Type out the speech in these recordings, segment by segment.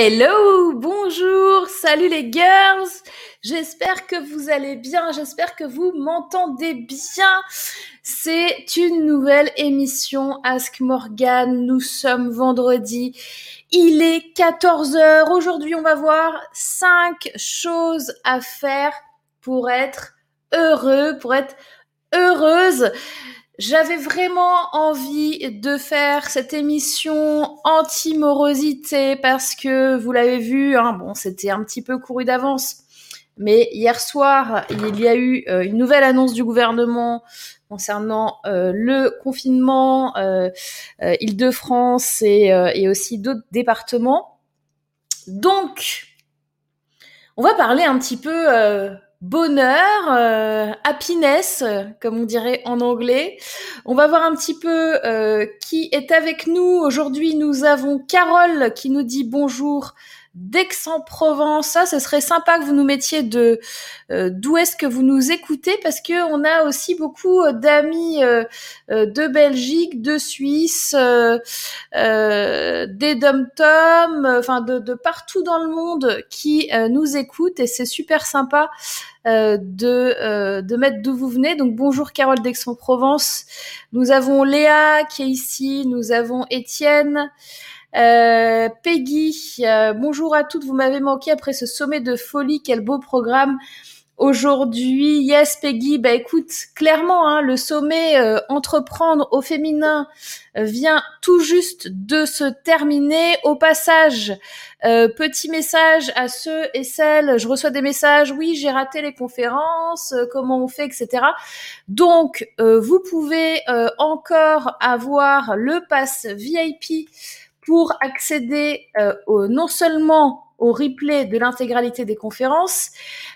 Hello, bonjour, salut les girls. J'espère que vous allez bien, j'espère que vous m'entendez bien. C'est une nouvelle émission Ask Morgan. Nous sommes vendredi. Il est 14h. Aujourd'hui, on va voir 5 choses à faire pour être heureux, pour être heureuse. J'avais vraiment envie de faire cette émission anti-morosité parce que vous l'avez vu, hein, bon, c'était un petit peu couru d'avance. Mais hier soir, il y a eu euh, une nouvelle annonce du gouvernement concernant euh, le confinement euh, Île-de-France et, et, aussi d'autres départements. Donc, on va parler un petit peu bonheur, euh, happiness, comme on dirait en anglais. On va voir un petit peu euh, qui est avec nous. Aujourd'hui, nous avons Carole qui nous dit bonjour d'Aix-en-Provence. Ça, ce serait sympa que vous nous mettiez de euh, d'où est-ce que vous nous écoutez parce que on a aussi beaucoup euh, d'amis euh, de Belgique, de Suisse, des dom-tom, enfin de, de, partout dans le monde qui nous écoutent et c'est super sympa de de mettre d'où vous venez. Donc bonjour Carole d'Aix-en-Provence. Nous avons Léa qui est ici, nous avons Étienne. Euh, Peggy, euh, bonjour à toutes. Vous m'avez manqué après ce sommet de folie. Quel beau programme aujourd'hui. Yes, Peggy. Bah écoute, clairement, hein, le sommet euh, entreprendre au féminin vient tout juste de se terminer. Au passage, petit message à ceux et celles. Je reçois des messages. Oui, j'ai raté les conférences. comment on fait, etc. Donc, vous pouvez encore avoir le pass VIP pour accéder euh, non seulement au replay de l'intégralité des conférences,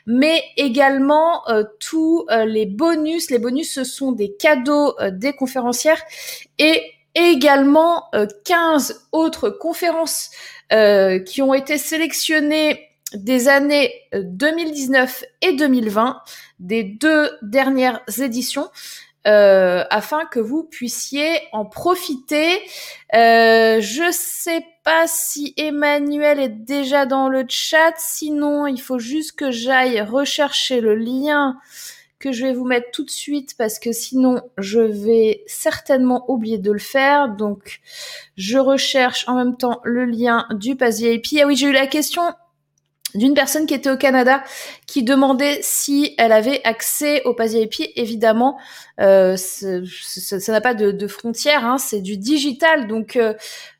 mais également euh, tous euh, les bonus. Les bonus, ce sont des cadeaux des conférencières et également 15 autres conférences qui ont été sélectionnées des années 2019 et 2020, des deux dernières éditions. Euh, afin que vous puissiez en profiter. Euh, je sais pas si Emmanuel est déjà dans le chat, sinon il faut juste que j'aille rechercher le lien que je vais vous mettre tout de suite parce que sinon je vais certainement oublier de le faire. Donc je recherche en même temps le lien du Pass VIP. Ah oui, j'ai eu la question d'une personne qui était au Canada qui demandait si elle avait accès au Pass VIP. Évidemment, euh, ça n'a pas de, de frontières, hein, c'est du digital. Donc, euh,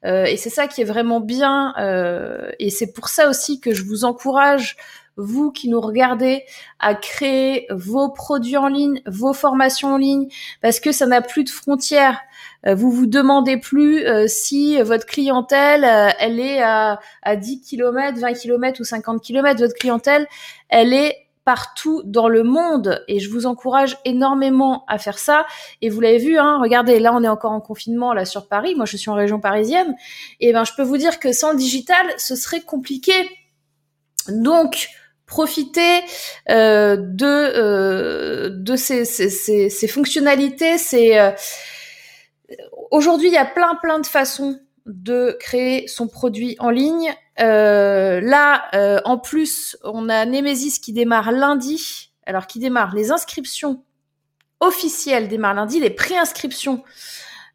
euh, et c'est ça qui est vraiment bien. Euh, et c'est pour ça aussi que je vous encourage vous qui nous regardez, à créer vos produits en ligne, vos formations en ligne, parce que ça n'a plus de frontières. Euh, vous vous demandez plus euh, si votre clientèle, euh, elle est à, à 10 km, 20 km ou 50 km. Votre clientèle, elle est partout dans le monde. Et je vous encourage énormément à faire ça. Et vous l'avez vu hein, regardez là on est encore en confinement là sur Paris. Moi je suis en région parisienne. Et ben je peux vous dire que sans le digital ce serait compliqué. Donc profiter euh, de euh, de ces, ces, ces, ces fonctionnalités. C'est euh, aujourd'hui il y a plein plein de façons de créer son produit en ligne. Euh, là, euh, en plus, on a Nemesis qui démarre lundi. Alors qui démarre les inscriptions officielles démarrent lundi, les préinscriptions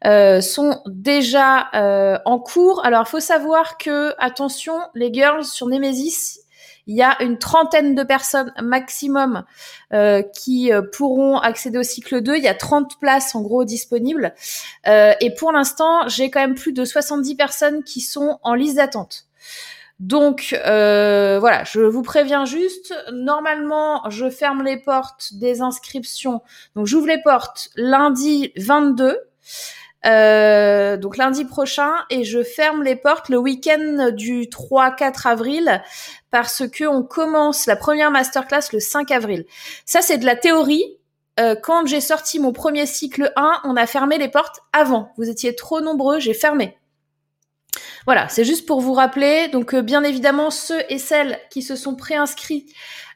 euh, sont déjà euh, en cours. Alors, il faut savoir que, attention, les girls sur Nemesis, il y a une trentaine de personnes maximum euh, qui euh, pourront accéder au cycle 2. Il y a 30 places en gros disponibles. Euh, et pour l'instant, j'ai quand même plus de 70 personnes qui sont en liste d'attente. Donc euh, voilà, je vous préviens juste, normalement je ferme les portes des inscriptions. Donc j'ouvre les portes lundi 22. Euh, donc lundi prochain et je ferme les portes le week-end du 3-4 avril parce que on commence la première masterclass le 5 avril. Ça c'est de la théorie. Euh, quand j'ai sorti mon premier cycle 1, on a fermé les portes avant. Vous étiez trop nombreux, j'ai fermé. Voilà, c'est juste pour vous rappeler. Donc euh, bien évidemment, ceux et celles qui se sont préinscrits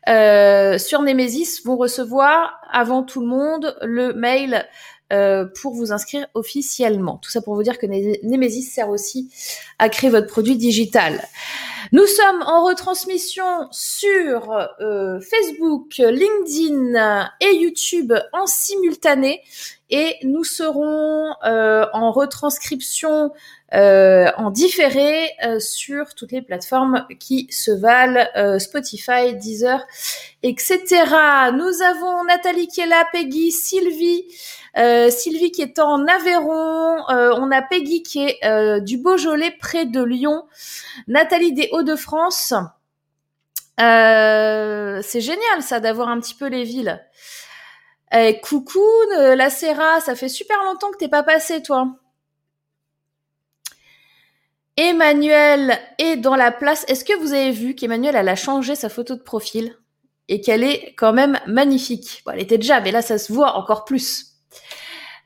euh, sur Nemesis vont recevoir avant tout le monde le mail euh, pour vous inscrire officiellement. Tout ça pour vous dire que Nemesis sert aussi à créer votre produit digital. Nous sommes en retransmission sur euh, Facebook, LinkedIn et YouTube en simultané et nous serons euh, en retranscription euh, en différé sur toutes les plateformes qui se valent, Spotify, Deezer, etc. Nous avons Nathalie qui est là, Peggy, Sylvie, Sylvie qui est en Aveyron, on a Peggy qui est du Beaujolais près de Lyon, Nathalie des Hauts-de-France. c'est génial ça d'avoir un petit peu les villes. Eh, coucou, la Serra, ça fait super longtemps que t'es pas passé, toi. Emmanuel est dans la place. Est-ce que vous avez vu qu'Emmanuel, elle a changé sa photo de profil et qu'elle est quand même magnifique? Bon, Elle était déjà, mais là, ça se voit encore plus.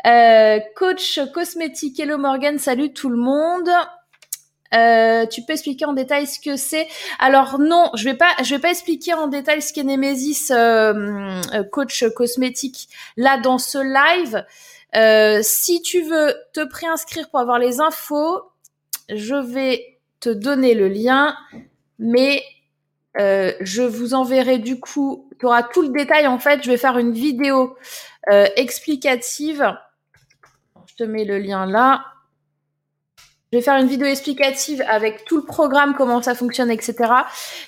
Euh, coach cosmétique, hello Morgan, salut tout le monde. Euh, tu peux expliquer en détail ce que c'est? Alors non, je vais pas, je vais pas expliquer en détail ce qu'est Nemesis euh, euh, coach cosmétique là dans ce live. si tu veux te préinscrire pour avoir les infos, je vais te donner le lien, mais je vous enverrai du coup, tu auras tout le détail en fait. Je vais faire une vidéo explicative. Je te mets le lien là. Je vais faire une vidéo explicative avec tout le programme, comment ça fonctionne, etc.,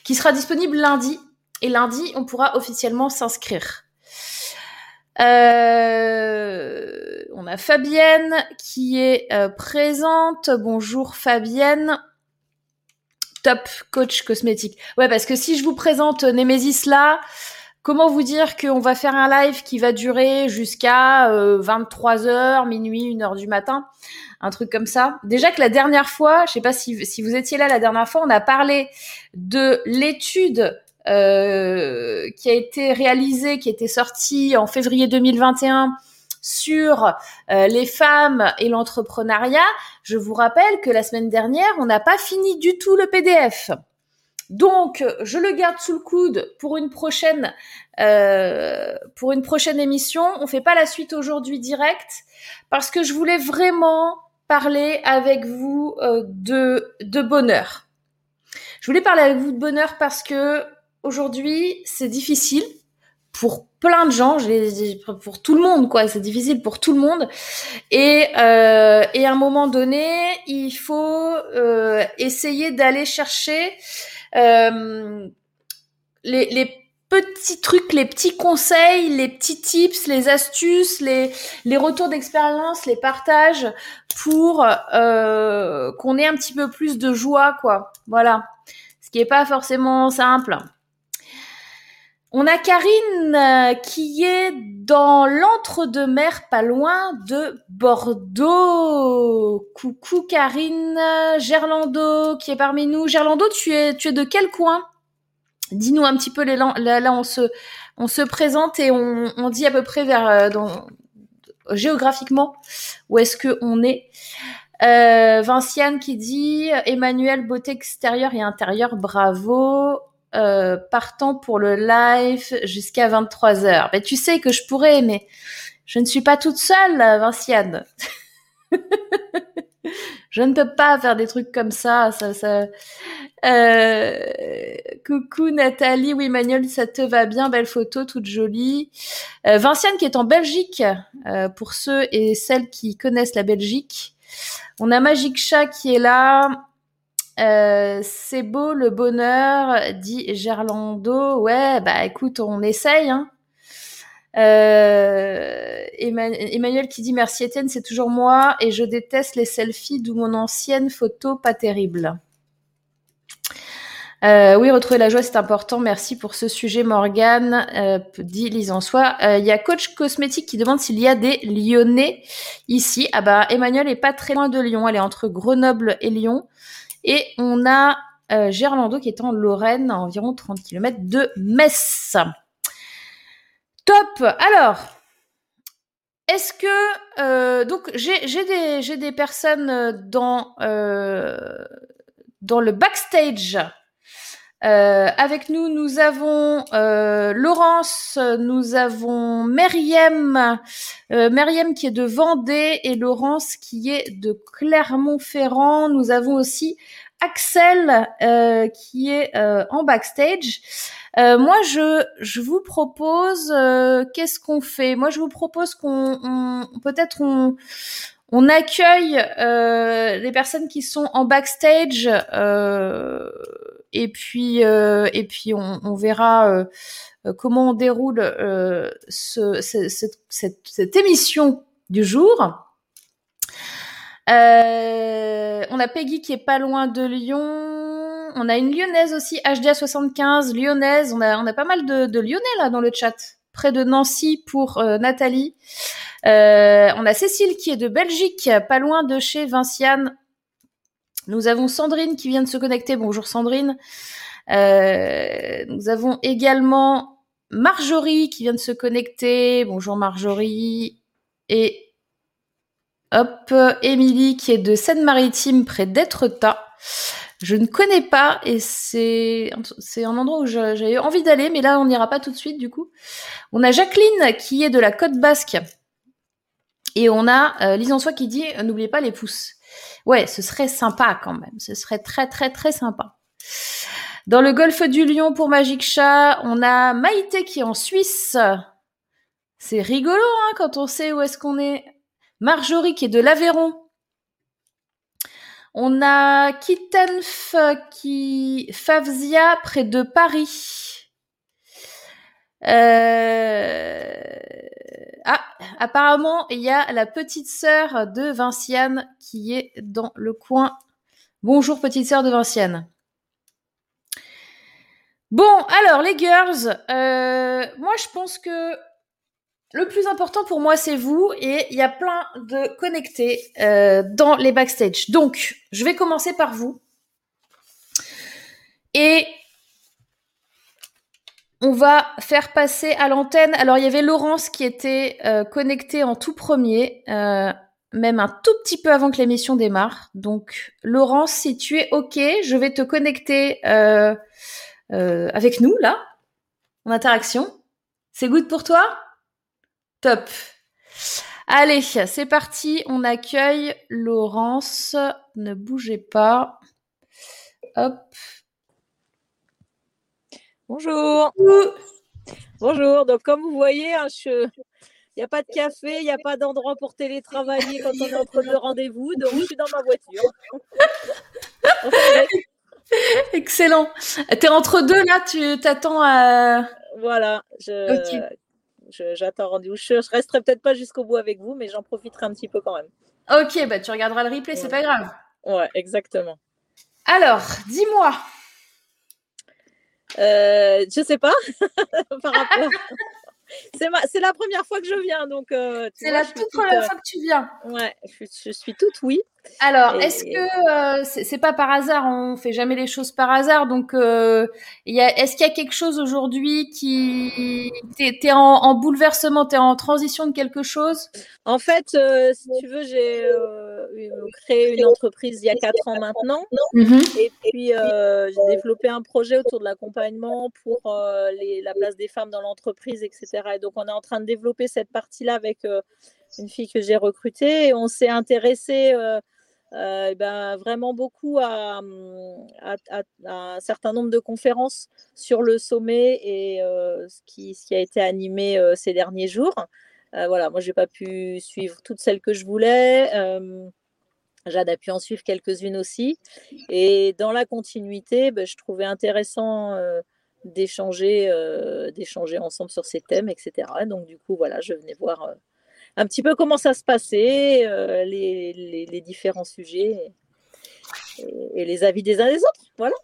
qui sera disponible lundi. Et lundi, on pourra officiellement s'inscrire. Euh, on a Fabienne qui est euh, présente. Bonjour Fabienne. Top coach cosmétique. Ouais, parce que si je vous présente Nemesis là, comment vous dire qu'on va faire un live qui va durer jusqu'à 23h, euh, minuit, 1h du matin? Un truc comme ça. Déjà que la dernière fois, je sais pas si, vous étiez là la dernière fois, on a parlé de l'étude euh, qui a été réalisée, qui était sortie en février 2021 sur euh, les femmes et l'entrepreneuriat. Je vous rappelle que la semaine dernière, on n'a pas fini du tout le PDF. Donc, je le garde sous le coude pour une prochaine, euh, pour une prochaine émission. On fait pas la suite aujourd'hui direct parce que je voulais vraiment parler avec vous euh, de, de bonheur. Je voulais parler avec vous de bonheur parce que aujourd'hui, c'est difficile pour plein de gens, pour tout le monde, quoi. C'est difficile pour tout le monde. Et, euh, et à un moment donné, il faut euh, essayer d'aller chercher euh, les, petits trucs, les petits conseils, les petits tips, les astuces, les, retours d'expérience, les partages pour euh, qu'on ait un petit peu plus de joie, quoi. Voilà. Ce qui est pas forcément simple. On a Karine euh, qui est dans l'entre-deux-mer, pas loin de Bordeaux. Coucou Karine, Gerlando qui est parmi nous. Gerlando, tu es, tu es de quel coin? Dis-nous un petit peu les là, on se on se présente et on, on dit à peu près vers euh, géographiquement où est-ce que on est. Euh, Vinciane qui dit Emmanuel beauté extérieure et intérieure bravo euh, partant pour le live jusqu'à 23h. Ben tu sais que je pourrais mais je ne suis pas toute seule Vinciane. je ne peux pas faire des trucs comme ça. Ça, ça... Euh... Coucou Nathalie, oui Manuel, ça te va bien, belle photo, toute jolie. Euh, Vinciane qui est en Belgique, euh, pour ceux et celles qui connaissent la Belgique. On a Magic Chat qui est là. Euh, c'est beau le bonheur, dit Gerlando. Ouais, bah écoute, on essaye. Hein. Euh, Emmanuel qui dit merci Étienne, c'est toujours moi et je déteste les selfies, d'où mon ancienne photo pas terrible. Euh, oui, retrouver la joie, c'est important. Merci pour ce sujet, Morgane. Dit Lise en soi. Il y a Coach Cosmétique qui demande s'il y a des Lyonnais ici. Ah bah, Emmanuel est pas très loin de Lyon. Elle est entre Grenoble et Lyon. Et on a Gerlando qui est en Lorraine, à environ 30 km de Metz. Top. Alors, est-ce que euh, donc j'ai des personnes euh, euh, dans le backstage avec nous. Nous avons Laurence, nous avons Meriem, Meriem qui est de Vendée et Laurence qui est de Clermont-Ferrand. Nous avons aussi Axel qui est en backstage. moi, je, je vous propose, qu'est-ce qu'on fait? Moi, je vous propose qu'on peut-être on, on accueille les personnes qui sont en backstage et puis et puis on, verra comment on déroule ce, cette, émission du jour. Euh, on a Peggy qui est pas loin de Lyon. On a une lyonnaise aussi, HDA75, lyonnaise. On a, on a pas mal de, de lyonnais là dans le chat. Près de Nancy pour euh, Nathalie. Euh, on a Cécile qui est de Belgique, pas loin de chez Vinciane. Nous avons Sandrine qui vient de se connecter. Bonjour Sandrine. Euh, nous avons également Marjorie qui vient de se connecter. Bonjour Marjorie. Et Hop, Émilie qui est de Seine-Maritime près d'Etretat. Je ne connais pas et c'est un endroit où j'avais envie d'aller, mais là on n'ira pas tout de suite du coup. On a Jacqueline qui est de la Côte Basque et on a euh, Lise en soi qui dit euh, n'oubliez pas les pouces. Ouais, ce serait sympa quand même. Ce serait très très très sympa. Dans le golfe du Lion pour Magic Chat, on a Maïté qui est en Suisse. C'est rigolo hein, quand on sait où est-ce qu'on est. Marjorie qui est de l'Aveyron. On a Kittenf qui Favzia près de Paris. Euh, ah, apparemment, il y a la petite sœur de Vinciane qui est dans le coin. Bonjour petite sœur de Vinciane. Bon, alors les girls, euh, moi je pense que le plus important pour moi, c'est vous et il y a plein de connectés euh, dans les backstage. Donc, je vais commencer par vous. Et on va faire passer à l'antenne. Alors, il y avait Laurence qui était euh, connectée en tout premier, euh, même un tout petit peu avant que l'émission démarre. Donc, Laurence, si tu es OK, je vais te connecter avec nous, là, en interaction. C'est good pour toi? Top. Allez, c'est parti. On accueille Laurence. Ne bougez pas. Hop. Bonjour. Bonjour. Donc, comme vous voyez, hein, il n'y a pas de café, il n'y a pas d'endroit pour télétravailler quand on est entre deux rendez-vous. Donc, je suis dans ma voiture. Excellent. Tu es entre deux là, tu t'attends à. Voilà. Je j'attends rendez-vous. Je, resterai peut-être pas jusqu'au bout avec vous, mais j'en profiterai un petit peu quand même. Ok, bah tu regarderas le replay, c'est pas grave. Ouais, exactement. Alors, dis-moi. Euh, je sais pas. Par rapport c'est la première fois que je viens, donc. Euh, c'est la toute première euh, fois que tu viens. Ouais, je, suis toute oui. Alors, est-ce que euh, c'est pas par hasard On fait jamais les choses par hasard, donc est-ce qu'il y a quelque chose aujourd'hui qui t'es es en, en, bouleversement, t'es en transition de quelque chose? En fait, si tu veux, j'ai créé une entreprise il y a quatre ans maintenant, mhm. et puis j'ai développé un projet autour de l'accompagnement pour les, la place des femmes dans l'entreprise, etc. Et donc, on est en train de développer cette partie-là avec euh, une fille que j'ai recrutée. Et on s'est intéressé euh, euh, ben, vraiment beaucoup à, un certain nombre de conférences sur le sommet et ce, qui, a été animé ces derniers jours. voilà, moi, je n'ai pas pu suivre toutes celles que je voulais. Jade a pu en suivre quelques-unes aussi. Et dans la continuité, ben, je trouvais intéressant d'échanger euh, ensemble sur ces thèmes, etc. Donc du coup, voilà, je venais voir euh, un petit peu comment ça se passait, euh, les, les, différents sujets et, les avis des uns des autres. Voilà.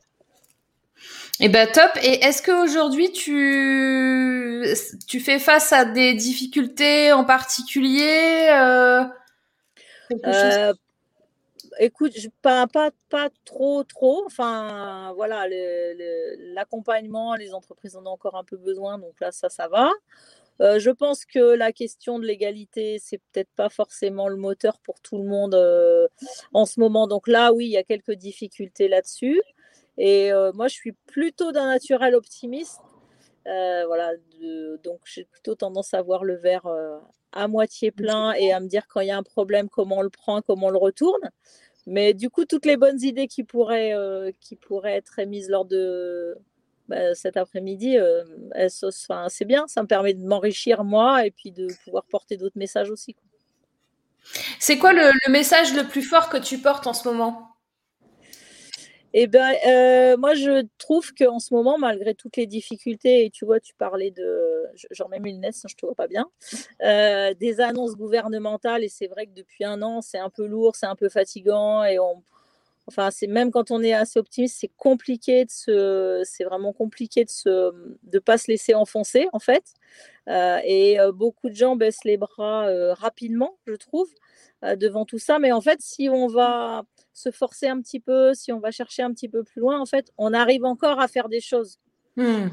Et eh ben top. Et est-ce qu'aujourd'hui tu tu fais face à des difficultés en particulier écoute, pas, pas, pas trop, trop. Enfin, voilà, l'accompagnement, les entreprises en ont encore un peu besoin, donc là, ça, ça va. Euh, je pense que la question de l'égalité, c'est peut-être pas forcément le moteur pour tout le monde euh, en ce moment. Donc là, oui, il y a quelques difficultés là-dessus. Et euh, moi, je suis plutôt d'un naturel optimiste. voilà, donc j'ai plutôt tendance à voir le verre à moitié plein et à me dire quand il y a un problème, comment on le prend, comment on le retourne Mais du coup, toutes les bonnes idées qui pourraient, qui pourraient être émises lors de bah, cet après-midi, euh, c'est bien. Ça me permet de m'enrichir moi et puis de pouvoir porter d'autres messages aussi. C'est quoi le, message le plus fort que tu portes en ce moment? Eh ben, euh, moi, je trouve qu'en ce moment, malgré toutes les difficultés, et tu vois, tu parlais de, j'en mets une naisse, je te vois pas bien, euh, des annonces gouvernementales, et c'est vrai que depuis un an, c'est un peu lourd, c'est un peu fatigant, et on, enfin, c'est même quand on est assez optimiste, c'est compliqué de se, c'est vraiment compliqué de se, de pas se laisser enfoncer, en fait. Euh, et beaucoup de gens baissent les bras rapidement, je trouve, devant tout ça. Mais en fait, si on va se forcer un petit peu, si on va chercher un petit peu plus loin, en fait, on arrive encore à faire des choses. Hmm.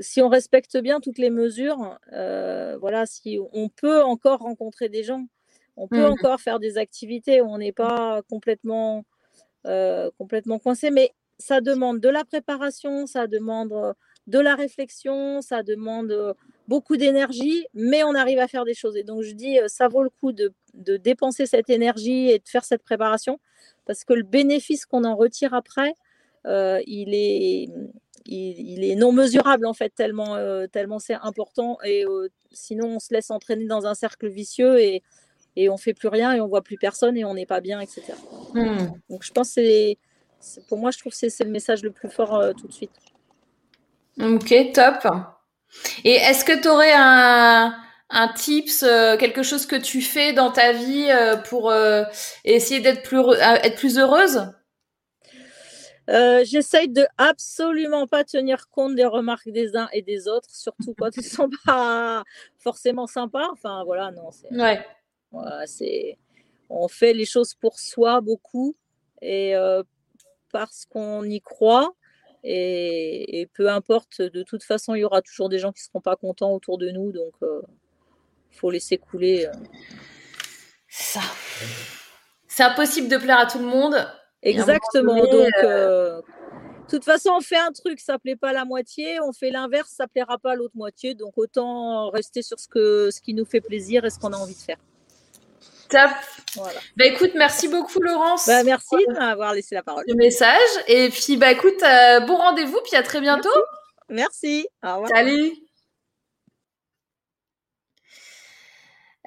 si on respecte bien toutes les mesures, euh, voilà, si on peut encore rencontrer des gens, on peut hmm. encore faire des activités où on n'est pas complètement, euh, complètement coincé, mais ça demande de la préparation, ça demande de la réflexion, ça demande beaucoup d'énergie, mais on arrive à faire des choses. Et donc, je dis, euh, ça vaut le coup de, dépenser cette énergie et de faire cette préparation, parce que le bénéfice qu'on en retire après, euh, il, est, il, est non mesurable, en fait, tellement, euh, tellement c'est important. Et sinon, on se laisse entraîner dans un cercle vicieux et, et on fait plus rien et on voit plus personne et on n'est pas bien, etc. Hmm. Donc, je pense que c'est, pour moi, je trouve que c'est, le message le plus fort tout de suite. Ok, top. Et est-ce que tu aurais un, un tips, euh, quelque chose que tu fais dans ta vie euh, pour euh, essayer d'être plus, être plus heureuse? J'essaye de absolument pas tenir compte des remarques des uns et des autres, surtout quand ils sont pas forcément sympas. Enfin voilà, non, c'est. Ouais. C'est. On fait les choses pour soi beaucoup et parce qu'on y croit. Et, peu importe, de toute façon, il y aura toujours des gens qui ne seront pas contents autour de nous. Donc, il euh, faut laisser couler. Euh. Ça. C'est impossible de plaire à tout le monde. Exactement. donc, euh, de toute façon, on fait un truc, ça ne plaît pas la moitié. On fait l'inverse, ça ne plaira pas à l'autre moitié. Donc, autant rester sur ce, que, ce qui nous fait plaisir et ce qu'on a envie de faire. Top. Bah écoute, merci beaucoup Laurence. Bah, merci de m'avoir laissé la parole. Le message. Et puis bah écoute, euh, bon rendez-vous, puis à très bientôt. Merci. Au revoir. Salut.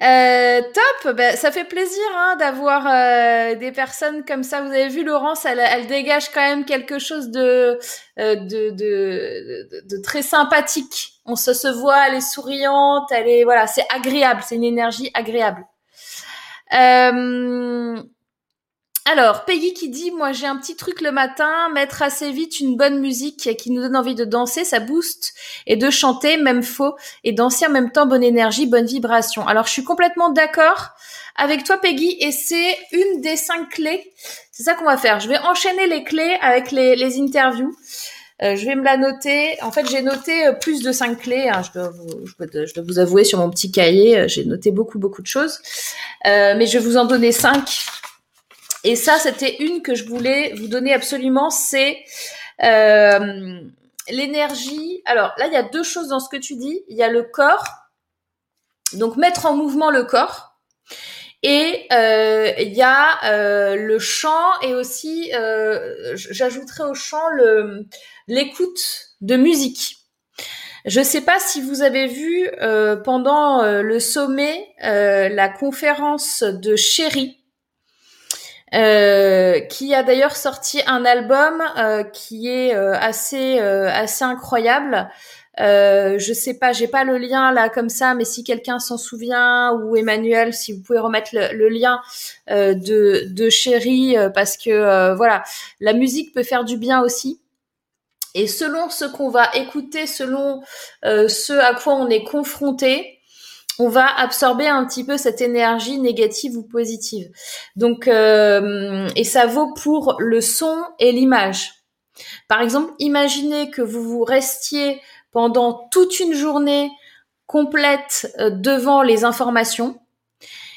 Euh, top, bah, ça fait plaisir hein, d'avoir euh, des personnes comme ça. Vous avez vu, Laurence, elle, elle dégage quand même quelque chose de, de, de, de, très sympathique. On se, se voit, elle est souriante, elle est voilà, c'est agréable, c'est une énergie agréable. Euh, alors, Peggy qui dit, moi j'ai un petit truc le matin, mettre assez vite une bonne musique qui nous donne envie de danser, ça booste, et de chanter, même faux, et danser en même temps, bonne énergie, bonne vibration. Alors, je suis complètement d'accord avec toi Peggy, et c'est une des cinq clés. C'est ça qu'on va faire. Je vais enchaîner les clés avec les, les interviews. Euh, je vais me la noter. En fait, j'ai noté euh, plus de cinq clés. Hein. Je, dois vous, avouer sur mon petit cahier, euh, j'ai noté beaucoup, beaucoup de choses. mais je vais vous en donner cinq. Et ça, c'était une que je voulais vous donner absolument. C'est l'énergie. Alors là, il y a deux choses dans ce que tu dis. Il y a le corps. Donc mettre en mouvement le corps. Et il y a le chant et aussi, j'ajouterai au chant le l'écoute de musique. Je ne sais pas si vous avez vu euh, pendant euh, le sommet euh, la conférence de Chéri, qui a d'ailleurs sorti un album qui est assez assez incroyable. Euh, je sais pas, j'ai pas le lien là comme ça, mais si quelqu'un s'en souvient ou Emmanuel, si vous pouvez remettre le, lien de de Chéri, parce que voilà, la musique peut faire du bien aussi. Et selon ce qu'on va écouter, selon euh, ce à quoi on est confronté, on va absorber un petit peu cette énergie négative ou positive. Donc, euh, et ça vaut pour le son et l'image. Par exemple, imaginez que vous vous restiez pendant toute une journée complète euh, devant les informations.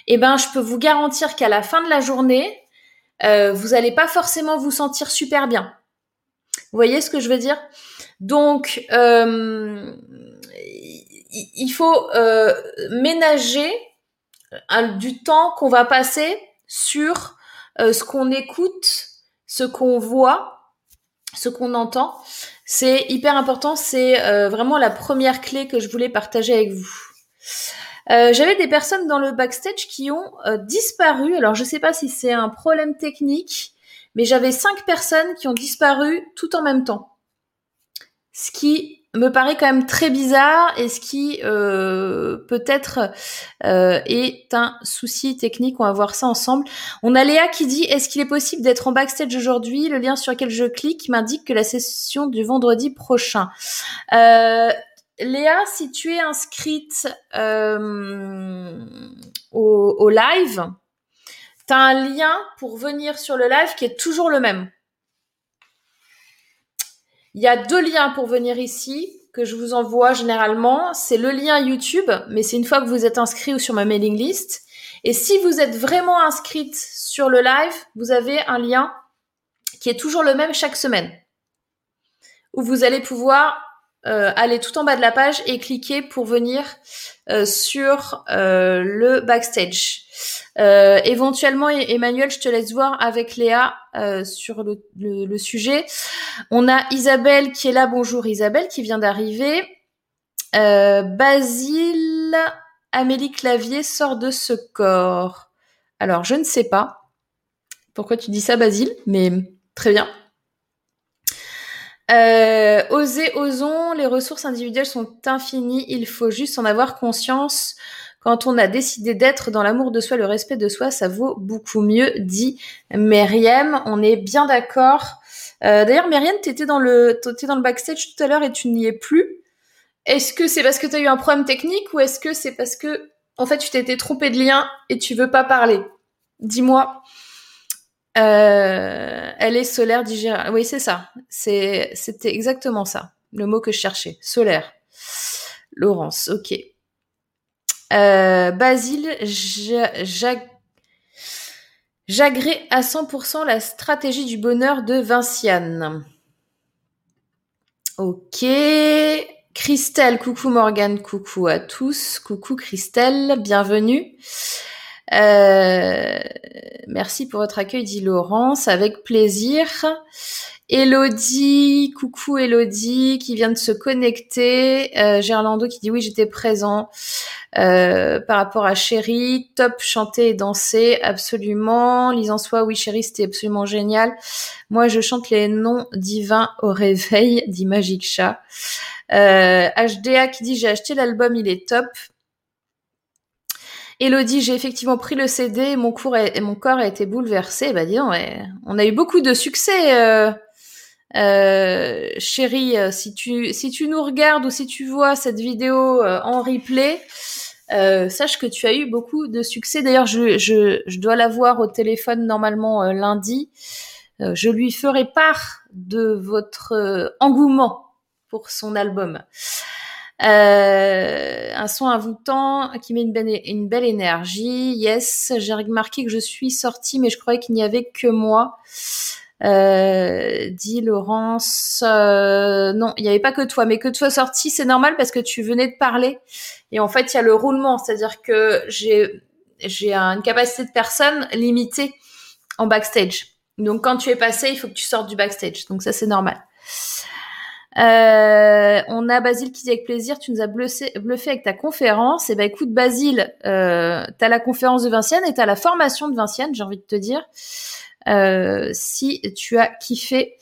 Eh ben, je peux vous garantir qu'à la fin de la journée, vous n'allez pas forcément vous sentir super bien. Vous voyez ce que je veux dire? Donc, euh, il faut euh, ménager du temps qu'on va passer sur ce qu'on écoute, ce qu'on voit, ce qu'on entend. C'est hyper important. C'est vraiment la première clé que je voulais partager avec vous. Euh, j'avais des personnes dans le backstage qui ont euh, disparu. Alors je sais pas si c'est un problème technique, mais j'avais cinq personnes qui ont disparu tout en même temps. Ce qui me paraît quand même très bizarre et ce qui euh, peut-être est un souci technique. On va voir ça ensemble. On a Léa qui dit est-ce qu'il est possible d'être en backstage aujourd'hui? Le lien sur lequel je clique m'indique que la session du vendredi prochain. Léa, si tu es inscrite euh, au, live, tu un lien pour venir sur le live qui est toujours le même. Il y a deux liens pour venir ici que je vous envoie généralement. C'est le lien YouTube, mais c'est une fois que vous êtes inscrit ou sur ma mailing list. Et si vous êtes vraiment inscrite sur le live, vous avez un lien qui est toujours le même chaque semaine, où vous allez pouvoir euh, aller tout en bas de la page et cliquer pour venir euh, sur euh, le backstage. éventuellement, Emmanuel, je te laisse voir avec Léa sur le, le, sujet. On a Isabelle qui est là. Bonjour Isabelle qui vient d'arriver. Basile, Amélie Clavier sort de ce corps. Alors, je ne sais pas pourquoi tu dis ça, Basile, mais très bien. Euh, oser, osons, les ressources individuelles sont infinies, il faut juste en avoir conscience. Quand on a décidé d'être dans l'amour de soi, le respect de soi, ça vaut beaucoup mieux, dit Myriam. On est bien d'accord. Euh, D'ailleurs, Myriam, t'étais dans le, étais dans le backstage tout à l'heure et tu n'y es plus. Est-ce que c'est parce que tu as eu un problème technique ou est-ce que c'est parce que, en fait, tu t'étais trompé de lien et tu veux pas parler? Dis-moi. Euh, elle est solaire digérable. Oui, c'est ça. C'était exactement ça. Le mot que je cherchais. Solaire. Laurence, ok. Euh, Basile, j'agrée à 100% la stratégie du bonheur de Vinciane. Ok. Christelle, coucou Morgane, coucou à tous. Coucou Christelle, bienvenue. Euh, merci pour votre accueil, dit Laurence, avec plaisir. Elodie, coucou Elodie qui vient de se connecter. Euh, Gerlando qui dit oui j'étais présent euh, par rapport à Chérie. Top chanter et danser, absolument. Lise en soi, oui Chérie c'était absolument génial. Moi je chante les noms divins au réveil, dit Magic Chat. Euh, HDA qui dit j'ai acheté l'album, il est top. Elodie, j'ai effectivement pris le CD mon, cours et mon corps a été bouleversé. Bah dis on a eu beaucoup de succès, euh, euh, chérie. Euh, si tu nous regardes ou si tu vois cette vidéo en replay, sache que tu as eu beaucoup de succès. D'ailleurs, je, je, je dois la voir au téléphone normalement lundi. je lui ferai part de votre engouement pour son album. Euh, un son envoûtant qui met une belle, énergie. Yes, j'ai remarqué que je suis sortie, mais je croyais qu'il n'y avait que moi. Euh, dit Laurence. Euh, non, il n'y avait pas que toi, mais que toi sortie, c'est normal parce que tu venais de parler. Et en fait, il y a le roulement, c'est-à-dire que j'ai j'ai une capacité de personne limitée en backstage. Donc quand tu es passé, il faut que tu sortes du backstage. Donc ça, c'est normal. Euh, on a Basile qui dit avec plaisir, tu nous as bluffé, bluffé avec ta conférence. Et eh ben écoute Basile, euh, tu as la conférence de Vinciane et tu as la formation de Vinciane, j'ai envie de te dire. Euh, si tu as kiffé.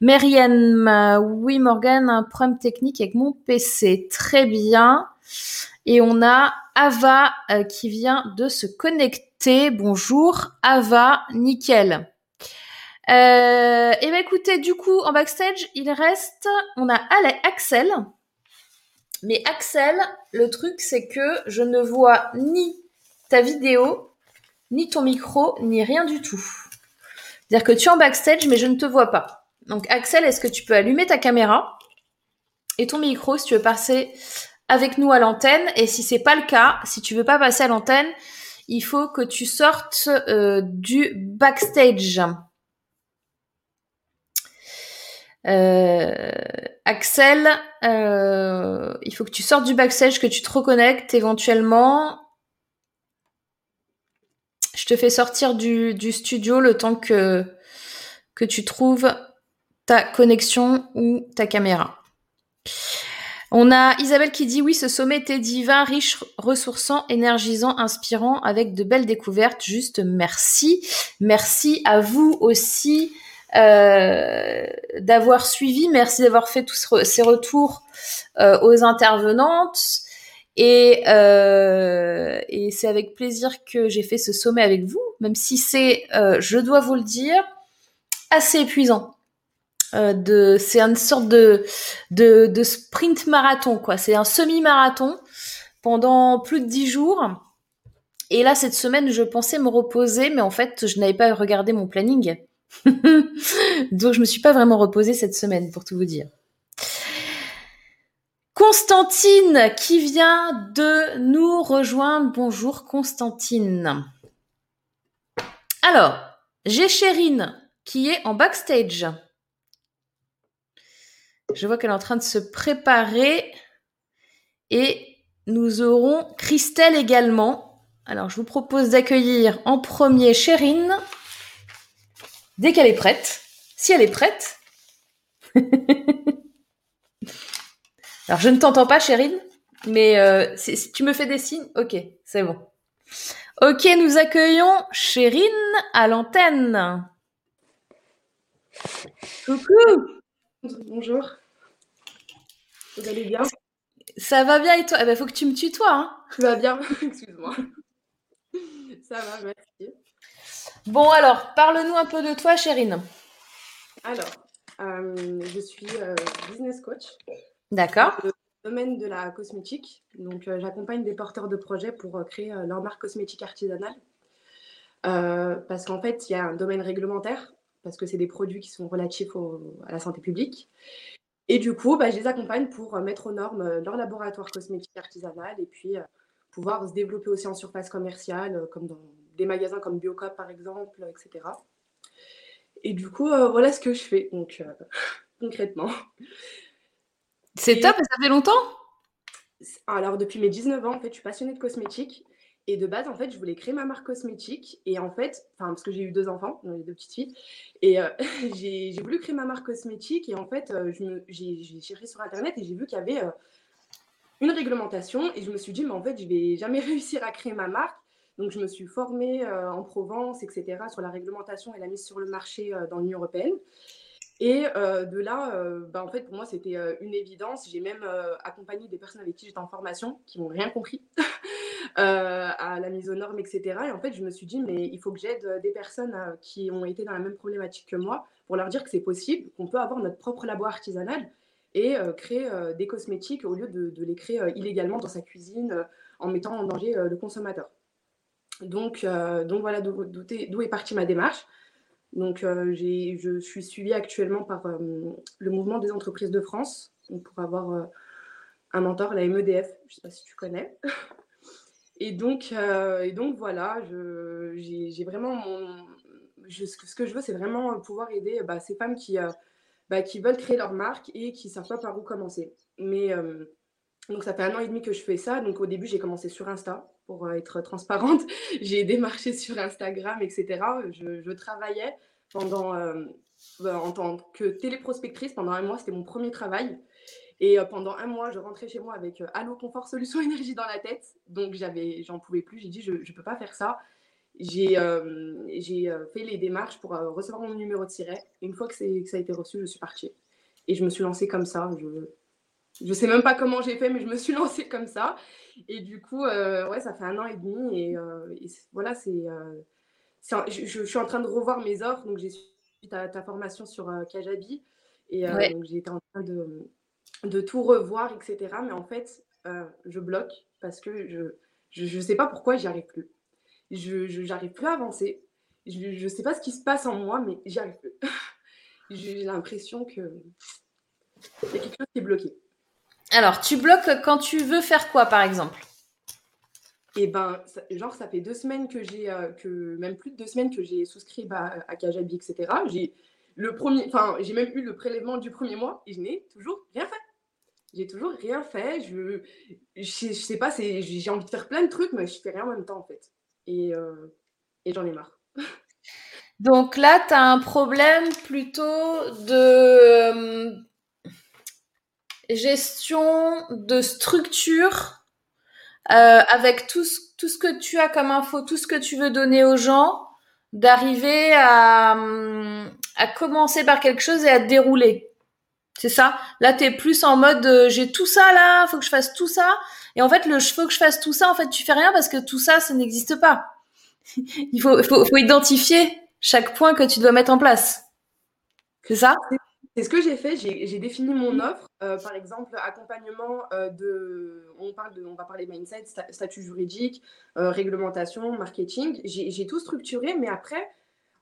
Merienne, oui Morgan, un problème technique avec mon PC. Très bien. Et on a Ava euh, qui vient de se connecter. Bonjour Ava, nickel. Euh, et ben écoutez, du coup, en backstage, il reste, on a Axel. Mais Axel, le truc, c'est que je ne vois ni ta vidéo, ni ton micro, ni rien du tout. C'est-à-dire que tu es en backstage, mais je ne te vois pas. Donc Axel, est-ce que tu peux allumer ta caméra et ton micro si tu veux passer avec nous à l'antenne? Et si c'est pas le cas, si tu veux pas passer à l'antenne, il faut que tu sortes euh, du backstage. Euh, Axel, euh, il faut que tu sortes du backstage, que tu te reconnectes éventuellement. Je te fais sortir du, studio le temps que, que tu trouves ta connexion ou ta caméra. On a Isabelle qui dit oui, ce sommet était divin, riche, ressourçant, énergisant, inspirant, avec de belles découvertes. Juste merci. Merci à vous aussi euh, d'avoir suivi. Merci d'avoir fait tous ces retours euh, aux intervenantes. Et, euh, et c'est avec plaisir que j'ai fait ce sommet avec vous, même si c'est, je dois vous le dire, assez épuisant. c'est une sorte de, de, de sprint marathon, quoi. C'est un semi-marathon pendant plus de dix jours. Et là, cette semaine, je pensais me reposer, mais en fait, je n'avais pas regardé mon planning. Donc je me suis pas vraiment reposée cette semaine pour tout vous dire. Constantine qui vient de nous rejoindre. Bonjour Constantine. Alors, j'ai Chérine qui est en backstage. Je vois qu'elle est en train de se préparer et nous aurons Christelle également. Alors, je vous propose d'accueillir en premier Chérine dès qu'elle est prête. Si elle est prête. Alors, je ne t'entends pas, Chérine, mais euh, si tu me fais des signes, ok, c'est bon. Ok, nous accueillons Chérine à l'antenne. Coucou Bonjour. Vous allez bien? Ça va bien et toi? Il eh ben, faut que tu me tutoies. Hein. Ça va bien, excuse-moi. Ça va, merci. Bon, alors, parle-nous un peu de toi, Chérine. Alors, euh, je suis euh, business coach. D'accord. Dans le domaine de la cosmétique. Donc, euh, j'accompagne des porteurs de projets pour créer leur marque cosmétique artisanale. parce qu'en fait, il y a un domaine réglementaire, parce que c'est des produits qui sont relatifs à la santé publique. Et du coup, bah, je les accompagne pour mettre aux normes leur laboratoire cosmétique artisanal et puis pouvoir se développer aussi en surface commerciale, comme dans des magasins comme Biocop par exemple, etc. Et du coup, euh, voilà ce que je fais, donc euh, concrètement. C'est top, ça fait longtemps? Alors, depuis mes 19 ans, en fait, je suis passionnée de cosmétique. Et de base, en fait, je voulais créer ma marque cosmétique. Et en fait, enfin, parce que j'ai eu deux enfants, deux petites filles. Et euh, j'ai voulu créer ma marque cosmétique. Et en fait, j'ai cherché sur Internet et j'ai vu qu'il y avait une réglementation. Et je me suis dit, mais en fait, je vais jamais réussir à créer ma marque. Donc, je me suis formée euh, en Provence, etc., sur la réglementation et la mise sur le marché euh, dans l'Union européenne. Et euh, de là, bah, en fait, pour moi, c'était une évidence. J'ai même accompagné des personnes avec qui j'étais en formation qui n'ont rien compris à la mise aux normes, etc. Et en fait, je me suis dit, mais il faut que j'aide des personnes qui ont été dans la même problématique que moi pour leur dire que c'est possible, qu'on peut avoir notre propre labo artisanal et créer des cosmétiques au lieu de, de les créer illégalement dans sa cuisine en mettant en danger le consommateur. Donc, euh, donc voilà d'où est partie ma démarche. Donc, euh, je suis suivie actuellement par euh, le mouvement des entreprises de France pour avoir un mentor, la MEDF. Je ne sais pas si tu connais. Et donc, et donc voilà, j'ai vraiment ce que je veux, c'est vraiment pouvoir aider bah, ces femmes qui, bah, qui veulent créer leur marque et qui ne savent pas par où commencer. Mais donc ça fait un an et demi que je fais ça. Donc au début, j'ai commencé sur Insta pour euh, être transparente. j'ai démarché sur Instagram, etc. Je, travaillais pendant, euh, bah, en tant que téléprospectrice pendant un mois. C'était mon premier travail. Et euh, pendant un mois, je rentrais chez moi avec Allo Confort Solution Énergie dans la tête. Donc j'en pouvais plus. J'ai dit, je ne peux pas faire ça. J'ai j'ai fait les démarches pour recevoir mon numéro de siret. Une fois que, que ça a été reçu, je suis partie. Et je me suis lancée comme ça. Je sais même pas comment j'ai fait, mais je me suis lancée comme ça. Et du coup, euh, ouais, ça fait un an et demi. Et, euh, voilà, c'est. Euh, je, suis en train de revoir mes offres. Donc, j'ai suivi ta, ta, formation sur Kajabi. Et j'ai été en train de, de, tout revoir, etc. Mais en fait, je bloque parce que je ne sais pas pourquoi j'y arrive plus. Je n'arrive plus à avancer. Je ne sais pas ce qui se passe en moi, mais j'y arrive plus. j'ai l'impression que y a quelque chose qui est bloqué. Alors, tu bloques quand tu veux faire quoi, par exemple? Eh ben, genre, ça fait deux semaines que j'ai, euh, que même plus de deux semaines que j'ai souscrit bah, à Kajabi, etc. J'ai le premier, enfin, j'ai même eu le prélèvement du premier mois et je n'ai toujours rien fait. J'ai toujours rien fait. Je, je, sais pas, c'est, j'ai envie de faire plein de trucs, mais je fais rien en même temps, en fait. Et, euh, et j'en ai marre. Donc là, tu as un problème plutôt de euh, gestion de structure euh, avec tout ce, tout ce que tu as comme info, tout ce que tu veux donner aux gens, d'arriver à, à commencer par quelque chose et à dérouler. C'est ça? Là, tu es plus en mode euh, j'ai tout ça là, faut que je fasse tout ça. Et en fait, le faut que je fasse tout ça, en fait, tu fais rien parce que tout ça, ça n'existe pas. Il faut, faut, faut identifier chaque point que tu dois mettre en place. C'est ça? C'est ce que j'ai fait. J'ai défini mon offre. Euh, par exemple, accompagnement euh, de. On, parle de, on va parler mindset, statut juridique, euh, réglementation, marketing. J'ai tout structuré, mais après,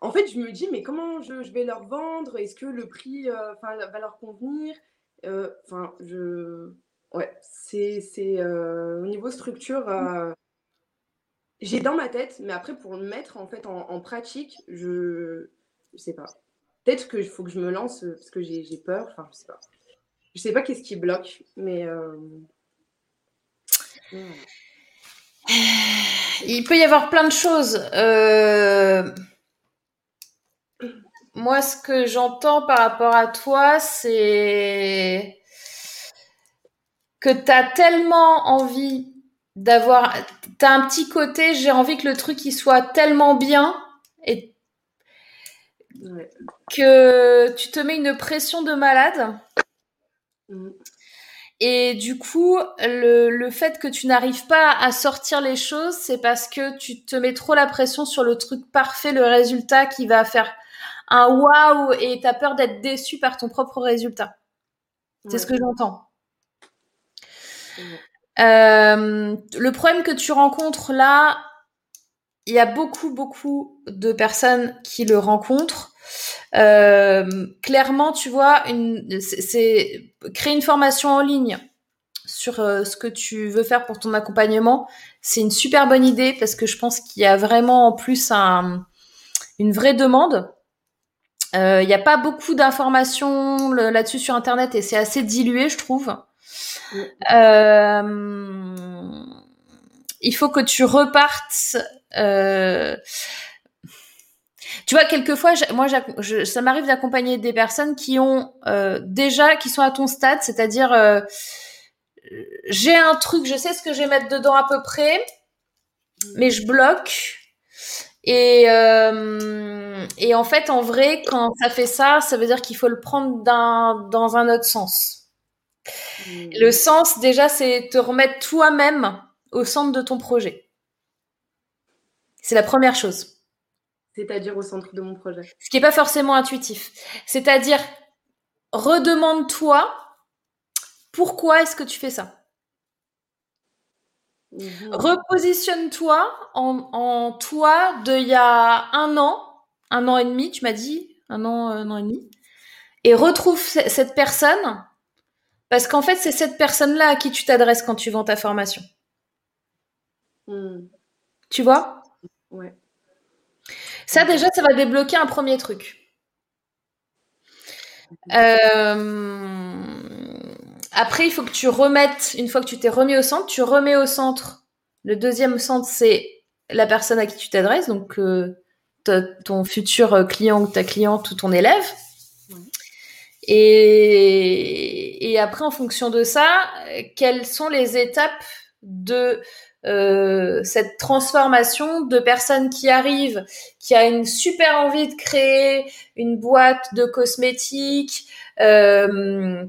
en fait, je me dis, mais comment je, je vais leur vendre? Est-ce que le prix va leur convenir? Enfin, je. Ouais, c'est au niveau structure j'ai dans ma tête, mais après, pour le mettre en fait en, pratique, je ne sais pas. Peut-être qu'il faut que je me lance parce que j'ai peur. Enfin, je sais pas. Je sais pas qu'est-ce qui bloque, mais. Euh, Il peut y avoir plein de choses. Euh, moi, ce que j'entends par rapport à toi, c'est que tu as tellement envie d'avoir t'as un petit côté j'ai envie que le truc il soit tellement bien et que tu te mets une pression de malade. Mm. et du coup le, le fait que tu n'arrives pas à sortir les choses c'est parce que tu te mets trop la pression sur le truc parfait le résultat qui va faire un waouh et t'as peur d'être déçu par ton propre résultat. C'est ce que j'entends. Euh, le problème que tu rencontres là, il y a beaucoup, beaucoup de personnes qui le rencontrent. Euh, clairement, tu vois, c'est créer une formation en ligne sur euh, ce que tu veux faire pour ton accompagnement. C'est une super bonne idée parce que je pense qu'il y a vraiment en plus un, une vraie demande. Il n'y a pas beaucoup d'informations là-dessus sur Internet et c'est assez dilué, je trouve. Euh, il faut que tu repartes. Euh, tu vois, quelquefois, moi, ça m'arrive d'accompagner des personnes qui ont euh, déjà, qui sont à ton stade, c'est-à-dire, j'ai un truc, je sais ce que je vais mettre dedans à peu près, mais je bloque. Et, et en fait, en vrai, quand ça fait ça, ça veut dire qu'il faut le prendre dans un autre sens. Hmm. Le sens, déjà, c'est te remettre toi-même au centre de ton projet. C'est la première chose. C'est-à-dire au centre de mon projet. Ce qui n'est pas forcément intuitif. C'est-à-dire, redemande-toi pourquoi est-ce que tu fais ça? Mhm. Repositionne-toi en, toi de il y a un an, un an et demi, tu m'as dit, un an, un an et demi, et retrouve cette personne parce qu'en fait, c'est cette personne-là à qui tu t'adresses quand tu vends ta formation. Hmm. Tu vois? Ouais. Ça, déjà, ça va débloquer un premier truc. Euh, après, il faut que tu remettes, une fois que tu t'es remis au centre, tu remets au centre. Le deuxième centre, c'est la personne à qui tu t'adresses, donc euh, ton futur client ou ta cliente ou ton élève. Et, et après, en fonction de ça, quelles sont les étapes de euh, cette transformation de personnes qui arrivent, qui a une super envie de créer une boîte de cosmétiques euh,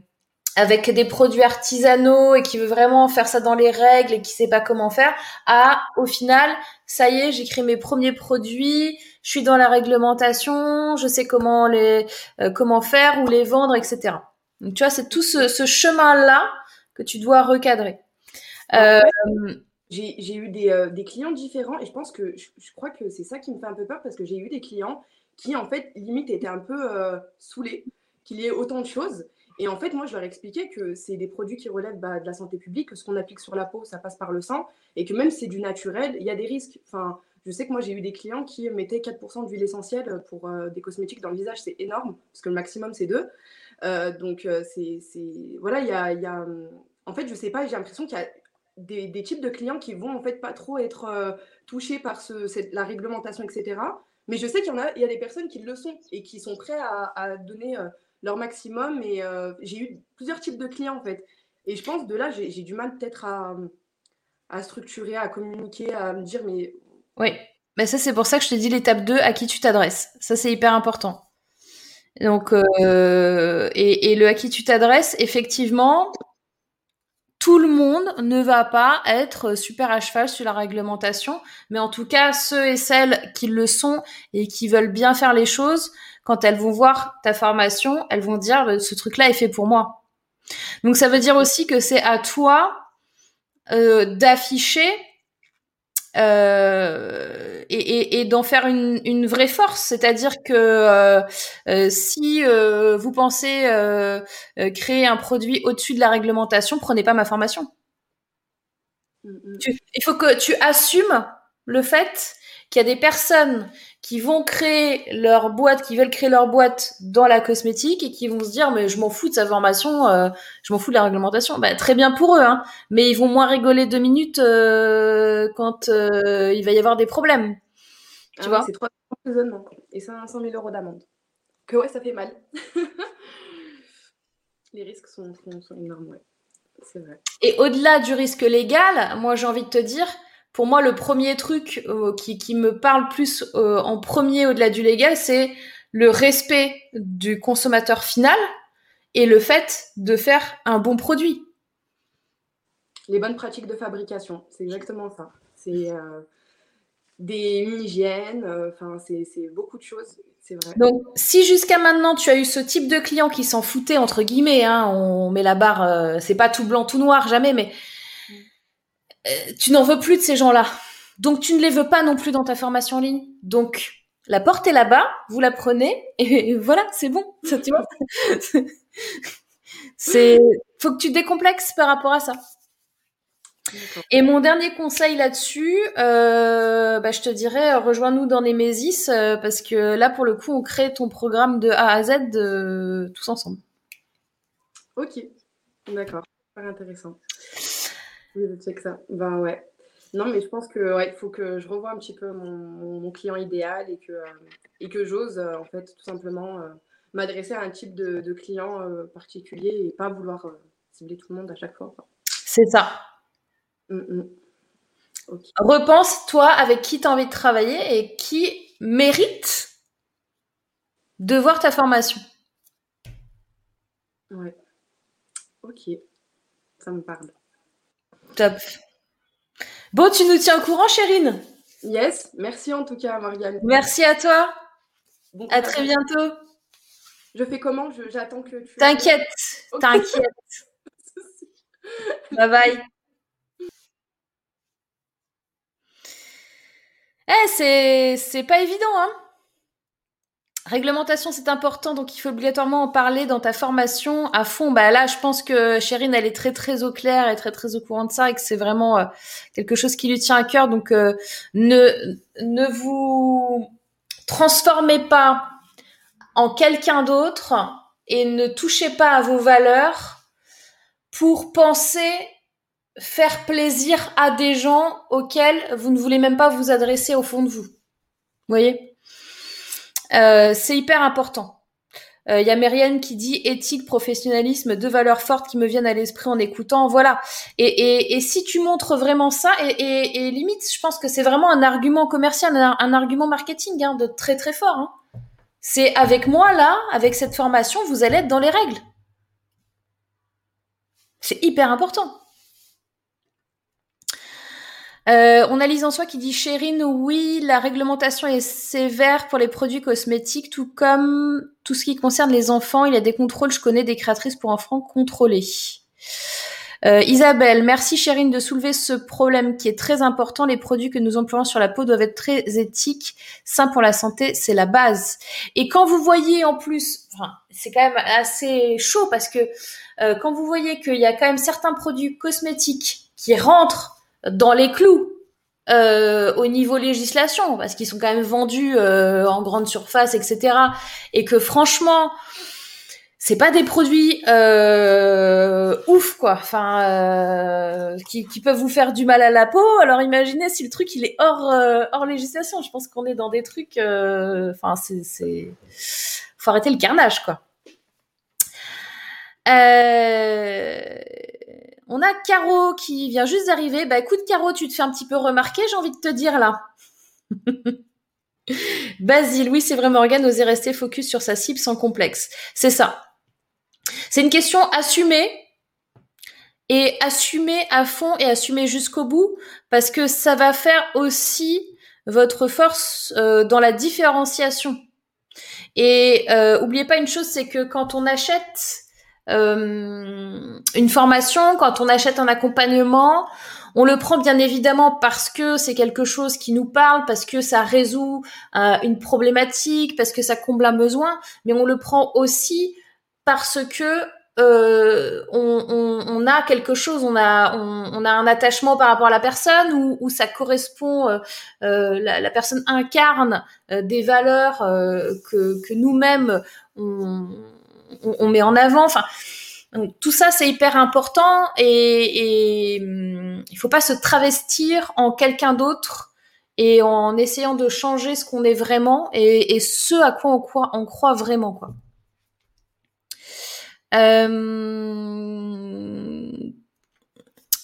avec des produits artisanaux et qui veut vraiment faire ça dans les règles et qui sait pas comment faire, à au final, ça y est, j'ai créé mes premiers produits, je suis dans la réglementation, je sais comment les euh, comment faire ou les vendre, etc. Donc tu vois, c'est tout ce, ce chemin-là que tu dois recadrer. Euh, j'ai eu des, euh, des, clients différents et je pense que je, crois que c'est ça qui me fait un peu peur parce que j'ai eu des clients qui en fait limite étaient un peu saoulés qu'il y ait autant de choses. Et en fait, moi, je leur expliquais que c'est des produits qui relèvent bah, de la santé publique, que ce qu'on applique sur la peau, ça passe par le sang, et que même si c'est du naturel, il y a des risques. Enfin, je sais que moi, j'ai eu des clients qui mettaient 4% d'huile essentielle pour euh, des cosmétiques dans le visage. C'est énorme, parce que le maximum, c'est 2. Euh, donc, euh, c'est, voilà, il y a, y a, En fait, je sais pas, j'ai l'impression qu'il y a des, types de clients qui vont en fait pas trop être euh, touchés par ce, la réglementation, etc. Mais je sais qu'il y en a, il y a des personnes qui le sont et qui sont prêts à, donner euh, leur maximum. Et euh, j'ai eu plusieurs types de clients en fait. Et je pense de là, j'ai du mal peut-être à, à, structurer, à communiquer, à me dire mais. Oui, mais ça c'est pour ça que je te dis l'étape 2, à qui tu t'adresses. Ça c'est hyper important. Donc, et, et, le à qui tu t'adresses, effectivement, tout le monde ne va pas être super à cheval sur la réglementation, mais en tout cas, ceux et celles qui le sont et qui veulent bien faire les choses, quand elles vont voir ta formation, elles vont dire bah, ce truc-là est fait pour moi. Donc ça veut dire aussi que c'est à toi euh, d'afficher euh, et, et, d'en faire une, une, vraie force. C'est-à-dire que euh, euh si vous pensez créer un produit au-dessus de la réglementation, prenez pas ma formation. Mm, mm. il faut que tu assumes le fait qu'il y a des personnes qui vont créer leur boîte, qui veulent créer leur boîte dans la cosmétique et qui vont se dire mais je m'en fous de sa formation, euh, je m'en fous de la réglementation. Bah, très bien pour eux, hein, mais ils vont moins rigoler deux minutes euh, quand euh, il va y avoir des problèmes. Tu ah vois? C'est trois emprisonnements et 500 000 euros d'amende. Que ouais, ça fait mal. Les risques sont, sont énormes, ouais. C'est vrai. Et au-delà du risque légal, moi j'ai envie de te dire, pour moi, le premier truc euh, qui, qui, me parle plus euh, en premier au-delà du légal, c'est le respect du consommateur final et le fait de faire un bon produit. Les bonnes pratiques de fabrication, c'est exactement ça. C'est euh, des hygiènes, enfin, c'est beaucoup de choses. c'est Vrai. Donc, si jusqu'à maintenant tu as eu ce type de client qui s'en foutait entre guillemets, hein, on met la barre, c'est pas tout blanc tout noir jamais, mais euh, tu n'en veux plus de ces gens-là. Donc tu ne les veux pas non plus dans ta formation en ligne. Donc la porte est là-bas, vous la prenez et voilà, c'est bon. Ça, tu vois? C'est faut que tu décomplexes par rapport à ça. Et mon dernier conseil là-dessus, euh, bah, je te dirais, rejoins-nous dans Nemesis euh, parce que là, pour le coup, on crée ton programme de A à Z euh, tous ensemble. Ok, d'accord, super intéressant. Oui, je check ça. Ben ouais. Non, mais je pense que ouais, il faut que je revoie un petit peu mon, client idéal et que, euh, et que j'ose euh, en fait tout simplement euh, m'adresser à un type de, client particulier et pas vouloir cibler tout le monde à chaque fois. C'est ça. Mm, mm. Repense, toi, avec qui tu as envie de travailler et qui mérite de voir ta formation. Ouais. Ok. Ça me parle. Top. Bon, tu nous tiens au courant, Chérine? Yes, merci en tout cas, Marianne. Merci à toi. à très bientôt. Je fais comment? J'attends que tu. T'inquiète, t'inquiète. bye bye. Eh, c'est pas évident, hein? Réglementation, c'est important, donc il faut obligatoirement en parler dans ta formation à fond. Bah là, je pense que Chérine, elle est très très au clair et très très au courant de ça et que c'est vraiment euh, quelque chose qui lui tient à cœur. Donc euh, ne ne vous transformez pas en quelqu'un d'autre et ne touchez pas à vos valeurs pour penser faire plaisir à des gens auxquels vous ne voulez même pas vous adresser au fond de vous. Vous voyez? Euh, c'est hyper important. Il euh, y a Myriam qui dit éthique, professionnalisme, deux valeurs fortes qui me viennent à l'esprit en écoutant. Voilà. Et, si tu montres vraiment ça, et, et limite, je pense que c'est vraiment un argument commercial, un, argument marketing hein, de très très fort. Hein. C'est avec moi là, avec cette formation, vous allez être dans les règles. C'est hyper important. Euh, on a Lise en soi qui dit Chérine, oui, la réglementation est sévère pour les produits cosmétiques, tout comme tout ce qui concerne les enfants. Il y a des contrôles, je connais des créatrices pour enfants contrôlées. Euh, Isabelle, merci Chérine de soulever ce problème qui est très important. Les produits que nous employons sur la peau doivent être très éthiques, sains pour la santé, c'est la base. Et quand vous voyez en plus, enfin, c'est quand même assez chaud parce que euh, quand vous voyez qu'il y a quand même certains produits cosmétiques qui rentrent dans les clous euh, au niveau législation, parce qu'ils sont quand même vendus euh, en grande surface, etc. Et que franchement, c'est pas des produits euh, ouf quoi, enfin euh, qui, qui, peuvent vous faire du mal à la peau. Alors imaginez si le truc il est hors euh, hors législation. Je pense qu'on est dans des trucs, euh, enfin c'est c'est faut arrêter le carnage quoi. On a Caro qui vient juste d'arriver. Bah écoute Caro, tu te fais un petit peu remarquer, j'ai envie de te dire là. Basile, oui, c'est vrai, Morgane oser rester focus sur sa cible sans complexe. C'est ça. C'est une question assumée et assumer à fond et assumer jusqu'au bout parce que ça va faire aussi votre force euh, dans la différenciation. Et euh, oubliez pas une chose, c'est que quand on achète euh, une formation, quand on achète un accompagnement, on le prend bien évidemment parce que c'est quelque chose qui nous parle, parce que ça résout euh, une problématique, parce que ça comble un besoin, mais on le prend aussi parce que euh, on, a quelque chose, on a, on, a un attachement par rapport à la personne ou, ou ça correspond, euh, la, la, personne incarne des valeurs que, que nous-mêmes on, on, met en avant. Enfin, tout ça, c'est hyper important et, et hum, il faut pas se travestir en quelqu'un d'autre et en essayant de changer ce qu'on est vraiment et, ce à quoi on croit, on croit vraiment quoi. Euh,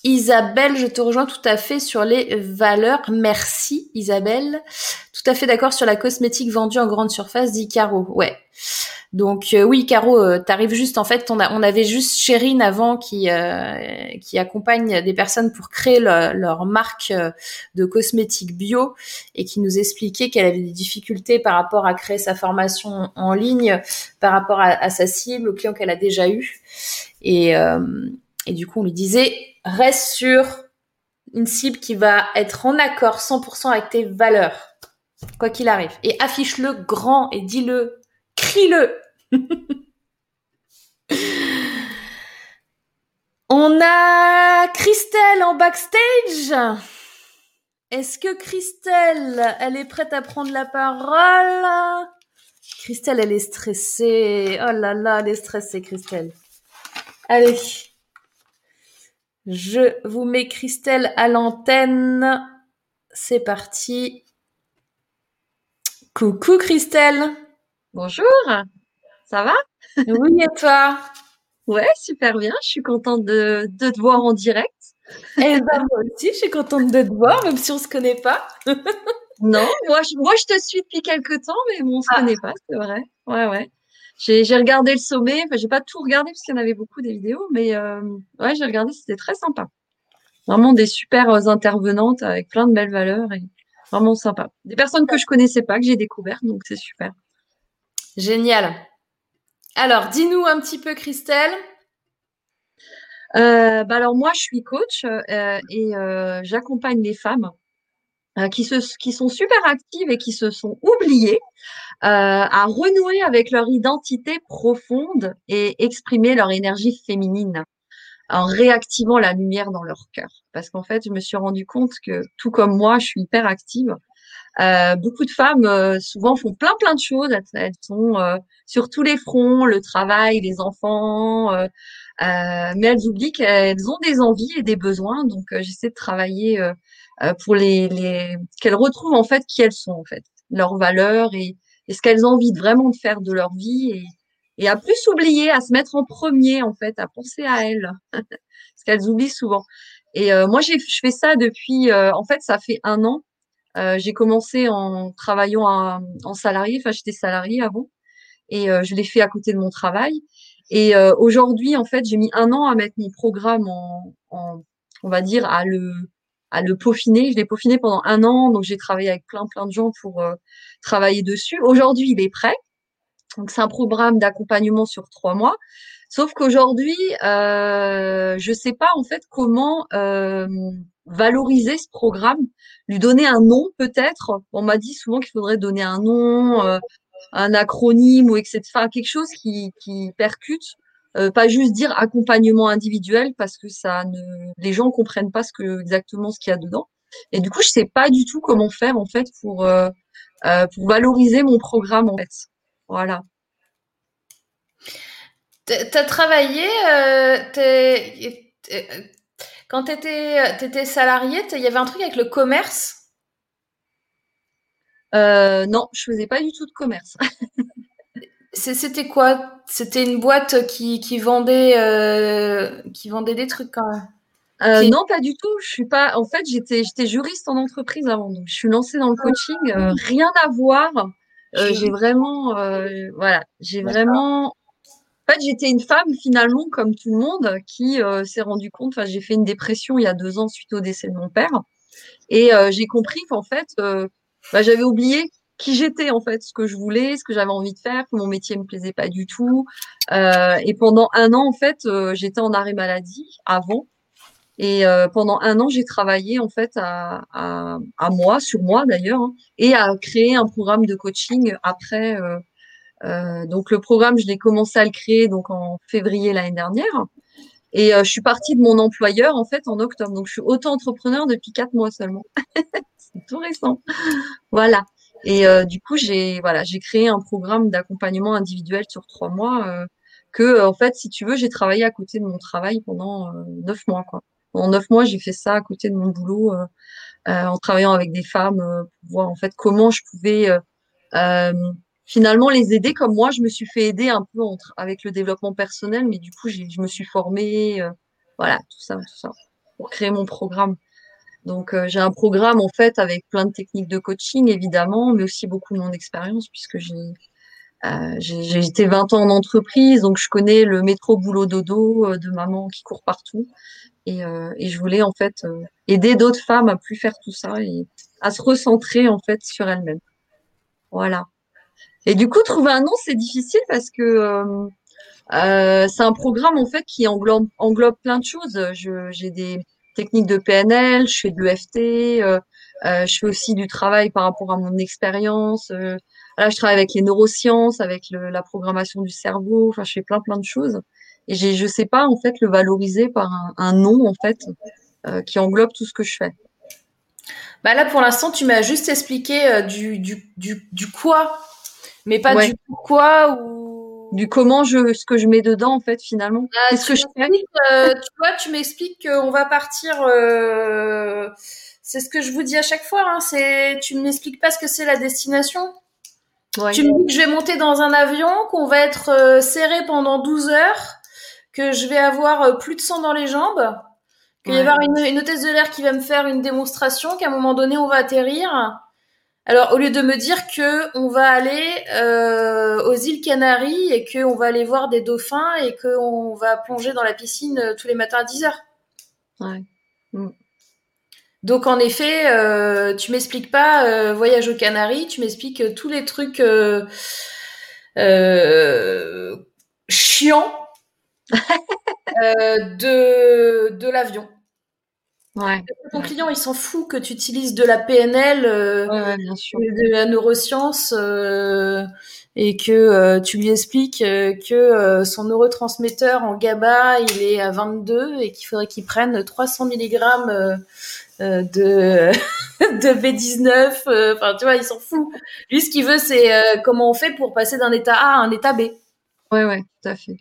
Isabelle, je te rejoins tout à fait sur les valeurs. Merci Isabelle. Tout à fait d'accord sur la cosmétique vendue en grande surface, dit Caro. Ouais. Donc euh, oui, Caro, euh, t'arrives juste. En fait, on, a, on avait juste Chérine avant qui euh, qui accompagne des personnes pour créer leur marque de cosmétiques bio et qui nous expliquait qu'elle avait des difficultés par rapport à créer sa formation en ligne, par rapport à, sa cible, aux clients qu'elle a déjà eu. Et et du coup, on lui disait reste sur une cible qui va être en accord 100% avec tes valeurs, quoi qu'il arrive. Et affiche-le grand et dis-le Crie-le On a Christelle en backstage. Est-ce que Christelle, elle est prête à prendre la parole? Christelle, elle est stressée. Oh là là, elle est stressée, Christelle. Allez. Je vous mets Christelle à l'antenne. C'est parti. Coucou Christelle. Bonjour, ça va? Oui, et toi? Ouais, super bien. Je suis contente de, te voir en direct. Et eh ben, moi aussi, je suis contente de te voir, même si on se connaît pas. non, moi je, moi je te suis depuis quelques temps, mais bon, on se ah. connaît pas, c'est vrai. Ouais, ouais. J'ai, regardé le sommet. Enfin, j'ai pas tout regardé parce qu'il y en avait beaucoup des vidéos, mais euh, ouais, j'ai regardé. C'était très sympa. Vraiment des super euh, intervenantes avec plein de belles valeurs et vraiment sympa. Des personnes que je connaissais pas que j'ai découvertes, donc c'est super. Génial. Alors, dis-nous un petit peu, Christelle. Euh, bah alors moi, je suis coach euh, et euh, j'accompagne les femmes qui, se, qui sont super actives et qui se sont oubliées à renouer avec leur identité profonde et exprimer leur énergie féminine en réactivant la lumière dans leur cœur. Parce qu'en fait, je me suis rendu compte que tout comme moi, je suis hyper active euh, beaucoup de femmes euh, souvent font plein plein de choses. Elles, sont euh, sur tous les fronts, le travail, les enfants, mais elles oublient qu'elles ont des envies et des besoins. Donc j'essaie de travailler pour les, les qu'elles retrouvent en fait qui elles sont en fait, leurs valeurs et, et ce qu'elles ont envie vraiment de faire de leur vie et, à plus oublier, à se mettre en premier en fait, à penser à elles, ce qu'elles oublient souvent. Et moi, j'ai, je fais ça depuis, en fait, ça fait un an euh, j'ai commencé en travaillant en salarié, enfin j'étais salariée avant, et euh, je l'ai fait à côté de mon travail. Et euh, aujourd'hui, en fait, j'ai mis un an à mettre mon programme en, on va dire, à le, à le peaufiner. Je l'ai peaufiné pendant un an, donc j'ai travaillé avec plein plein de gens pour travailler dessus. Aujourd'hui, il est prêt. Donc c'est un programme d'accompagnement sur trois mois. Sauf qu'aujourd'hui, euh, je sais pas en fait comment euh, valoriser ce programme, lui donner un nom peut-être. On m'a dit souvent qu'il faudrait donner un nom, euh, un acronyme ou etc. Enfin, quelque chose qui, qui percute. Euh, pas juste dire accompagnement individuel parce que ça ne, les gens comprennent pas ce que exactement ce qu'il y a dedans. Et du coup, je sais pas du tout comment faire en fait pour euh, pour valoriser mon programme en fait. Voilà. Tu as travaillé, euh, quand tu étais, étais, salarié, il y avait un truc avec le commerce? Non, je faisais pas du tout de commerce. C'était quoi? C'était une boîte qui, qui vendait, qui vendait des trucs quand même euh, non, pas du tout. Je suis pas. En fait, j'étais j'étais juriste en entreprise avant, donc je suis lancée dans le ah. coaching. Euh, rien à voir. Euh, j'ai vraiment, voilà, j'ai vraiment. En fait, j'étais une femme finalement comme tout le monde qui s'est rendu compte. Enfin, j'ai fait une dépression il y a deux ans suite au décès de mon père, et j'ai compris qu'en fait, bah, j'avais oublié qui j'étais en fait, ce que je voulais, ce que j'avais envie de faire, que mon métier me plaisait pas du tout. et pendant un an, en fait, j'étais en arrêt maladie avant. Et euh, pendant un an, j'ai travaillé en fait à, moi, sur moi d'ailleurs, hein, et à créer un programme de coaching après. Euh, euh, donc le programme, je l'ai commencé à le créer donc en février l'année dernière. Et euh, je suis partie de mon employeur en fait en octobre. Donc je suis auto-entrepreneur depuis quatre mois seulement. C'est tout récent. Voilà. Et euh, du coup, j'ai voilà, j'ai créé un programme d'accompagnement individuel sur trois mois que en fait, si tu veux, j'ai travaillé à côté de mon travail pendant neuf mois quoi. En neuf mois, j'ai fait ça à côté de mon boulot, euh, euh, en travaillant avec des femmes euh, pour voir en fait comment je pouvais finalement les aider comme moi je me suis fait aider un peu entre, avec le développement personnel mais du coup je me suis formée voilà tout ça tout ça pour créer mon programme donc j'ai un programme en fait avec plein de techniques de coaching évidemment mais aussi beaucoup de mon expérience puisque j'ai euh, j'ai été 20 ans en entreprise donc je connais le métro boulot dodo de maman qui court partout et, euh, et, je voulais en fait euh, aider d'autres femmes à plus faire tout ça et à se recentrer en fait sur elles-mêmes. Voilà. Et du coup, trouver un nom, c'est difficile parce que euh, euh c'est un programme en fait qui englobe, englobe plein de choses. J'ai des techniques de PNL, je fais de l'EFT, euh, je fais aussi du travail par rapport à mon expérience. là, je travaille avec les neurosciences, avec le, la programmation du cerveau. Enfin, je fais plein plein de choses. Et je ne sais pas en fait le valoriser par un, nom en fait euh, qui englobe tout ce que je fais. Bah là pour l'instant tu m'as juste expliqué euh, du, du, du, du, quoi, mais pas du pourquoi ou du comment je ce que je mets dedans en fait finalement. Ah, Qu'est-ce que je fais euh, Tu vois, tu m'expliques qu'on va partir. c'est ce que je vous dis à chaque fois. Hein, c'est tu m'expliques pas ce que c'est la destination. Tu me dis que je vais monter dans un avion, qu'on va être serré pendant 12 heures que je vais avoir euh, plus de sang dans les jambes, qu'il va y avoir une, hôtesse de l'air qui va me faire une démonstration, qu'à un moment donné on va atterrir. Alors au lieu de me dire que on va aller euh, aux îles Canaries et qu'on va aller voir des dauphins et qu'on va plonger dans la piscine euh, tous les matins à 10 heures. Ouais. Mm. Donc en effet, euh, tu m'expliques pas euh, voyage aux Canaries, tu m'expliques tous les trucs chiants de, de l'avion. Ouais. Ton client, il s'en fout que tu utilises de la PNL, euh, de la neuroscience, euh, et que tu lui expliques que son neurotransmetteur en GABA, il est à 22 et qu'il faudrait qu'il prenne 300 mg de, de B19. Enfin, tu vois, il s'en fout. Lui, ce qu'il veut, c'est comment on fait pour passer d'un état A à un état B. Ouais, ouais, tout à fait.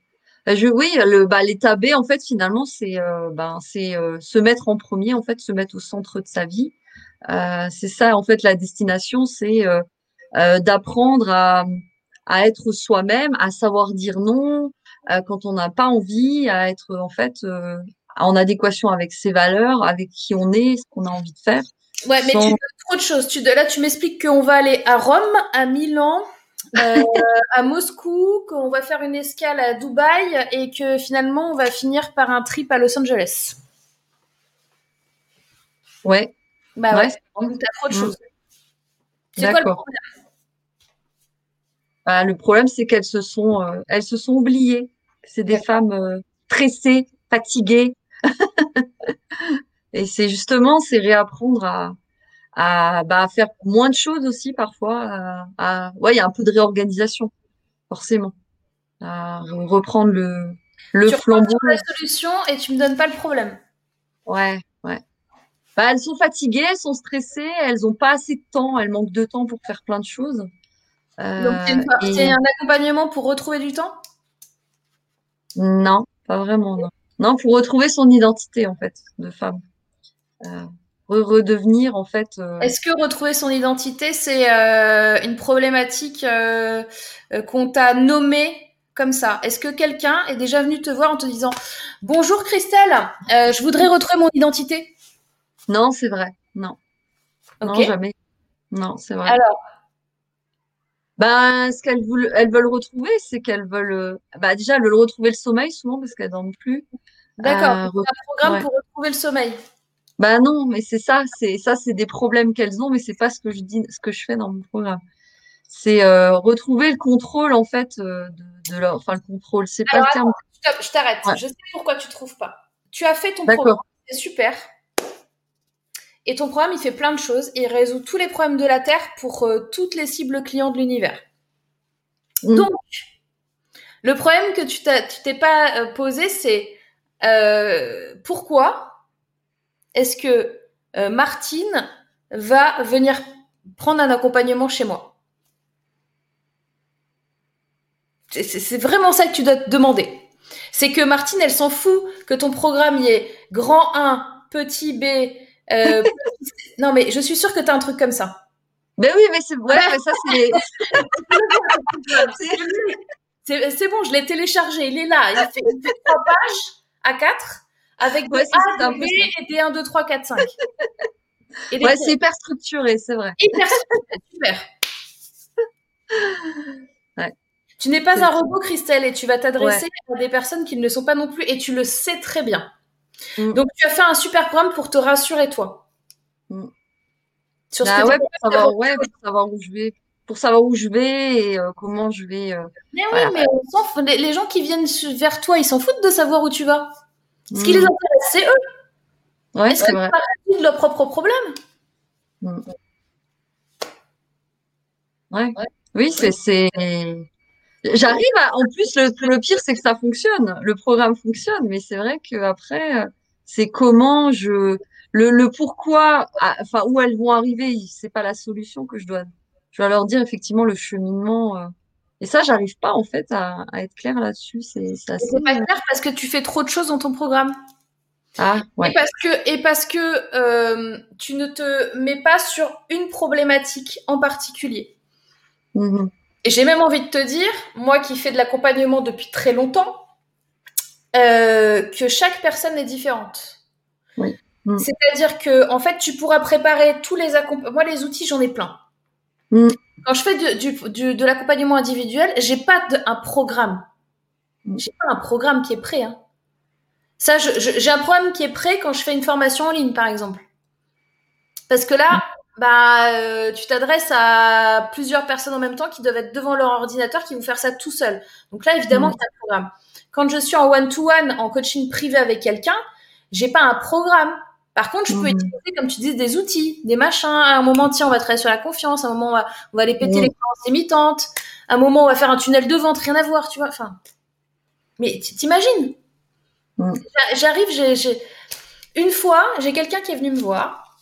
Bah, je, oui, le, bah, l'état B, en fait, finalement, c'est euh, ben, c'est euh, se mettre en premier, en fait, se mettre au centre de sa vie. Euh, c'est ça, en fait, la destination, c'est d'apprendre à, à être soi-même, à savoir dire non quand on n'a pas envie, à être, en fait, en adéquation avec ses valeurs, avec qui on est, ce qu'on a envie de faire. Ouais, mais tu tu trop de choses. Tu, là, tu m'expliques qu'on va aller à Rome, à Milan, euh, à Moscou, qu'on va faire une escale à Dubaï et que finalement on va finir par un trip à Los Angeles. Ouais. Bah ouais, ouais t'as trop de choses. C'est quoi le problème bah, Le problème, c'est qu'elles se sont, euh, elles se sont oubliées. C'est des femmes euh, pressées, fatiguées. et c'est justement, c'est réapprendre à, à, bah, faire moins de choses aussi parfois. À, ouais, il y a un peu de réorganisation, forcément. À reprendre le, le tu flambeau. la solution et tu me donnes pas le problème. Ouais, ouais. Bah, elles sont fatiguées, elles sont stressées, elles ont pas assez de temps, elles manquent de temps pour faire plein de choses. Euh, Donc, c'est un accompagnement pour retrouver du temps? Non, pas vraiment, non. Non, pour retrouver son identité, en fait, de femme. Euh, redevenir, en fait. Euh, Est-ce que retrouver son identité, c'est euh, une problématique qu'on t'a nommée comme ça? Est-ce que quelqu'un est déjà venu te voir en te disant Bonjour Christelle, je voudrais retrouver mon identité? Non, c'est vrai. Non. Non, jamais. Non, c'est vrai. Alors, ben, ce qu'elles veulent, elles veulent retrouver, c'est qu'elles veulent, euh, bah, déjà, elles veulent retrouver le sommeil souvent parce qu'elles dorment plus. D'accord. Euh, un programme pour retrouver le sommeil. Bah non, mais c'est ça, c'est ça, c'est des problèmes qu'elles ont, mais c'est pas ce que je dis, ce que je fais dans mon programme. C'est euh, retrouver le contrôle en fait de, leur, enfin le contrôle, c'est pas le terme. je t'arrête. Je sais pourquoi tu trouves pas. Tu as fait ton programme, c'est super. Et ton programme, il fait plein de choses. Il résout tous les problèmes de la Terre pour euh, toutes les cibles clients de l'univers. Mm. Donc, le problème que tu t'es pas euh, posé, c'est euh, pourquoi est-ce que Martine va venir prendre un accompagnement chez moi? C'est vraiment ça que tu dois te demander. C'est que Martine, elle s'en fout que ton programme y est grand 1, petit B, euh, non, mais je suis sûre que tu as un truc comme ça. Ben oui, mais c'est vrai, mais ça, c'est. c'est bon, je l'ai téléchargé, il est là. Il fait, trois pages à quatre avec des A, des B et des 1, 2, 3, 4, 5. ouais, c'est hyper structuré, c'est vrai. Hyper structuré, super. Ouais. Tu n'es pas un robot, Christelle, et tu vas t'adresser à des personnes qui ne le sont pas non plus, et tu le sais très bien. Mm. Donc, tu as fait un super programme pour te rassurer, toi. Mm. Sur ce bah ouais, pour savoir, ouais, pour savoir où je vais, pour savoir où je vais et euh, comment je vais. Euh, mais oui, mais on les, les, gens qui viennent vers toi, ils s'en foutent de savoir où tu vas. Ce qui les mm. intéresse, c'est eux. Ouais, c'est vrai. Pas de leurs propres problèmes. Ouais. Oui, c'est. J'arrive à. En plus, le, le pire, c'est que ça fonctionne. Le programme fonctionne, mais c'est vrai qu'après, c'est comment je. Le, le pourquoi, enfin, où elles vont arriver, c'est pas la solution que je dois. Je dois leur dire effectivement le cheminement. Et ça, j'arrive pas en fait à, à être claire là-dessus. C'est assez. Pas clair parce que tu fais trop de choses dans ton programme. Ah, ouais. Et parce que, et parce que euh, tu ne te mets pas sur une problématique en particulier. Mmh et j'ai même envie de te dire, moi qui fais de l'accompagnement depuis très longtemps, euh, que chaque personne est différente. Oui. Mm. C'est-à-dire que, en fait, tu pourras préparer tous les accompagnements. Moi, les outils, j'en ai plein. Mm. Quand je fais du, du, de l'accompagnement individuel, j'ai pas de, un programme. Mm. J'ai pas un programme qui est prêt. Hein. Ça, j'ai un programme qui est prêt quand je fais une formation en ligne, par exemple. Parce que là, bah, euh, tu t'adresses à plusieurs personnes en même temps qui doivent être devant leur ordinateur, qui vont faire ça tout seul. Donc là, évidemment, mmh. tu as un programme. Quand je suis en one-to-one, en coaching privé avec quelqu'un, j'ai pas un programme. Par contre, je peux mmh. utiliser, comme tu dis, des outils, des machins. À un moment, tiens, on va travailler sur la confiance. À un moment, on va, on va aller péter mmh. les croyances limitantes. À un moment, on va faire un tunnel de vente, rien à voir, tu vois. Enfin, mais t'imagines? J'arrive, j'ai une fois, j'ai quelqu'un qui est venu me voir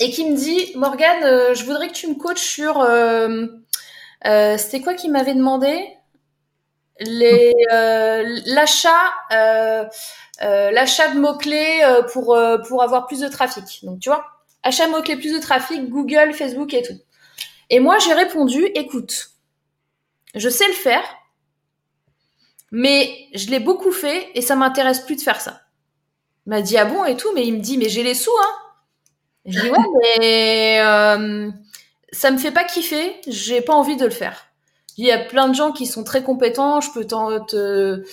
et qui me dit Morgane, euh, je voudrais que tu me coaches sur euh, euh, c'était quoi qu'il m'avait demandé? Les l'achat l'achat de mots clés pour pour avoir plus de trafic. Donc tu vois, achat de mots clés plus de trafic, Google, Facebook et tout. Et moi j'ai répondu écoute, je sais le faire, mais je l'ai beaucoup fait et ça m'intéresse plus de faire ça. Il m'a dit ah bon et tout, mais il me dit mais j'ai les sous hein. Je dis ouais, mais euh, ça me fait pas kiffer, j'ai pas envie de le faire. Il y a plein de gens qui sont très compétents, je peux te,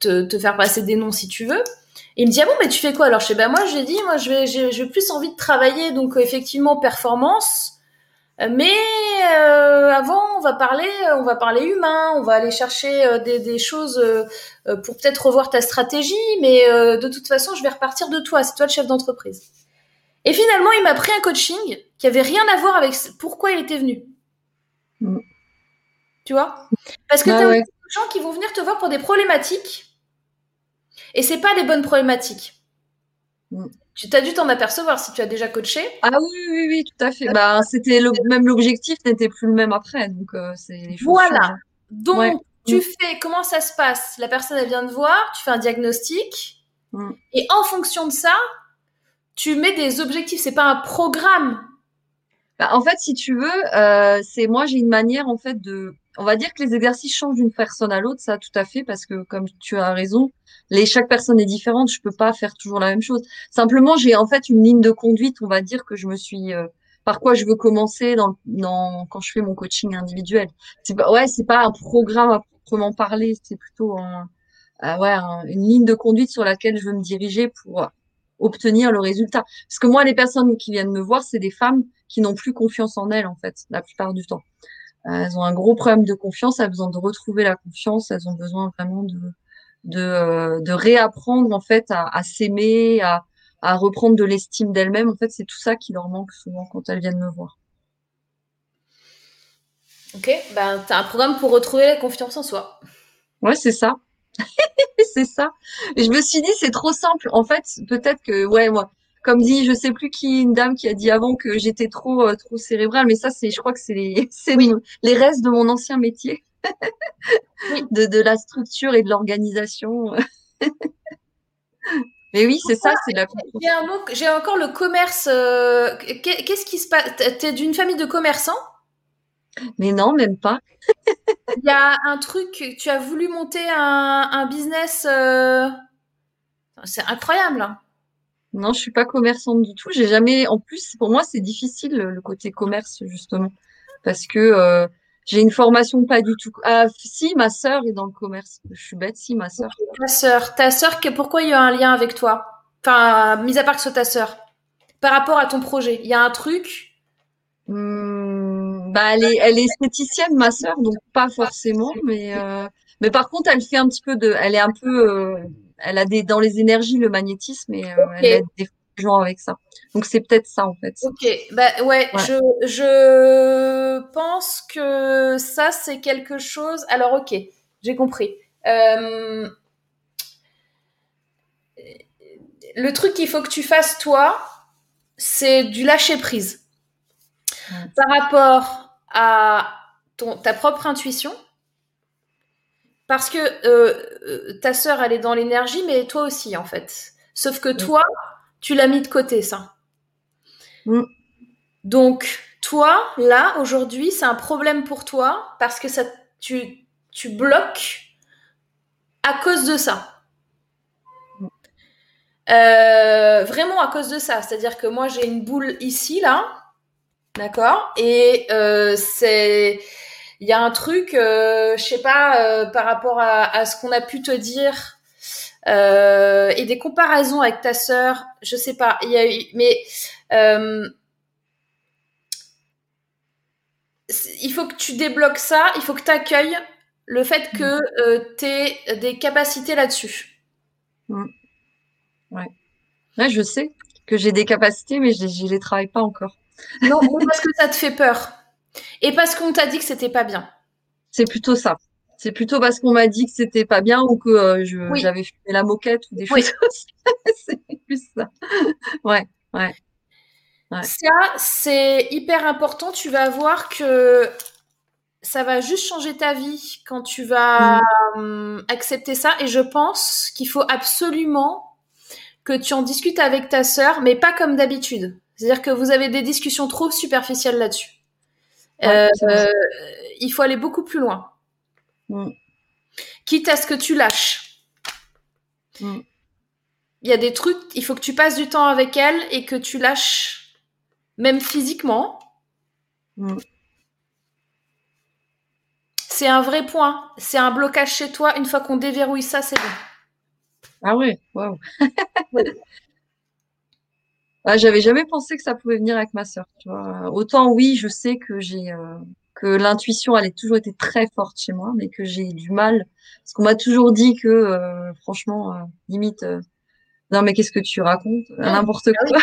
te, te faire passer des noms si tu veux. Et il me dit ah bon mais tu fais quoi alors? Je sais ben moi j'ai dit moi je vais j'ai plus envie de travailler donc effectivement performance mais euh, avant on va parler on va parler humain on va aller chercher euh, des, des choses euh, pour peut-être revoir ta stratégie mais de toute façon je vais repartir de toi c'est toi le chef d'entreprise et finalement, il m'a pris un coaching qui avait rien à voir avec pourquoi il était venu. Mm. Tu vois? Parce que tu as des gens qui vont venir te voir pour des problématiques et c'est pas les bonnes problématiques. Mm. Tu as dû t'en apercevoir si tu as déjà coaché. Ah oui, oui, oui, tout à fait. Bah, c'était le, même l'objectif n'était plus le même après. Donc, euh, c'est Voilà. Donc, Tu mm. fais comment ça se passe? La personne elle vient de voir, tu fais un diagnostic, mm. et en fonction de ça, tu mets des objectifs. C'est pas un programme. Bah, en fait, si tu veux, euh, c'est moi j'ai une manière en fait de, on va dire que les exercices changent d'une personne à l'autre, ça tout à fait, parce que comme tu as raison, chaque personne est différente. Je peux pas faire toujours la même chose. Simplement, j'ai en fait une ligne de conduite. On va dire que je me suis euh, par quoi je veux commencer dans, dans quand je fais mon coaching individuel. C'est pas, ouais, c'est pas un programme à proprement parler, c'est plutôt un, euh, ouais, une ligne de conduite sur laquelle je veux me diriger pour obtenir le résultat. Parce que moi, les personnes qui viennent me voir, c'est des femmes qui n'ont plus confiance en elles, en fait, la plupart du temps. Elles ont un gros problème de confiance, elles ont besoin de retrouver la confiance, elles ont besoin vraiment de, de, euh, de réapprendre, en fait, à, à s'aimer, à, à reprendre de l'estime d'elles-mêmes. En fait, c'est tout ça qui leur manque souvent quand elles viennent me voir. Ok, ben, tu as un programme pour retrouver la confiance en soi. Ouais, c'est ça. c'est ça. Et je me suis dit, c'est trop simple. En fait, peut-être que, ouais, moi, comme dit, je sais plus qui, une dame qui a dit avant que j'étais trop, euh, trop cérébrale, mais ça, c'est, je crois que c'est les, c'est les restes de mon ancien métier. de, de la structure et de l'organisation. Mais oui, c'est ça, c'est la. J'ai encore le commerce. Euh, qu'est-ce qui se passe? T'es d'une famille de commerçants? Mais non, même pas. Il y a un truc, tu as voulu monter un, business. Euh, c'est incroyable. Hein. Non, je suis pas commerçante du tout. J'ai jamais. En plus, pour moi, c'est difficile le côté commerce justement, parce que euh, j'ai une formation pas du tout. Ah, si, ma sœur est dans le commerce. Je suis bête, si, ma sœur. Ta sœur, ta sœur, pourquoi il y a un lien avec toi? Enfin, mis à part que ce soit ta sœur, par rapport à ton projet, il y a un truc? Hmm, Bah, elle est, elle est esthéticienne, ma sœur, donc pas forcément, mais euh, mais par contre, elle fait un petit peu de, elle est un peu, euh, elle a des dans les énergies le magnétisme et euh, elle aide des gens avec ça. Donc c'est peut-être ça en fait. Ok, bah ouais, Je, je pense que ça c'est quelque chose. Alors ok, j'ai compris. Euh... Le truc qu'il faut que tu fasses toi, c'est du lâcher prise par rapport à ton, ta propre intuition. Parce que euh, euh, ta sœur, elle est dans l'énergie, mais toi aussi, en fait. Sauf que toi, tu l'as mis de côté, ça. Mm. Donc, toi, là, aujourd'hui, c'est un problème pour toi parce que ça, tu, tu bloques à cause de ça. Mm. Euh, vraiment à cause de ça. C'est-à-dire que moi, j'ai une boule ici, là. D'accord Et euh, c'est. Il y a un truc, euh, je sais pas, par rapport à, à ce qu'on a pu te dire euh, et des comparaisons avec ta sœur, je sais pas, il y a eu, mais euh, il faut que tu débloques ça, il faut que tu accueilles le fait que mm. euh, tu aies des capacités là-dessus. Mm. Ouais. Là, je sais que j'ai des capacités, mais je ne les travaille pas encore. non, parce que ça te fait peur. Et parce qu'on t'a dit que c'était pas bien. C'est plutôt ça. C'est plutôt parce qu'on m'a dit que c'était pas bien ou que euh, j'avais fait la moquette ou des choses. c'est plus ça. Ouais, ouais. Ça, c'est hyper important. Tu vas voir que ça va juste changer ta vie quand tu vas mm. hum, accepter ça. Et je pense qu'il faut absolument que tu en discutes avec ta sœur, mais pas comme d'habitude. C'est-à-dire que vous avez des discussions trop superficielles là-dessus. Euh, il faut aller beaucoup plus loin. Mm. Quitte à ce que tu lâches. Mm. Il y a des trucs, il faut que tu passes du temps avec elle et que tu lâches, même physiquement. Mm. C'est un vrai point. C'est un blocage chez toi. Une fois qu'on déverrouille ça, c'est bon. Ah ouais, waouh. ah, J'avais jamais pensé que ça pouvait venir avec ma soeur. Autant oui, je sais que j'ai euh, que l'intuition, elle a toujours été très forte chez moi, mais que j'ai du mal. Parce qu'on m'a toujours dit que, euh, franchement, euh, limite, non, mais qu'est-ce que tu racontes? N'importe ah quoi.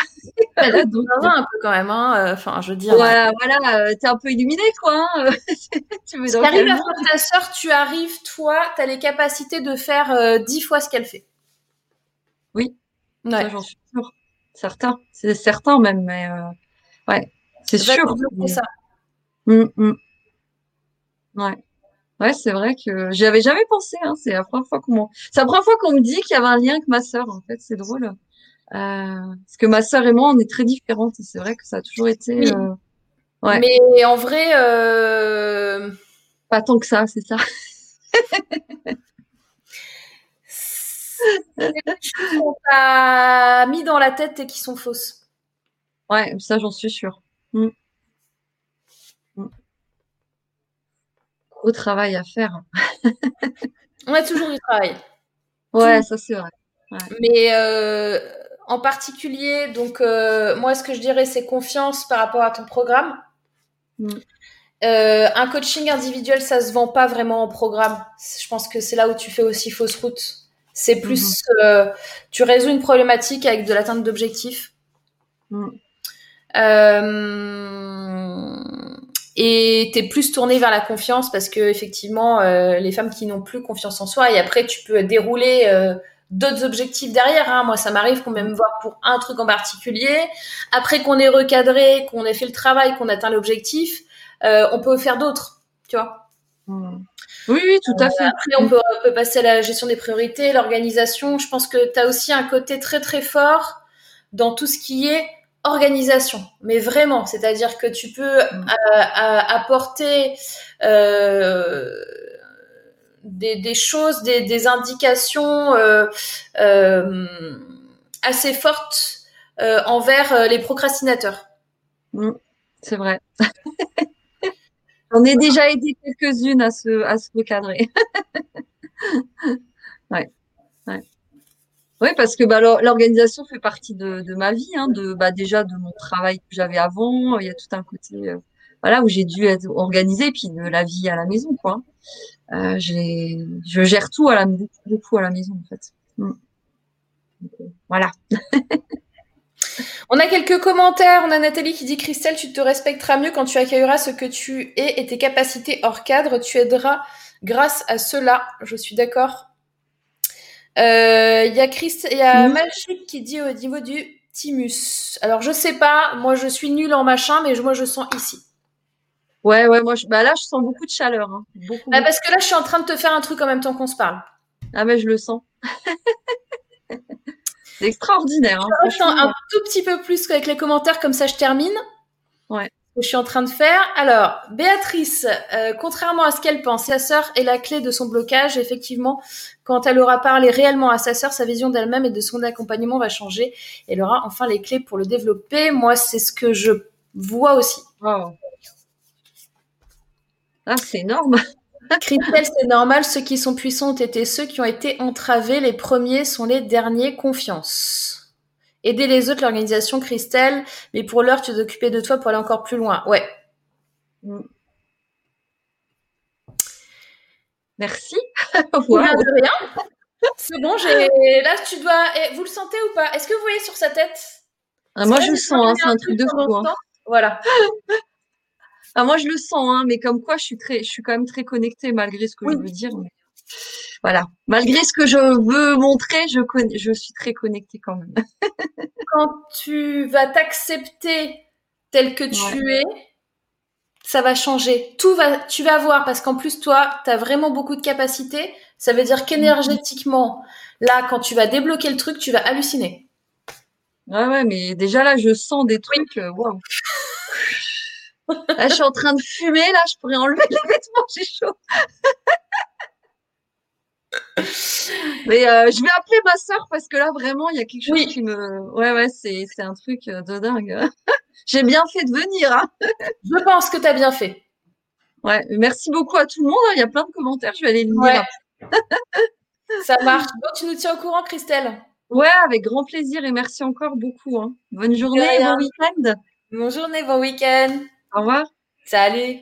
Elle donc, un peu quand même, hein. Enfin, je veux dire. Voilà, voilà, t'es un peu illuminé, quoi. Hein tu veux arrives à faire ta sœur, tu arrives, toi, t'as les capacités de faire dix fois ce qu'elle fait. Oui. Ouais. j'en suis sûre. Certain. C'est certain même, mais ouais, c'est sûr. ça. Mmh, mmh. Ouais. Ouais, c'est vrai que j'y avais jamais pensé. Hein. C'est la première fois qu'on c'est la première fois qu'on me dit qu'il y avait un lien avec ma sœur. En fait, c'est drôle. Euh, parce que ma sœur et moi, on est très différentes. c'est vrai que ça a toujours été. Euh... Ouais. Mais en vrai, euh... pas tant que ça, c'est ça. qu'on t'a mis dans la tête et qui sont fausses. Ouais, ça j'en suis sûre. Mm. Mm. Gros travail à faire. On a toujours du travail. Ouais, ça c'est vrai. Mais euh, en particulier, donc euh, moi ce que je dirais c'est confiance par rapport à ton programme. Mm. Euh, un coaching individuel, ça se vend pas vraiment en programme. Je pense que c'est là où tu fais aussi fausse route. C'est plus, mhm. euh, tu résous une problématique avec de l'atteinte d'objectifs. Mm. Euh, et tu es plus tourné vers la confiance parce que effectivement, euh, les femmes qui n'ont plus confiance en soi, et après tu peux dérouler d'autres objectifs derrière. Hein. Moi, ça m'arrive qu'on me voir pour un truc en particulier. Après qu'on ait recadré, qu'on ait fait le travail, qu'on atteint l'objectif, on peut faire d'autres, tu vois. Mm. Oui, oui, tout à fait. Après, on peut, passer à la gestion des priorités, l'organisation. Je pense que tu as aussi un côté très, très fort dans tout ce qui est organisation. Mais vraiment, c'est-à-dire que tu peux mm. apporter euh, des, choses, des, indications euh, euh, assez fortes envers les procrastinateurs. Mm. C'est vrai. On est déjà aidé quelques-unes à se, à se recadrer. ouais. Oui, parce que bah, l'organisation fait partie de, de ma vie, hein, de bah, déjà de mon travail que j'avais avant. Il y a tout un côté euh, voilà où j'ai dû être organisée, puis de la vie à la maison, quoi. Euh, je gère tout à la beaucoup, beaucoup à la maison en fait. Mm. Euh, voilà. On a quelques commentaires. On a Nathalie qui dit Christelle, tu te respecteras mieux quand tu accueilleras ce que tu es et tes capacités hors cadre. Tu aideras grâce à cela. Je suis d'accord. Il euh, y a, Christ... y a qui dit au niveau du thymus. Alors, je sais pas. Moi, je suis nulle en machin, mais moi, je sens ici. Ouais, ouais, moi, je... bah là, je sens beaucoup de chaleur. Hein. Beaucoup, bah, parce que là, je suis en train de te faire un truc en même temps qu'on se parle. Ah, mais je le sens. C'est extraordinaire. Hein, je un tout petit peu plus qu'avec les commentaires, comme ça je termine. Ouais. je suis en train de faire. Alors, Béatrice, euh, contrairement à ce qu'elle pense, sa sœur est la clé de son blocage. Effectivement, quand elle aura parlé réellement à sa sœur, sa vision d'elle-même et de son accompagnement va changer. Elle aura enfin les clés pour le développer. Moi, c'est ce que je vois aussi. Wow. Ah, c'est énorme. Christelle, c'est normal. Ceux qui sont puissants ont été ceux qui ont été entravés. Les premiers sont les derniers. Confiance. Aider les autres, l'organisation, Christelle. Mais pour l'heure, tu t'occuper de toi pour aller encore plus loin. Ouais. Mm. Merci. wow. de rien. C'est bon, j'ai. Là, tu dois. Eh, vous le sentez ou pas? Est-ce que vous voyez sur sa tête? Ah, Moi, je le sens. Hein, c'est un truc de fou. Hein. Voilà. Ah, moi, je le sens, hein, mais comme quoi, je suis très, je suis quand même très connectée malgré ce que je veux dire. Voilà, malgré ce que je veux montrer, je, je suis très connectée quand même. quand tu vas t'accepter tel que tu es, ça va changer. Tout va, tu vas voir parce qu'en plus toi, tu as vraiment beaucoup de capacités. Ça veut dire qu'énergétiquement, là, quand tu vas débloquer le truc, tu vas halluciner. Ouais, ouais, mais déjà là, je sens des trucs. Euh, waouh. Là, je suis en train de fumer, là, je pourrais enlever les vêtements, j'ai chaud. Mais euh, je vais appeler ma soeur parce que là, vraiment, il y a quelque chose qui me. Ouais, ouais, c'est, un truc euh, de dingue. J'ai bien fait de venir. Hein. Je pense que tu as bien fait. Ouais, merci beaucoup à tout le monde. Hein. Il y a plein de commentaires, je vais aller les lire. Ça marche. Bon, tu nous tiens au courant, Christelle Ouais, avec grand plaisir et merci encore beaucoup. Hein. Bonne journée, bon week-end. Bonne journée, bon week-end. Au revoir. Salut.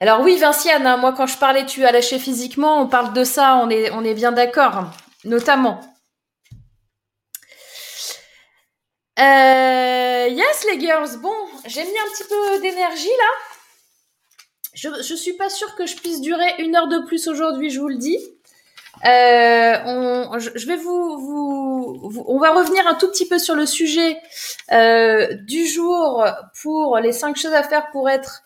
Alors oui, Vinciane, hein, moi quand je parlais tu as lâché physiquement, on parle de ça, on est, bien d'accord, notamment. Euh, yes les girls, bon, j'ai mis un petit peu d'énergie là. Je, je suis pas sûre que je puisse durer une heure de plus aujourd'hui, je vous le dis. Vous, on va revenir un tout petit peu sur le sujet du jour pour les cinq choses à faire pour être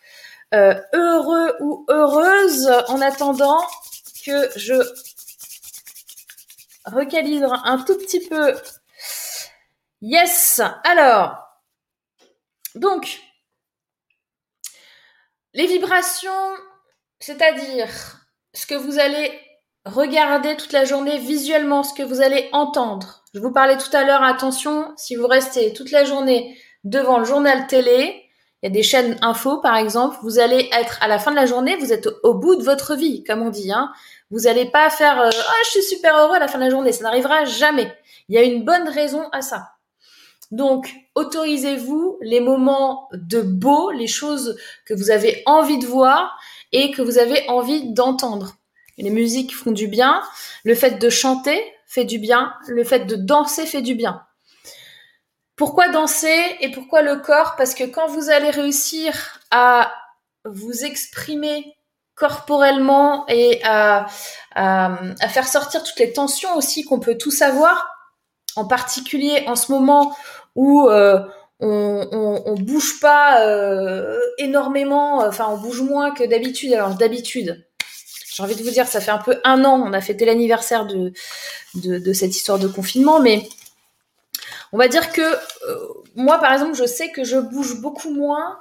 heureux ou heureuse. En attendant que je recalibre un tout petit peu. Yes. Alors, donc, les vibrations, c'est-à-dire ce que vous allez regarder toute la journée visuellement, ce que vous allez entendre. Je vous parlais tout à l'heure, attention, si vous restez toute la journée devant le journal télé, il y a des chaînes info par exemple, vous allez être à la fin de la journée, vous êtes au bout de votre vie, comme on dit. Hein. Vous n'allez pas faire euh, ah je suis super heureux à la fin de la journée, ça n'arrivera jamais. Il y a une bonne raison à ça. Donc, autorisez-vous les moments de beau, les choses que vous avez envie de voir et que vous avez envie d'entendre. Les musiques font du bien, le fait de chanter fait du bien, le fait de danser fait du bien. Pourquoi danser et pourquoi le corps? Parce que quand vous allez réussir à vous exprimer corporellement et à, faire sortir toutes les tensions aussi qu'on peut tous avoir, en particulier en ce moment où euh, on, on, bouge pas euh, énormément, enfin on bouge moins que d'habitude. Alors d'habitude, j'ai envie de vous dire, ça fait un peu un an, on a fêté l'anniversaire de, de, cette histoire de confinement, mais on va dire que euh, moi, par exemple, je sais que je bouge beaucoup moins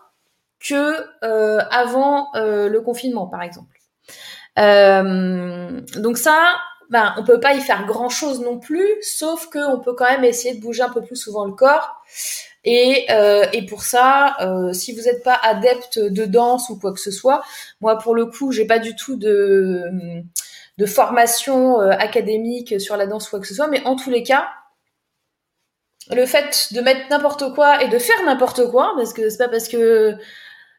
que euh, avant euh, le confinement, par exemple. Donc ça, ben, on peut pas y faire grand chose non plus, sauf qu'on peut quand même essayer de bouger un peu plus souvent le corps. Et, et pour ça, si vous n'êtes pas adepte de danse ou quoi que ce soit, moi pour le coup, j'ai pas du tout de, formation académique sur la danse ou quoi que ce soit, mais en tous les cas, le fait de mettre n'importe quoi et de faire n'importe quoi, parce que c'est pas parce que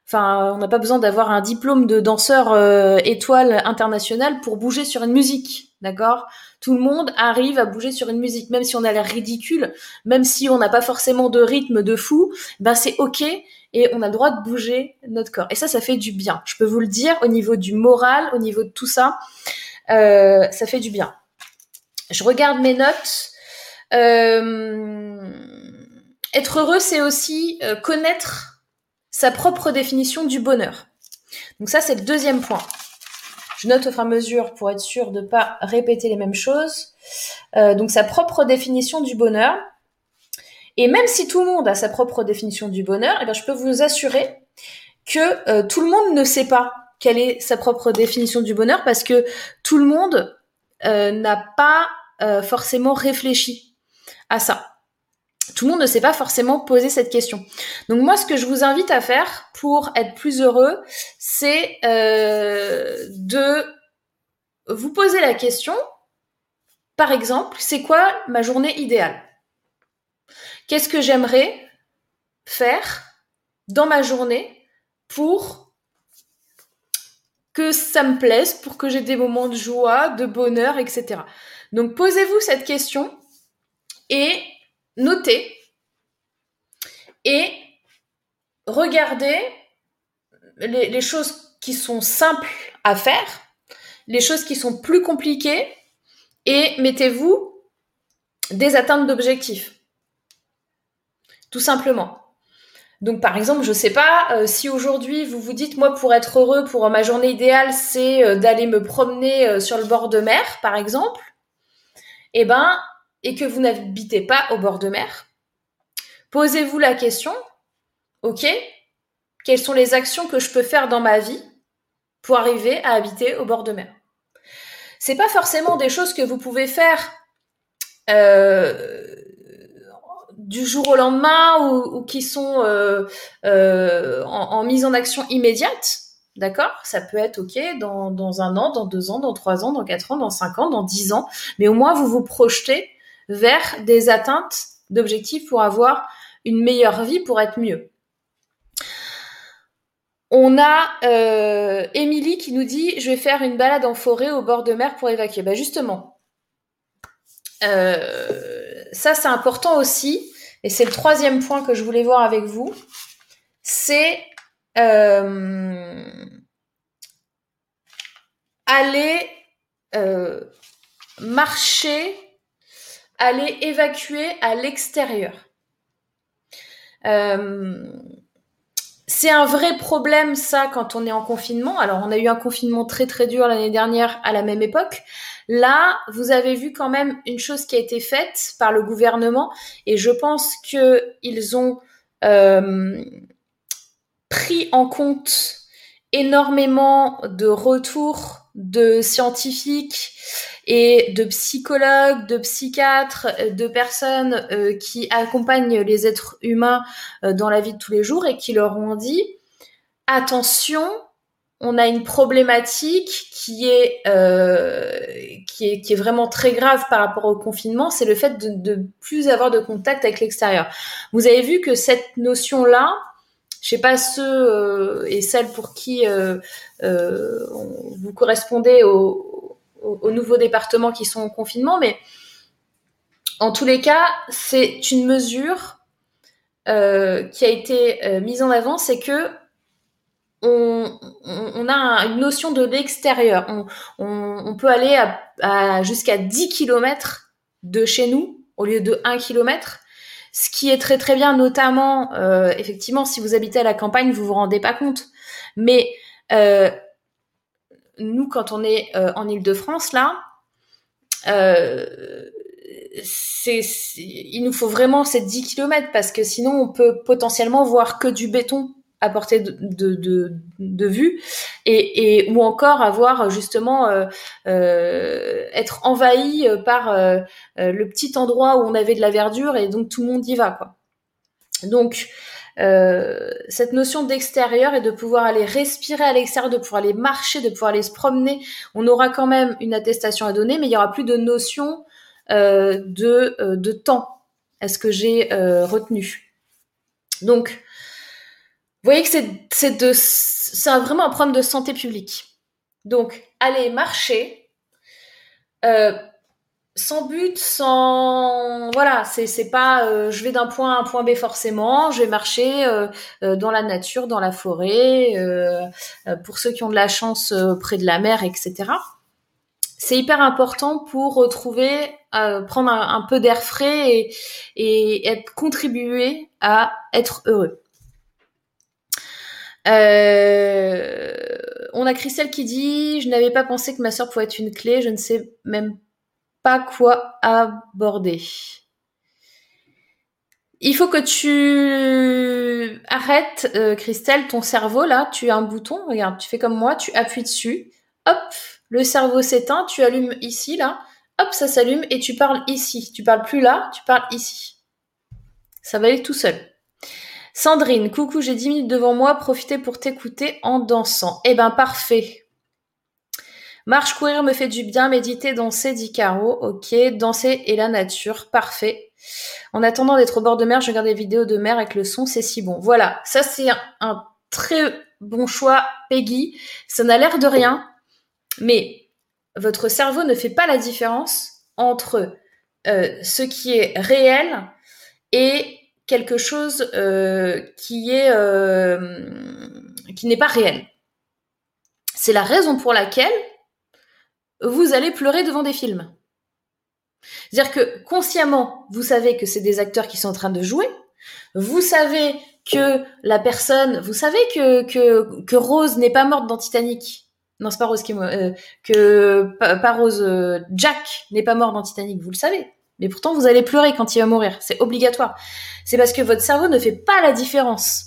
Enfin, on n'a pas besoin d'avoir un diplôme de danseur euh, étoile international pour bouger sur une musique, d'accord? Tout le monde arrive à bouger sur une musique, même si on a l'air ridicule, même si on n'a pas forcément de rythme de fou, ben c'est ok et on a le droit de bouger notre corps. Et ça, ça fait du bien. Je peux vous le dire au niveau du moral, au niveau de tout ça, euh, ça fait du bien. Je regarde mes notes. Euh, être heureux, c'est aussi connaître sa propre définition du bonheur. Donc ça, c'est le deuxième point. Je note au fur et à mesure pour être sûr de ne pas répéter les mêmes choses. Euh, donc sa propre définition du bonheur. Et même si tout le monde a sa propre définition du bonheur, eh bien, je peux vous assurer que euh, tout le monde ne sait pas quelle est sa propre définition du bonheur parce que tout le monde euh, n'a pas forcément réfléchi à ça tout le monde ne s'est pas forcément posé cette question. Donc moi, ce que je vous invite à faire pour être plus heureux, c'est euh, de vous poser la question, par exemple, c'est quoi ma journée idéale? Qu'est-ce que j'aimerais faire dans ma journée pour que ça me plaise, pour que j'ai des moments de joie, de bonheur, etc. Donc posez-vous cette question et notez et regardez les, choses qui sont simples à faire, les choses qui sont plus compliquées et mettez-vous des atteintes d'objectifs. Tout simplement. Donc par exemple, je sais pas euh, si aujourd'hui vous vous dites moi pour être heureux pour ma journée idéale, c'est euh, d'aller me promener euh, sur le bord de mer par exemple. Eh ben et que vous n'habitez pas au bord de mer, posez-vous la question, ok, quelles sont les actions que je peux faire dans ma vie pour arriver à habiter au bord de mer? C'est pas forcément des choses que vous pouvez faire euh, du jour au lendemain ou, qui sont euh, euh, en, mise en action immédiate. D'accord? Ça peut être OK dans, dans, un an, dans deux ans, dans trois ans, dans quatre ans, dans cinq ans, dans dix ans. Mais au moins, vous vous projetez vers des atteintes d'objectifs pour avoir une meilleure vie, pour être mieux. On a euh, Émilie qui nous dit je vais faire une balade en forêt au bord de mer pour évacuer. Bah justement, euh, ça c'est important aussi, et c'est le troisième point que je voulais voir avec vous, c'est euh, aller marcher, aller évacuer à l'extérieur. Euh, c'est un vrai problème ça quand on est en confinement. Alors on a eu un confinement très très dur l'année dernière à la même époque. Là, vous avez vu quand même une chose qui a été faite par le gouvernement et je pense que ils ont euh, pris en compte énormément de retours de scientifiques et de psychologues, de psychiatres, de personnes euh, qui accompagnent les êtres humains euh, dans la vie de tous les jours et qui leur ont dit attention, on a une problématique qui est, euh, qui est qui est vraiment très grave par rapport au confinement, c'est le fait de, de plus avoir de contact avec l'extérieur. Vous avez vu que cette notion là, je sais pas ceux euh, et celles pour qui euh, euh, vous correspondez aux au, nouveaux départements qui sont en confinement, mais en tous les cas, c'est une mesure qui a été mise en avant, c'est que on, a une notion de l'extérieur. On, peut aller jusqu'à 10 km de chez nous au lieu de 1 km ce qui est très très bien, notamment, euh, effectivement, si vous habitez à la campagne, vous vous rendez pas compte. Mais euh, nous, quand on est euh, en Ile-de-France, là, c'est, il nous faut vraiment ces 10 km parce que sinon, on peut potentiellement voir que du béton à portée de, de, de, vue et, et, ou encore avoir justement euh, euh, être envahi par euh, le petit endroit où on avait de la verdure et donc tout le monde y va quoi. Donc cette notion d'extérieur et de pouvoir aller respirer à l'extérieur, de pouvoir aller marcher, de pouvoir aller se promener, on aura quand même une attestation à donner, mais il y aura plus de notion de, de temps. Est-ce que j'ai retenu Donc vous voyez que c'est c'est vraiment un problème de santé publique. Donc, aller marcher euh, sans but, sans voilà, c'est c'est pas euh, je vais d'un point à un point B forcément. Je vais marcher euh, dans la nature, dans la forêt. pour ceux qui ont de la chance près de la mer, etc. C'est hyper important pour retrouver, prendre un, peu d'air frais et, et être contribuer à être heureux. Euh, on a Christelle qui dit Je n'avais pas pensé que ma soeur pouvait être une clé, je ne sais même pas quoi aborder. Il faut que tu arrêtes, euh, Christelle, ton cerveau là. Tu as un bouton, regarde, tu fais comme moi, tu appuies dessus. Hop, le cerveau s'éteint, tu allumes ici là. Hop, ça s'allume et tu parles ici. Tu parles plus là, tu parles ici. Ça va aller tout seul. Sandrine, coucou, j'ai 10 minutes devant moi, profitez pour t'écouter en dansant. Eh ben, parfait. Marche, courir me fait du bien, méditer, danser, dit Caro. Ok, danser et la nature, parfait. En attendant d'être au bord de mer, je regarde des vidéos de mer avec le son, c'est si bon. Voilà, ça c'est un, très bon choix, Peggy. Ça n'a l'air de rien, mais votre cerveau ne fait pas la différence entre euh, ce qui est réel et quelque chose euh, qui est euh, qui n'est pas réel. C'est la raison pour laquelle vous allez pleurer devant des films. C'est-à-dire que consciemment, vous savez que c'est des acteurs qui sont en train de jouer. Vous savez que la personne, vous savez que que, que Rose n'est pas morte dans Titanic. Non, c'est pas Rose qui est euh, que pas, Rose, Jack n'est pas mort dans Titanic. Vous le savez. Mais pourtant, vous allez pleurer quand il va mourir. C'est obligatoire. C'est parce que votre cerveau ne fait pas la différence.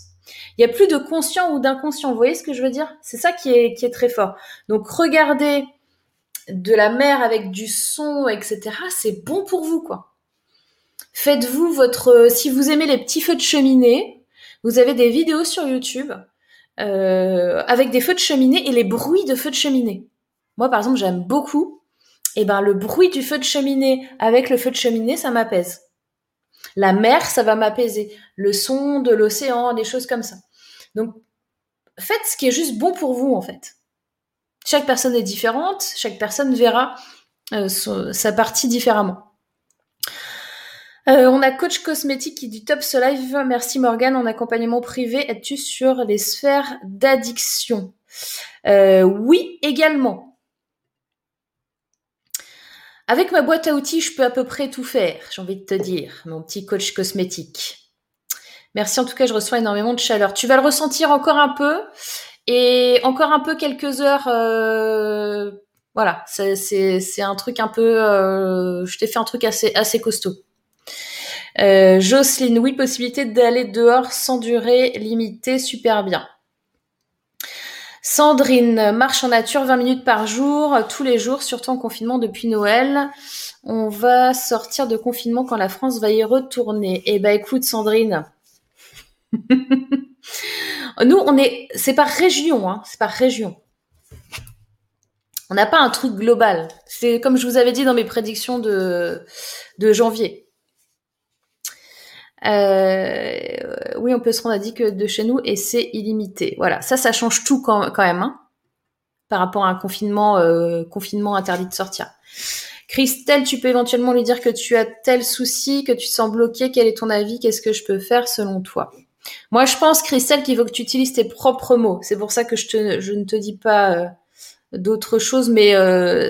Il n'y a plus de conscient ou d'inconscient. Vous voyez ce que je veux dire? C'est ça qui est, qui est très fort. Donc, regardez de la mer avec du son, etc. C'est bon pour vous, quoi. Faites-vous votre... Si vous aimez les petits feux de cheminée, vous avez des vidéos sur YouTube euh, avec des feux de cheminée et les bruits de feux de cheminée. Moi, par exemple, j'aime beaucoup et eh ben le bruit du feu de cheminée avec le feu de cheminée, ça m'apaise. La mer, ça va m'apaiser. Le son de l'océan, des choses comme ça. Donc, faites ce qui est juste bon pour vous, en fait. Chaque personne est différente, chaque personne verra euh, sa partie différemment. Euh, on a coach cosmétique qui dit top ce live. Merci Morgane. En accompagnement privé, es-tu sur les sphères d'addiction? Euh, Oui, également. Avec ma boîte à outils, je peux à peu près tout faire, j'ai envie de te dire, mon petit coach cosmétique. Merci en tout cas, je reçois énormément de chaleur. Tu vas le ressentir encore un peu et encore un peu quelques heures. Euh, voilà, c'est un truc un peu. Euh, je t'ai fait un truc assez assez costaud. Euh, Jocelyne, oui, possibilité d'aller dehors sans durée limitée, super bien. Sandrine, marche en nature 20 minutes par jour, tous les jours, surtout en confinement depuis Noël. On va sortir de confinement quand la France va y retourner. Eh ben écoute Sandrine, nous on est, c'est par région, hein, c'est par région. On n'a pas un truc global. C'est comme je vous avais dit dans mes prédictions de, janvier. Euh, oui, on peut se rendre à dit que de chez nous et c'est illimité. Voilà, ça, ça change tout quand, même hein, par rapport à un confinement, euh, confinement interdit de sortir. Christelle, tu peux éventuellement lui dire que tu as tel souci, que tu te sens bloqué. Quel est ton avis Qu'est-ce que je peux faire selon toi? Moi, je pense, Christelle, qu'il faut que tu utilises tes propres mots. C'est pour ça que je, ne te dis pas euh, d'autres choses. Mais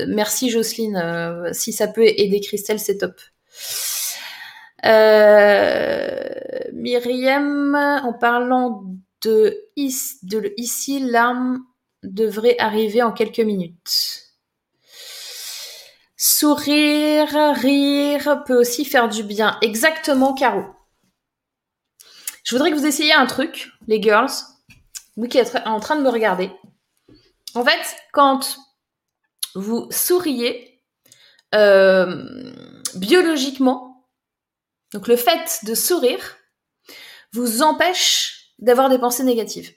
merci, Jocelyne. si ça peut aider Christelle, c'est top. Euh, Myriam, en parlant de, de ici, l'arme devrait arriver en quelques minutes. Sourire, rire peut aussi faire du bien. Exactement, Caro. Je voudrais que vous essayiez un truc, les girls, vous qui êtes en train de me regarder. En fait, quand vous souriez, euh, biologiquement, donc le fait de sourire vous empêche d'avoir des pensées négatives.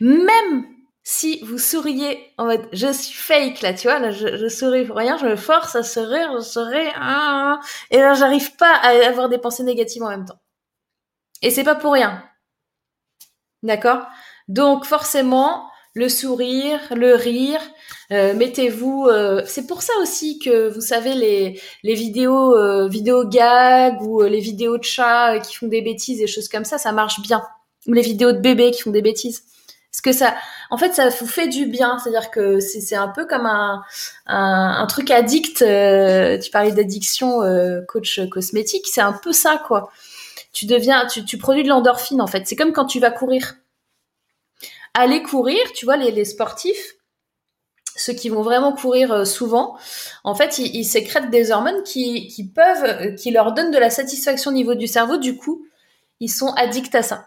Même si vous souriez en mode je suis fake là, tu vois, je, souris pour rien, je me force à sourire, je souris, ah, et là j'arrive pas à avoir des pensées négatives en même temps. Et c'est pas pour rien. D'accord? Donc forcément, le sourire, le rire. Euh, mettez-vous. Euh, c'est pour ça aussi que vous savez les les vidéos euh, gag ou les vidéos de chats qui font des bêtises et choses comme ça, ça marche bien. Ou les vidéos de bébés qui font des bêtises. Parce que ça, en fait, ça vous fait du bien. C'est-à-dire que c'est un peu comme un, un truc addict. tu parlais d'addiction, coach cosmétique. C'est un peu ça, quoi. Tu produis de l'endorphine, en fait. C'est comme quand tu vas courir aller courir, tu vois, les, sportifs, ceux qui vont vraiment courir euh, souvent, en fait, ils, sécrètent des hormones qui, peuvent, euh, qui leur donnent de la satisfaction au niveau du cerveau. Du coup, ils sont addicts à ça.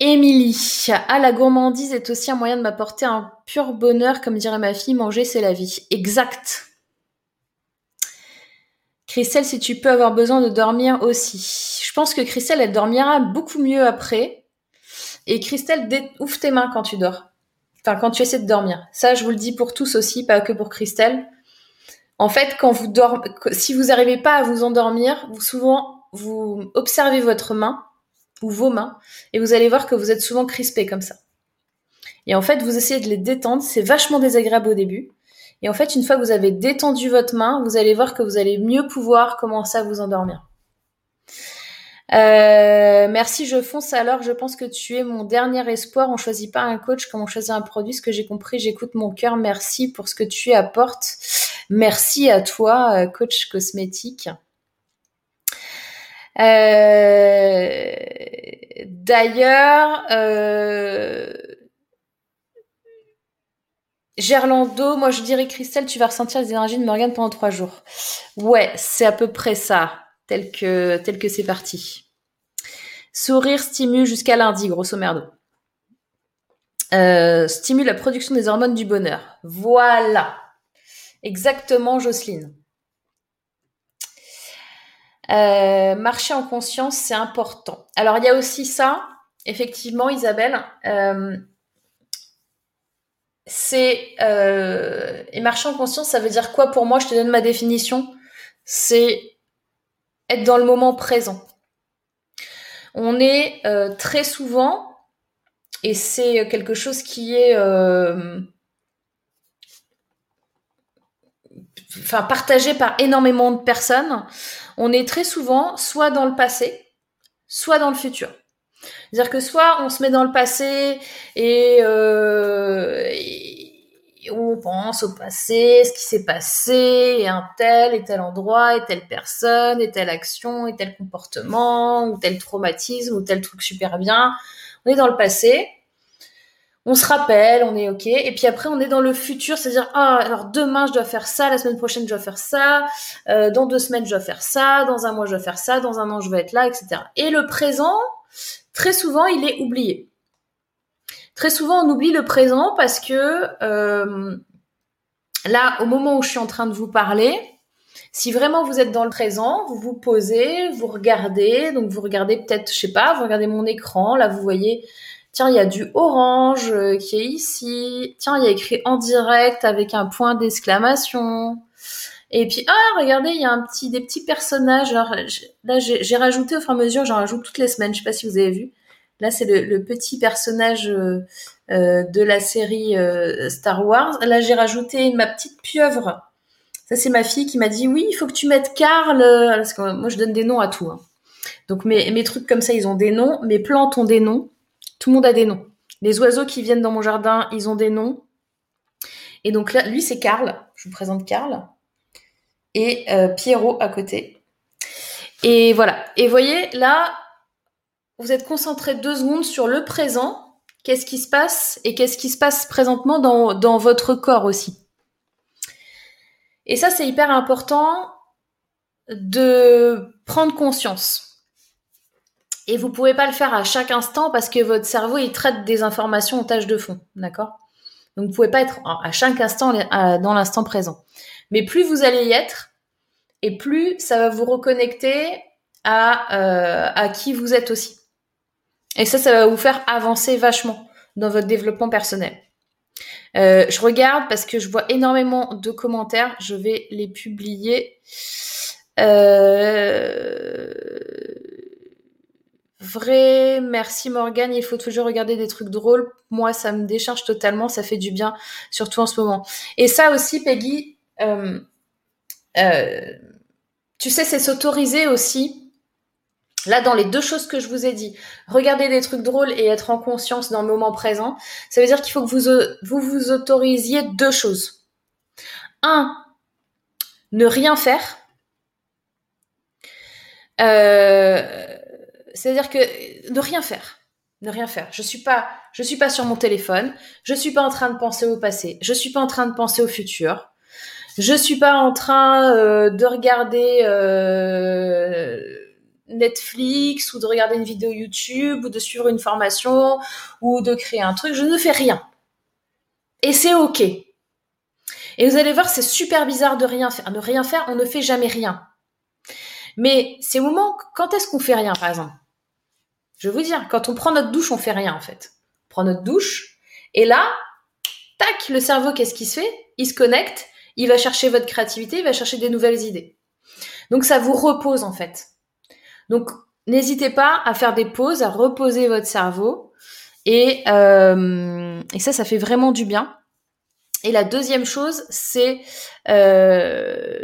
Émilie, ah la gourmandise est aussi un moyen de m'apporter un pur bonheur, comme dirait ma fille, manger c'est la vie. Exact. Christelle, si tu peux avoir besoin de dormir aussi. Je pense que Christelle, elle dormira beaucoup mieux après. Et Christelle, ouvre tes mains quand tu dors. Enfin, quand tu essaies de dormir. Ça, je vous le dis pour tous aussi, pas que pour Christelle. En fait, quand vous dormez, si vous n'arrivez pas à vous endormir, vous souvent, vous observez votre main ou vos mains et vous allez voir que vous êtes souvent crispé comme ça. Et en fait, vous essayez de les détendre. C'est vachement désagréable au début. Et en fait, une fois que vous avez détendu votre main, vous allez voir que vous allez mieux pouvoir commencer à vous endormir. Euh, merci, je fonce alors. Je pense que tu es mon dernier espoir. On choisit pas un coach comme on choisit un produit. Ce que j'ai compris, j'écoute mon cœur. Merci pour ce que tu apportes. Merci à toi, euh, coach cosmétique. Euh, d'ailleurs, Gerlando, moi je dirais Christelle, tu vas ressentir les énergies de Morgane pendant trois jours. Ouais, c'est à peu près ça tel que c'est parti. Sourire stimule jusqu'à lundi, grosso merdo. Euh, stimule la production des hormones du bonheur. Voilà. Exactement, Jocelyne. Euh, marcher en conscience, c'est important. Alors, il y a aussi ça, effectivement, Isabelle. Euh, c'est et marcher en conscience, ça veut dire quoi pour moi? Je te donne ma définition. C'est être dans le moment présent. On est euh, très souvent, et c'est quelque chose qui est euh, partagé par énormément de personnes, on est très souvent soit dans le passé, soit dans le futur. C'est-à-dire que soit on se met dans le passé et, euh, on pense au passé, ce qui s'est passé, et un tel et tel endroit, et telle personne, et telle action, et tel comportement, ou tel traumatisme, ou tel truc super bien. On est dans le passé, on se rappelle, on est ok, et puis après on est dans le futur, c'est-à-dire ah alors demain je dois faire ça, la semaine prochaine je dois faire ça, euh, dans deux semaines je dois faire ça, dans un mois je dois faire ça, dans un an je vais être là, etc. Et le présent, très souvent il est oublié. Très souvent on oublie le présent parce que euh, là au moment où je suis en train de vous parler, si vraiment vous êtes dans le présent, vous vous posez, vous regardez, donc vous regardez peut-être, je sais pas, vous regardez mon écran, là vous voyez Tiens, il y a du orange euh, qui est ici. Tiens, il y a écrit en direct avec un point d'exclamation. Et puis, ah, regardez, il y a un petit, des petits personnages. Alors, là, j'ai rajouté au fur et à mesure, j'en rajoute toutes les semaines. Je sais pas si vous avez vu. Là, c'est le, petit personnage euh, euh, de la série Star Wars. Là, j'ai rajouté ma petite pieuvre. Ça, c'est ma fille qui m'a dit, oui, il faut que tu mettes Karl. Parce que moi, je donne des noms à tout. Hein. Donc, mes, mes trucs comme ça, ils ont des noms. Mes plantes ont des noms. Tout le monde a des noms. Les oiseaux qui viennent dans mon jardin, ils ont des noms. Et donc là, lui, c'est Karl. Je vous présente Karl. Et euh, Pierrot à côté. Et voilà. Et voyez, là, vous êtes concentré deux secondes sur le présent. Qu'est-ce qui se passe et qu'est-ce qui se passe présentement dans, dans votre corps aussi? Et ça, c'est hyper important de prendre conscience. Et vous pouvez pas le faire à chaque instant parce que votre cerveau, il traite des informations en tâche de fond. D'accord? Donc, vous pouvez pas être à chaque instant dans l'instant présent. Mais plus vous allez y être, et plus ça va vous reconnecter à, euh, à qui vous êtes aussi. Et ça, ça va vous faire avancer vachement dans votre développement personnel. Euh, je regarde parce que je vois énormément de commentaires. Je vais les publier. Euh, Vrai, merci Morgane. Il faut toujours regarder des trucs drôles. Moi, ça me décharge totalement. Ça fait du bien, surtout en ce moment. Et ça aussi, Peggy, euh, euh, tu sais, c'est s'autoriser aussi. Là, dans les deux choses que je vous ai dit, regarder des trucs drôles et être en conscience dans le moment présent, ça veut dire qu'il faut que vous vous, autorisiez deux choses. Un, ne rien faire. Euh, c'est-à-dire que de rien faire, ne rien faire. Je suis suis pas sur mon téléphone. Je suis pas en train de penser au passé. Je suis pas en train de penser au futur. Je suis pas en train euh, de regarder euh, Netflix ou de regarder une vidéo YouTube ou de suivre une formation ou de créer un truc. Je ne fais rien. Et c'est ok. Et vous allez voir, c'est super bizarre de rien faire. Ne rien faire, on ne fait jamais rien. Mais ces moments, quand est-ce qu'on fait rien, par exemple? Je vais vous dire, quand on prend notre douche, on fait rien en fait. On prend notre douche et là, tac, le cerveau, qu'est-ce qu'il se fait? Il se connecte, il va chercher votre créativité, il va chercher des nouvelles idées. Donc ça vous repose en fait. Donc n'hésitez pas à faire des pauses, à reposer votre cerveau et, euh, ça, ça fait vraiment du bien. Et la deuxième chose, c'est euh,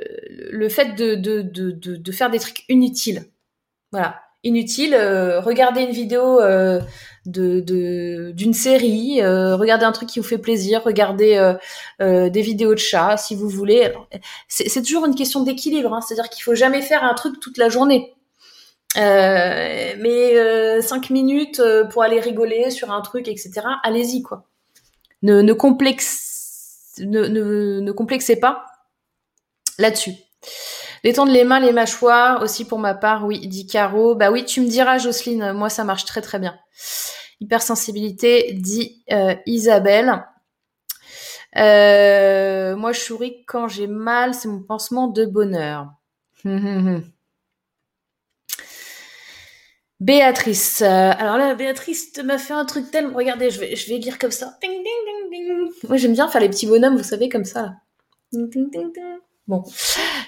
le fait de, faire des trucs inutiles. Voilà inutile. Euh, regardez une vidéo d'une série, euh, regardez un truc qui vous fait plaisir, regardez des vidéos de chats si vous voulez. C'est toujours une question d'équilibre, hein. c'est-à-dire qu'il faut jamais faire un truc toute la journée. mais cinq minutes pour aller rigoler sur un truc, etc. Allez-y quoi. Ne, complexe, ne complexez pas là-dessus. Détendre les mains, les mâchoires aussi pour ma part, oui, dit Caro. Bah oui, tu me diras, Jocelyne, moi ça marche très très bien. Hypersensibilité, dit euh, Isabelle. Euh, moi, je souris quand j'ai mal, c'est mon pansement de bonheur. Béatrice. Euh, alors là, Béatrice m'a fait un truc tellement. Regardez, je vais, je vais lire comme ça. Ding, ding, ding. Moi, j'aime bien faire les petits bonhommes, vous savez, comme ça. Ding, ding, ding, ding. Bon,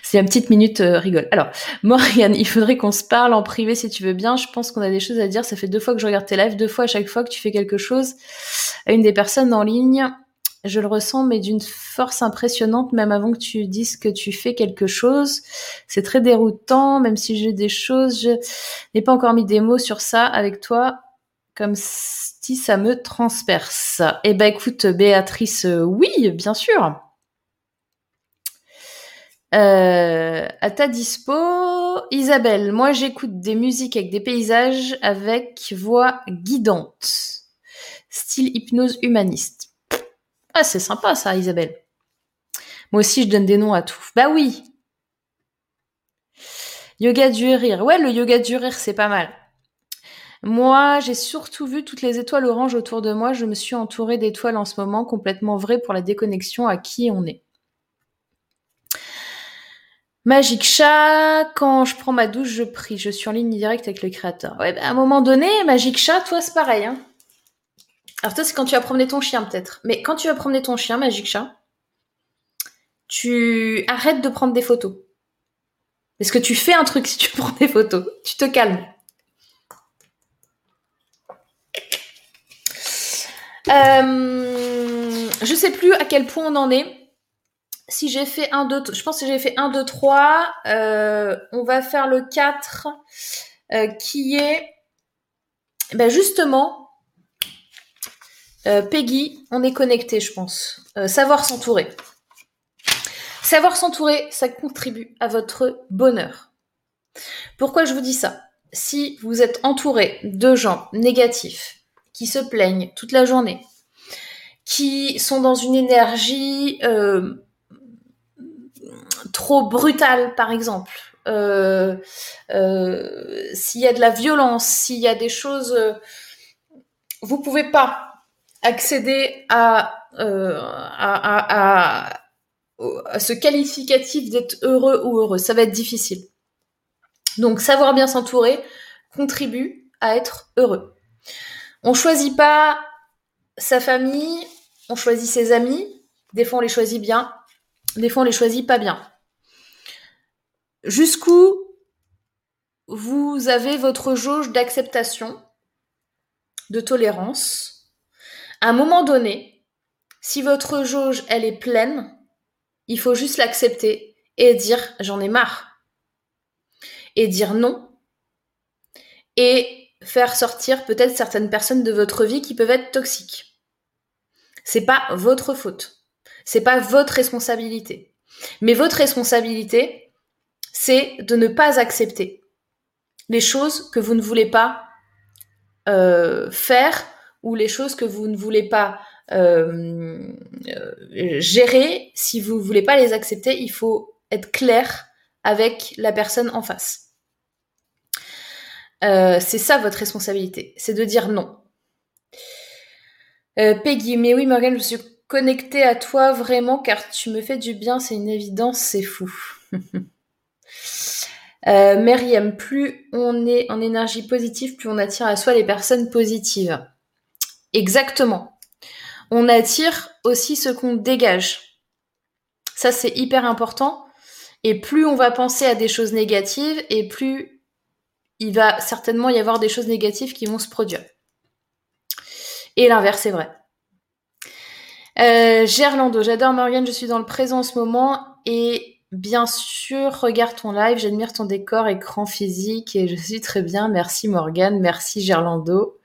c'est une petite minute euh, rigole. Alors, Morgane, il faudrait qu'on se parle en privé si tu veux bien. Je pense qu'on a des choses à dire. Ça fait deux fois que je regarde tes lives, deux fois à chaque fois que tu fais quelque chose à une des personnes en ligne. Je le ressens, mais d'une force impressionnante, même avant que tu dises que tu fais quelque chose. C'est très déroutant, même si j'ai des choses, je n'ai pas encore mis des mots sur ça avec toi comme si ça me transperce. Eh ben écoute, Béatrice, oui, bien sûr. Euh, à ta dispo, Isabelle, moi j'écoute des musiques avec des paysages avec voix guidante, style hypnose humaniste. Ah, c'est sympa ça, Isabelle. Moi aussi, je donne des noms à tout. Bah oui. Yoga du rire. Ouais, le yoga du rire, c'est pas mal. Moi, j'ai surtout vu toutes les étoiles oranges autour de moi. Je me suis entourée d'étoiles en ce moment, complètement vrai pour la déconnexion à qui on est. Magic Chat, quand je prends ma douche, je prie. Je suis en ligne directe avec le créateur. Ouais, bah, à un moment donné, Magic Chat, toi, c'est pareil. Hein. Alors toi, c'est quand tu vas promener ton chien, peut-être. Mais quand tu vas promener ton chien, Magic Chat, tu arrêtes de prendre des photos. Parce que tu fais un truc si tu prends des photos. Tu te calmes. Euh, je sais plus à quel point on en est si j'ai fait 1, 2, je pense que j'ai fait 1, 2, 3, on va faire le 4 euh, qui est ben justement euh, Peggy, on est connecté, je pense. Euh, savoir s'entourer. Savoir s'entourer, ça contribue à votre bonheur. Pourquoi je vous dis ça? Si vous êtes entouré de gens négatifs qui se plaignent toute la journée, qui sont dans une énergie trop brutal, par exemple, euh, euh, s'il y a de la violence, s'il y a des choses, euh, vous pouvez pas accéder à, ce qualificatif d'être heureux ou heureux. Ça va être difficile. Donc, savoir bien s'entourer contribue à être heureux. On choisit pas sa famille, on choisit ses amis. Des fois, on les choisit bien, des fois, on les choisit pas bien jusqu'où vous avez votre jauge d'acceptation, de tolérance. À un moment donné, si votre jauge, elle est pleine, il faut juste l'accepter et dire j'en ai marre. Et dire non. Et faire sortir peut-être certaines personnes de votre vie qui peuvent être toxiques. C'est pas votre faute. C'est pas votre responsabilité. Mais votre responsabilité, c'est de ne pas accepter les choses que vous ne voulez pas euh, faire ou les choses que vous ne voulez pas euh, euh, gérer. Si vous ne voulez pas les accepter, il faut être clair avec la personne en face. c'est ça votre responsabilité, c'est de dire non. Peggy, mais oui Morgan, je suis connectée à toi vraiment car tu me fais du bien, c'est une évidence, c'est fou. Euh, plus on est en énergie positive, plus on attire à soi les personnes positives. Exactement. On attire aussi ce qu'on dégage. Ça, c'est hyper important. Et plus on va penser à des choses négatives, et plus il va certainement y avoir des choses négatives qui vont se produire. Et l'inverse est vrai. Euh, Gerlando, j'adore Morgane, je suis dans le présent en ce moment et Bien sûr, regarde ton live, j'admire ton décor, écran physique et je suis très bien. Merci Morgane, merci Gerlando.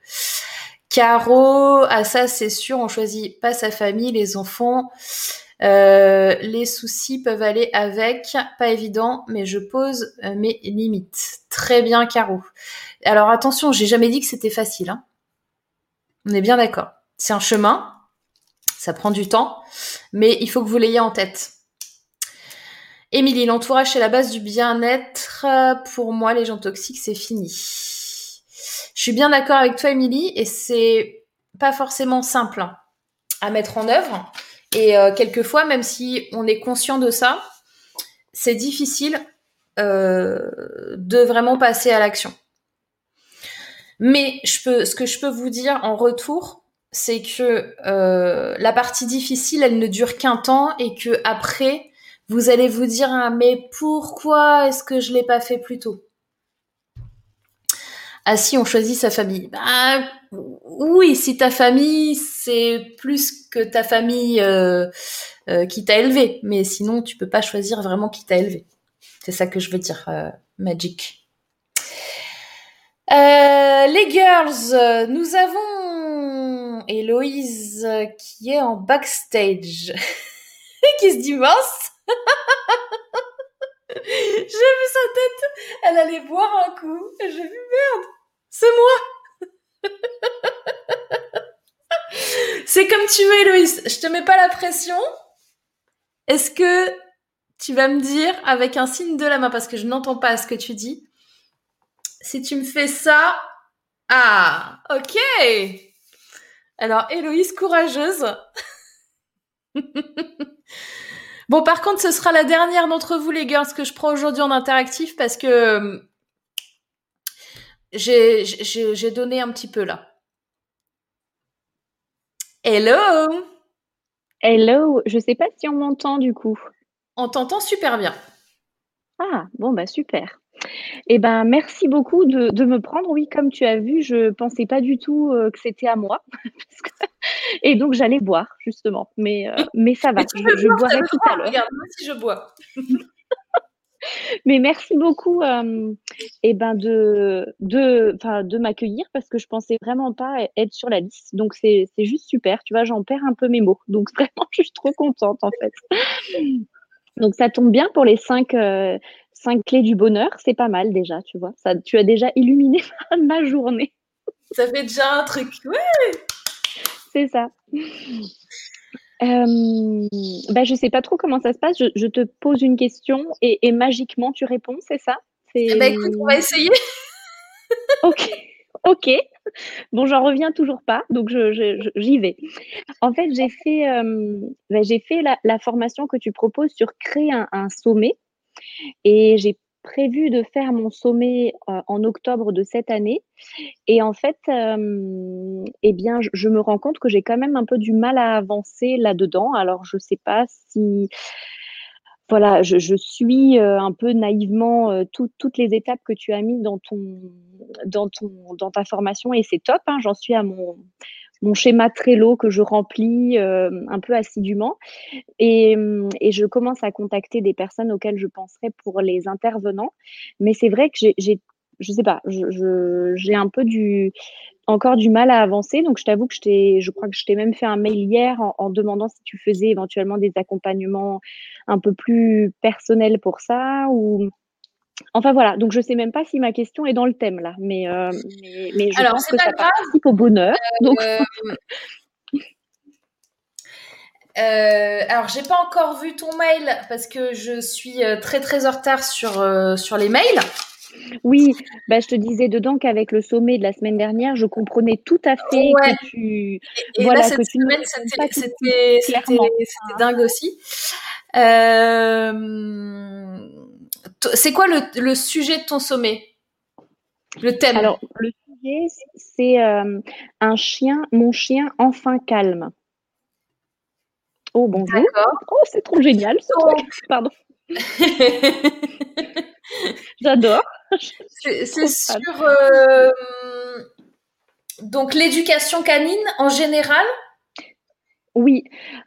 Caro, ah ça c'est sûr, on choisit pas sa famille, les enfants. Euh, les soucis peuvent aller avec, pas évident, mais je pose euh, mes limites. Très bien, Caro. Alors attention, j'ai jamais dit que c'était facile. Hein. On est bien d'accord. C'est un chemin, ça prend du temps, mais il faut que vous l'ayez en tête. Émilie, l'entourage c'est la base du bien-être. Pour moi, les gens toxiques, c'est fini. Je suis bien d'accord avec toi, Émilie, et c'est pas forcément simple hein, à mettre en œuvre. Et euh, quelquefois, même si on est conscient de ça, c'est difficile euh, de vraiment passer à l'action. Mais je peux, ce que je peux vous dire en retour, c'est que euh, la partie difficile, elle ne dure qu'un temps et que après, vous allez vous dire ah, mais pourquoi est-ce que je l'ai pas fait plus tôt? Ah si, on choisit sa famille. Bah oui, si ta famille c'est plus que ta famille euh, euh, qui t'a élevé, mais sinon tu peux pas choisir vraiment qui t'a élevé. C'est ça que je veux dire, euh, Magic. les girls, nous avons Héloïse qui est en backstage qui se dit mince. J'ai vu sa tête, elle allait boire un coup j'ai vu merde, c'est moi. c'est comme tu veux Héloïse, je te mets pas la pression. Est-ce que tu vas me dire avec un signe de la main parce que je n'entends pas ce que tu dis si tu me fais ça, ah, ok. Alors, Héloïse, courageuse. bon, par contre, ce sera la dernière d'entre vous, les girls, que je prends aujourd'hui en interactif parce que euh, j'ai donné un petit peu là. Hello? Hello, je sais pas si on m'entend du coup. On t'entend super bien. Ah, bon, bah super. Eh ben, merci beaucoup de, me prendre. Oui, comme tu as vu, je pensais pas du tout euh, que c'était à moi. Et donc, j'allais boire, justement. Mais, euh, mais ça va, je, boirai tout à l'heure. Regarde, moi aussi, je bois. mais merci beaucoup euh, eh ben de, de, de m'accueillir parce que je pensais vraiment pas être sur la liste. Donc, c'est juste super. Tu vois, j'en perds un peu mes mots. Donc, vraiment, je suis trop contente, en fait. Donc, ça tombe bien pour les cinq, cinq clés du bonheur, c'est pas mal déjà, tu vois. Ça, tu as déjà illuminé ma journée. Ça fait déjà un truc, ouais. C'est ça. Euh, bah, je sais pas trop comment ça se passe. Je, te pose une question et, magiquement tu réponds, c'est ça? Bah, écoute, on va essayer. ok, ok. Bon, j'en reviens toujours pas, donc j'y vais. En fait, j'ai fait, euh, bah, j'ai fait la, formation que tu proposes sur créer un sommet. Et j'ai prévu de faire mon sommet euh, en octobre de cette année. Et en fait, euh, eh bien, je, me rends compte que j'ai quand même un peu du mal à avancer là-dedans. Alors, je ne sais pas si... Voilà, je, suis euh, un peu naïvement toutes les étapes que tu as mis dans ton, dans ton, dans ta formation et c'est top. Hein, J'en suis à mon, mon schéma Trello que je remplis euh, un peu assidûment. Et, et, je commence à contacter des personnes auxquelles je penserais pour les intervenants. Mais c'est vrai que j'ai, je sais pas, j'ai un peu du, encore du mal à avancer. Donc, je t'avoue que je je crois que je t'ai même fait un mail hier en, demandant si tu faisais éventuellement des accompagnements un peu plus personnels pour ça Enfin voilà, donc je sais même pas si ma question est dans le thème là, mais, euh, mais, je pense que ça participe au bonheur. Euh, donc... Euh, alors j'ai pas encore vu ton mail parce que je suis très très en retard sur, sur les mails. Oui, bah, je te disais dedans qu'avec le sommet de la semaine dernière, je comprenais tout à fait que tu. Et, voilà, là, cette semaine, c'était dingue aussi. Euh, c'est quoi le, sujet de ton sommet? Le thème? Alors, le sujet, c'est euh, un chien, mon chien enfin calme. Oh, bonjour. Oh, c'est trop génial ce truc. Pardon. J'adore. C'est sur euh, donc l'éducation canine en général? Oui,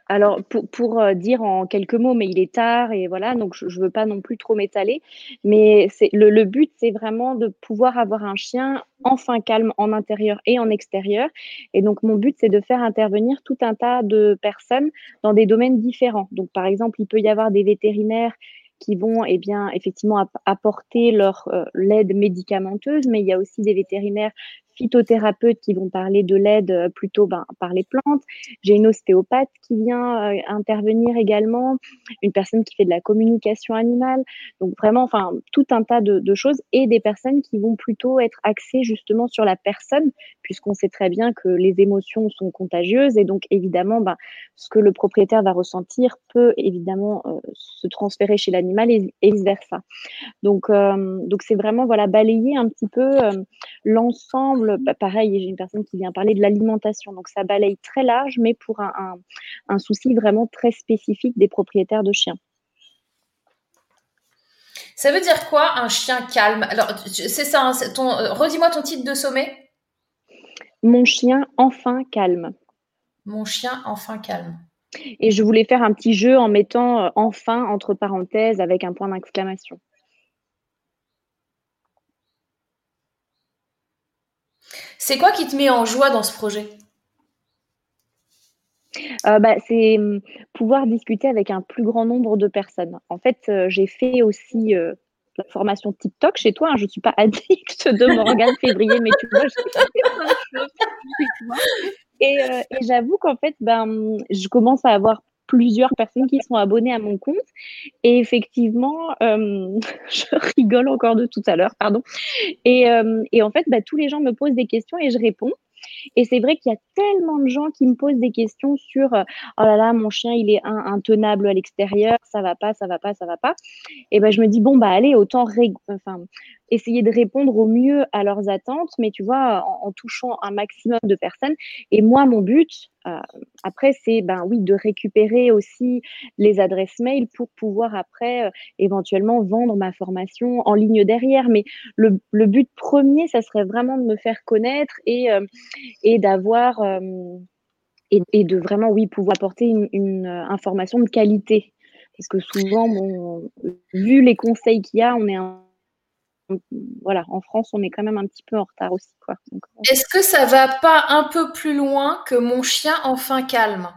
alors pour, euh, dire en quelques mots, mais il est tard et voilà, donc je ne veux pas non plus trop m'étaler, mais le but, c'est vraiment de pouvoir avoir un chien enfin calme en intérieur et en extérieur. Et donc mon but, c'est de faire intervenir tout un tas de personnes dans des domaines différents. Donc par exemple, il peut y avoir des vétérinaires qui vont eh bien effectivement apporter leur euh, l'aide médicamenteuse, mais il y a aussi des vétérinaires phytothérapeutes qui vont parler de l'aide euh, plutôt ben, par les plantes. J'ai une ostéopathe qui vient euh, intervenir également, une personne qui fait de la communication animale. Donc vraiment, enfin, tout un tas de, choses et des personnes qui vont plutôt être axées justement sur la personne, puisqu'on sait très bien que les émotions sont contagieuses et donc évidemment, ben, ce que le propriétaire va ressentir peut évidemment euh, se transférer chez l'animal et, vice versa. Donc, c'est vraiment voilà balayer un petit peu l'ensemble bah, pareil, j'ai une personne qui vient parler de l'alimentation. Donc, ça balaye très large, mais pour un, souci vraiment très spécifique des propriétaires de chiens. Ça veut dire quoi un chien calme? Alors, c'est ça, hein, euh, redis-moi ton titre de sommet. Mon chien enfin calme. Mon chien enfin calme. Et je voulais faire un petit jeu en mettant euh, enfin entre parenthèses avec un point d'exclamation. C'est quoi qui te met en joie dans ce projet? Euh, bah, c'est hum, pouvoir discuter avec un plus grand nombre de personnes. En fait, euh, j'ai fait aussi formation TikTok chez toi. Hein. je ne suis pas addict de Morgane Février, mais tu vois, je Et, et j'avoue qu'en fait, ben, je commence à avoir plusieurs personnes qui sont abonnées à mon compte. Et effectivement, je rigole encore de tout à l'heure, pardon. Et, et, en fait, bah, tous les gens me posent des questions et je réponds. Et c'est vrai qu'il y a tellement de gens qui me posent des questions sur euh, oh là là, mon chien, il est intenable à l'extérieur, ça va pas, ça va pas, ça va pas. Et ben je me dis bon bah allez, autant enfin essayer de répondre au mieux à leurs attentes, mais tu vois, en, touchant un maximum de personnes. Et moi, mon but, euh, après, c'est ben oui, de récupérer aussi les adresses mail pour pouvoir après euh, éventuellement vendre ma formation en ligne derrière. Mais le, le, but premier, ça serait vraiment de me faire connaître et, euh, et d'avoir et, de vraiment oui pouvoir apporter une, une information de qualité. Parce que souvent, bon, vu les conseils qu'il y a, on est un voilà, en France, on est quand même un petit peu en retard aussi. Quoi. Euh, est-ce que ça va pas un peu plus loin que mon chien enfin calme?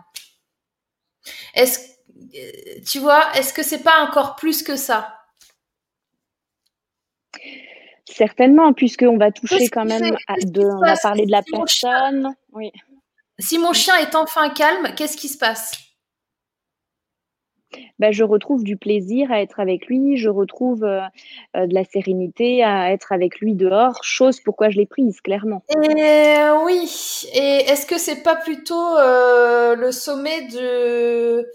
Est-ce euh, tu vois, est-ce que c'est pas encore plus que ça? Certainement, puisqu'on va toucher quand même à on va parler de la personne. oui. Si mon chien est enfin calme, qu'est-ce qui se passe? Bah, je retrouve du plaisir à être avec lui, je retrouve euh, euh, de la sérénité à être avec lui dehors, chose pourquoi je l'ai prise, clairement. Et oui, et est-ce que c'est pas plutôt euh, le sommet de...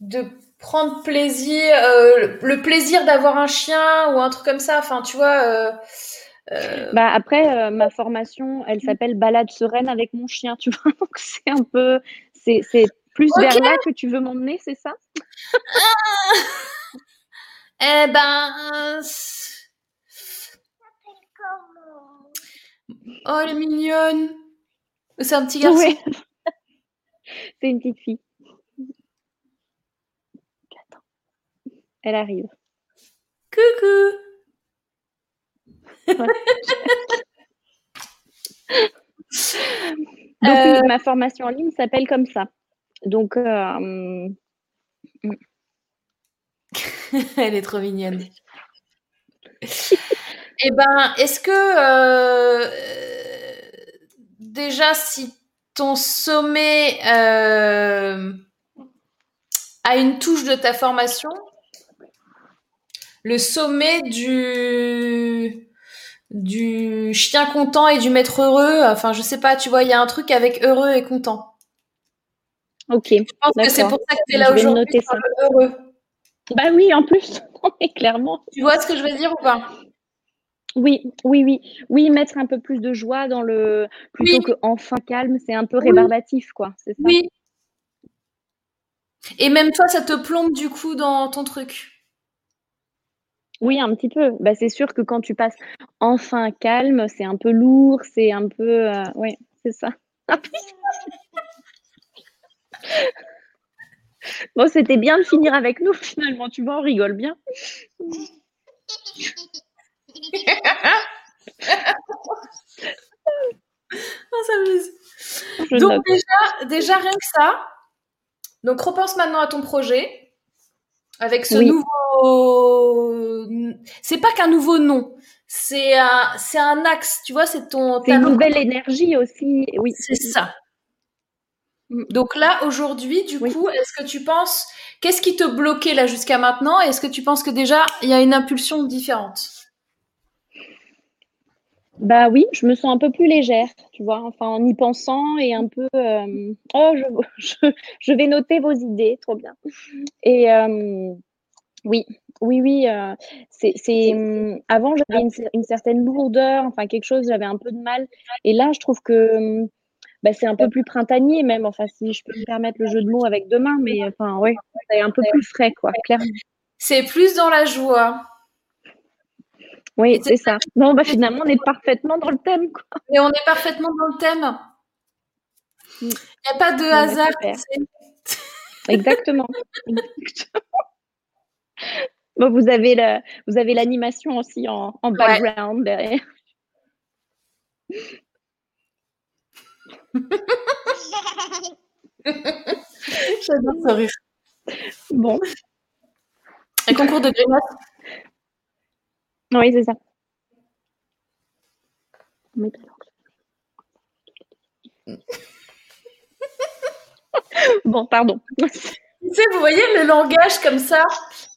de prendre plaisir, le plaisir d'avoir un chien ou un truc comme ça, enfin tu vois euh, bah après, euh, ma formation, elle s'appelle Balade sereine avec mon chien, tu vois. Donc c'est un peu, c'est, plus vers là que tu veux m'emmener, c'est ça? Ah Eh ben. Oh, elle est mignonne. C'est un petit garçon. C'est une petite fille. Elle arrive. Coucou. Donc, euh, ma formation en ligne s'appelle comme ça. Donc, euh, elle est trop mignonne. eh ben, est-ce que euh, déjà, si ton sommet a une touche de ta formation, le sommet du du chien content et du maître heureux. Enfin, je sais pas, tu vois, il y a un truc avec heureux et content. Ok. Je pense que c'est pour ça que tu es là aujourd'hui, heureux. Bah oui, en plus, clairement. Tu vois ce que je veux dire ou pas? Oui, oui, oui, oui, mettre un peu plus de joie dans le plutôt que enfin calme, c'est un peu rébarbatif, quoi. C'est ça. Oui. Et même toi, ça te plombe du coup dans ton truc? Oui, un petit peu. Bah, c'est sûr que quand tu passes enfin calme, c'est un peu lourd, c'est un peu. Euh, oui, c'est ça. bon, c'était bien de finir avec nous finalement, tu vois, on rigole bien. on s'amuse. Donc déjà, déjà, rien que ça. Donc repense maintenant à ton projet. Avec ce nouveau, c'est pas qu'un nouveau nom, c'est un, c'est un axe, tu vois, c'est ton. C'est une nouvelle énergie aussi, oui. C'est ça. Mm. Donc là, aujourd'hui, du coup, est-ce que tu penses, qu'est-ce qui te bloquait là jusqu'à maintenant? Est-ce que tu penses que déjà il y a une impulsion différente? Bah oui, je me sens un peu plus légère, tu vois, enfin en y pensant et un peu. Euh, oh, je, vais noter vos idées, trop bien. Et euh, oui, oui, oui. Euh, c'est avant j'avais une, certaine lourdeur, enfin quelque chose, j'avais un peu de mal. Et là, je trouve que bah, c'est un peu plus printanier même. Enfin, si je peux me permettre le jeu de mots avec demain, mais enfin, ouais, c'est un peu plus frais, quoi, clairement. C'est plus dans la joie. Oui, c'est ça. Non, bah finalement, on est parfaitement dans le thème. Quoi. Et on est parfaitement dans le thème. Mm. Il n'y a pas de bah, hasard. Exactement. vous avez le, vous avez l'animation aussi en, en background derrière. J'adore ce rire. Bon. Un concours de grimaces Oui, c'est ça. bon, pardon. Tu sais, vous voyez le langage comme ça,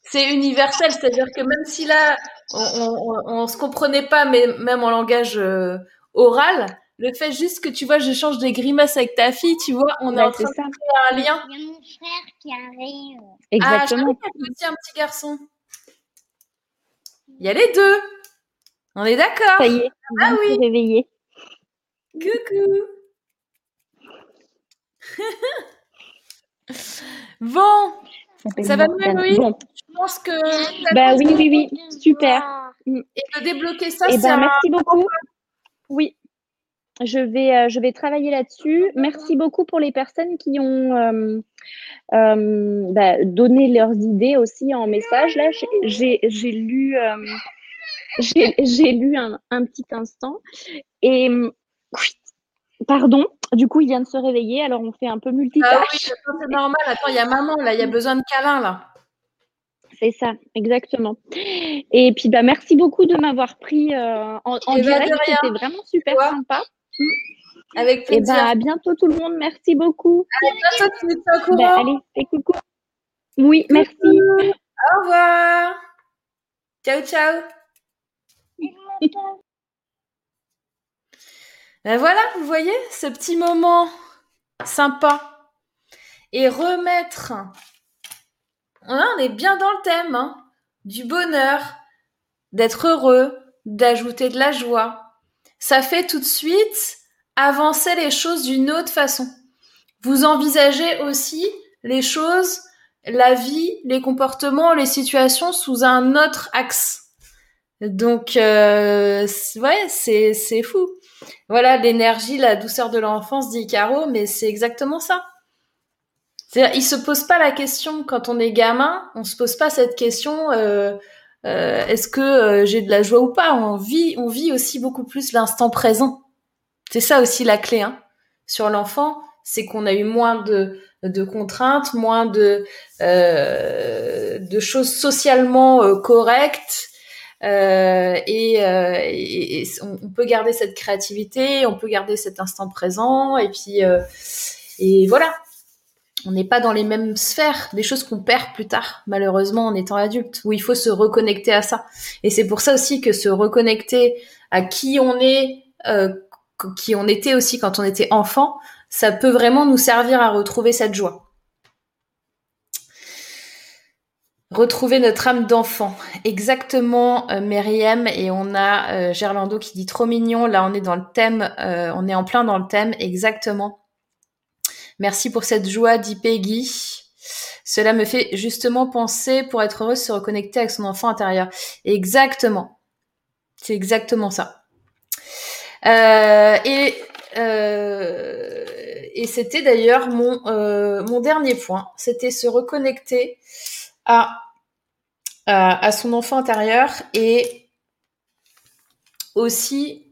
c'est universel. C'est-à-dire que même si là, on, ne se comprenait pas, mais même en langage euh, oral, le fait juste que tu vois, j'échange des grimaces avec ta fille, tu vois, on est en train de créer un lien. Il y a mon frère qui arrive. Exactement. Ah, je aussi un petit garçon. Il y a les deux. On est d'accord. Ça y est, ah oui. réveillé. Coucou. bon, ça, va mieux, oui. Bon. Je pense que. Bah oui, oui, oui, super. Et de débloquer ça, eh. Ben, merci beaucoup. Oui, je vais, euh, je vais travailler là-dessus. Merci beaucoup pour les personnes qui ont euh, euh, bah, donné leurs idées aussi en message. Là, j'ai lu, j'ai lu un, un, petit instant. Et pardon, du coup, il vient de se réveiller. Alors, on fait un peu multitâche. Ah oui, c'est normal. Attends, il y a maman là. Il y a besoin de câlin là. C'est ça, exactement. Et puis, bah, merci beaucoup de m'avoir pris en, en eh ben, direct. C'était vraiment super sympa. Avec plaisir. Et ben, à bientôt tout le monde. Merci beaucoup. À bientôt, tu es au courant. Ben, allez, et coucou. Oui, merci. Au revoir. Ciao, ciao. ben voilà, vous voyez ce petit moment sympa. Et remettre. On est bien dans le thème hein, du bonheur, d'être heureux, d'ajouter de la joie, ça fait tout de suite avancer les choses d'une autre façon. Vous envisagez aussi les choses, la vie, les comportements, les situations sous un autre axe. Donc, euh, ouais, c'est, c'est fou. Voilà, l'énergie, la douceur de l'enfance, dit Caro, mais c'est exactement ça. C'est-à-dire, il se pose pas la question quand on est gamin, on se pose pas cette question. Euh, est-ce que euh, j'ai de la joie ou pas? On vit, on vit aussi beaucoup plus l'instant présent. C'est ça aussi la clé hein. sur l'enfant, c'est qu'on a eu moins de, de contraintes, moins de, euh, de choses socialement euh, correctes. et, et, on, peut garder cette créativité, on peut garder cet instant présent, et puis et voilà on n'est pas dans les mêmes sphères, des choses qu'on perd plus tard, malheureusement, en étant adulte, où il faut se reconnecter à ça. Et c'est pour ça aussi que se reconnecter à qui on est, euh, qui on était aussi quand on était enfant, ça peut vraiment nous servir à retrouver cette joie. Retrouver notre âme d'enfant. Exactement, euh. Et on a euh, Gerlando qui dit trop mignon. Là, on est dans le thème, euh, on est en plein dans le thème. Exactement. Merci pour cette joie, dit Peggy. Cela me fait justement penser pour être heureuse se reconnecter avec son enfant intérieur. Exactement. C'est exactement ça. Euh, et euh, et c'était d'ailleurs mon, euh, mon dernier point. C'était se reconnecter à, à, à son enfant intérieur et aussi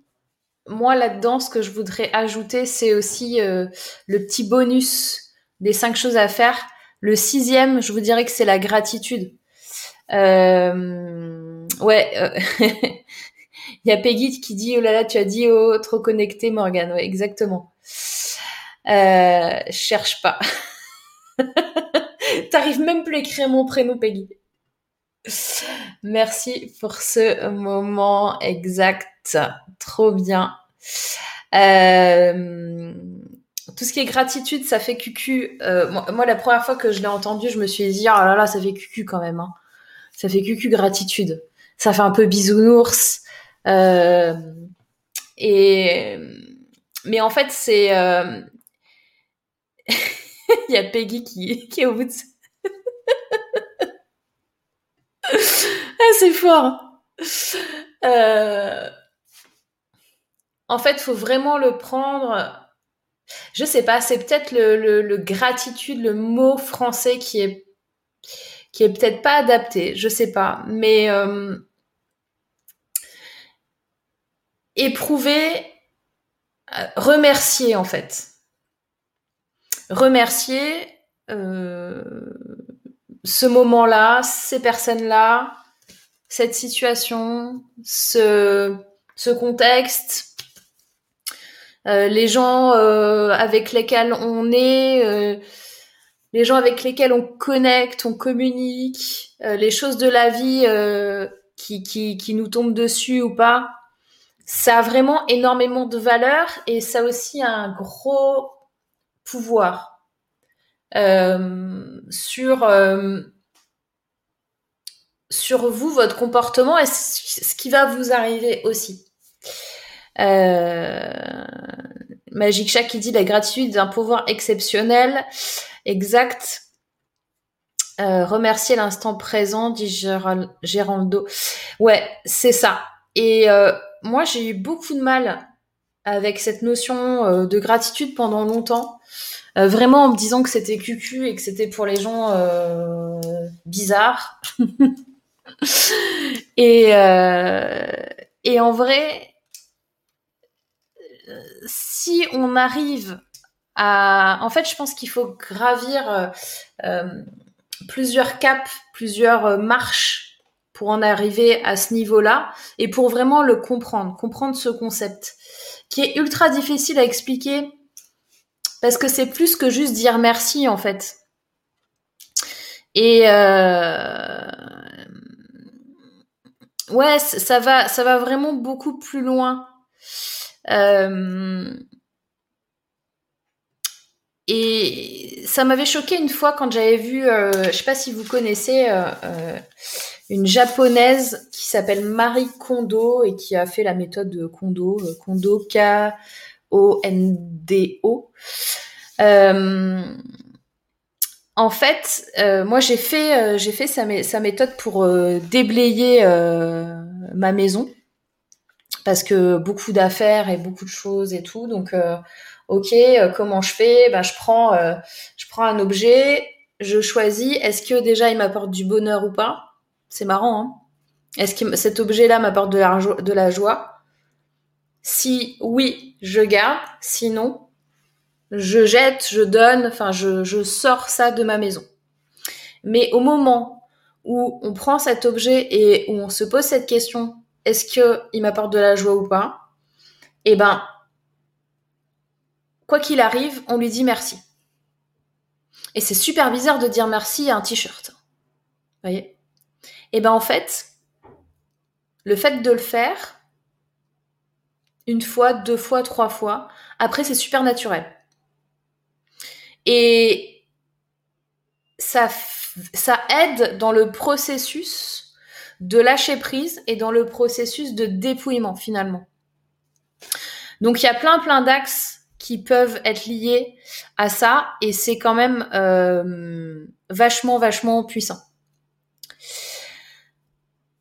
moi là-dedans, ce que je voudrais ajouter, c'est aussi euh, le petit bonus des cinq choses à faire. Le sixième, je vous dirais que c'est la gratitude. Euh, ouais, euh, il y a Peggy qui dit oh là là, tu as dit oh trop connecté, Morgan. Ouais, exactement. Euh, cherche pas. T'arrives même plus à écrire mon prénom, Peggy. Merci pour ce moment exact. Trop bien. Euh, tout ce qui est gratitude, ça fait cucu. Euh, moi, la première fois que je l'ai entendu, je me suis dit, oh là là, ça fait cucu quand même. Hein. Ça fait cucu gratitude. Ça fait un peu bisounours. Euh, et mais en fait, c'est il y a Peggy qui, est au bout de ah, c'est fort. En fait, faut vraiment le prendre. Je sais pas, c'est peut-être le, gratitude, le mot français qui est peut-être pas adapté, je sais pas, mais euh, éprouver, euh, remercier en fait, remercier euh, ce moment-là, ces personnes-là, cette situation, ce contexte, les gens avec lesquels on est les gens avec lesquels on connecte, on communique, euh, les choses de la vie euh, qui, qui, qui, nous tombent dessus ou pas, ça a vraiment énormément de valeur et ça a aussi un gros pouvoir euh, sur, sur vous, votre comportement et ce qui va vous arriver aussi. Magic Chat qui dit la gratitude d'un pouvoir exceptionnel. Exact. Euh, remercier l'instant présent, dit Géraldo. Ouais, c'est ça. Et euh, moi, j'ai eu beaucoup de mal avec cette notion euh, de gratitude pendant longtemps. vraiment en me disant que c'était cucu et que c'était pour les gens bizarres. et, et en vrai, si on arrive en fait, je pense qu'il faut gravir euh, euh, plusieurs caps, plusieurs euh, marches pour en arriver à ce niveau-là et pour vraiment le comprendre, comprendre ce concept qui est ultra difficile à expliquer parce que c'est plus que juste dire merci en fait. Et ouais, ça va, ça va vraiment beaucoup plus loin. Euh, et ça m'avait choqué une fois quand j'avais vu, euh, je sais pas si vous connaissez, euh, euh, une japonaise qui s'appelle Marie Kondo et qui a fait la méthode Kondo, Kondo K-O-N-D-O. en fait, moi j'ai fait, sa, méthode pour déblayer ma maison parce que beaucoup d'affaires et beaucoup de choses et tout, donc ok, euh, comment je fais? Ben je prends, euh, je prends un objet, je choisis. Est-ce que déjà il m'apporte du bonheur ou pas? C'est marrant. Hein Est-ce que cet objet-là m'apporte de la, joie? Si oui, je garde. Sinon, je jette, je donne. Enfin, je sors ça de ma maison. Mais au moment où on prend cet objet et où on se pose cette question, est-ce que il m'apporte de la joie ou pas? Eh ben, quoi qu'il arrive, on lui dit merci. Et c'est super bizarre de dire merci à un t-shirt. Vous voyez? Et ben en fait, le fait de le faire, une fois, deux fois, trois fois, après c'est super naturel. Et ça aide dans le processus de lâcher prise et dans le processus de dépouillement finalement. Donc il y a plein plein d'axes qui peuvent être liés à ça et c'est quand même euh, vachement vachement puissant.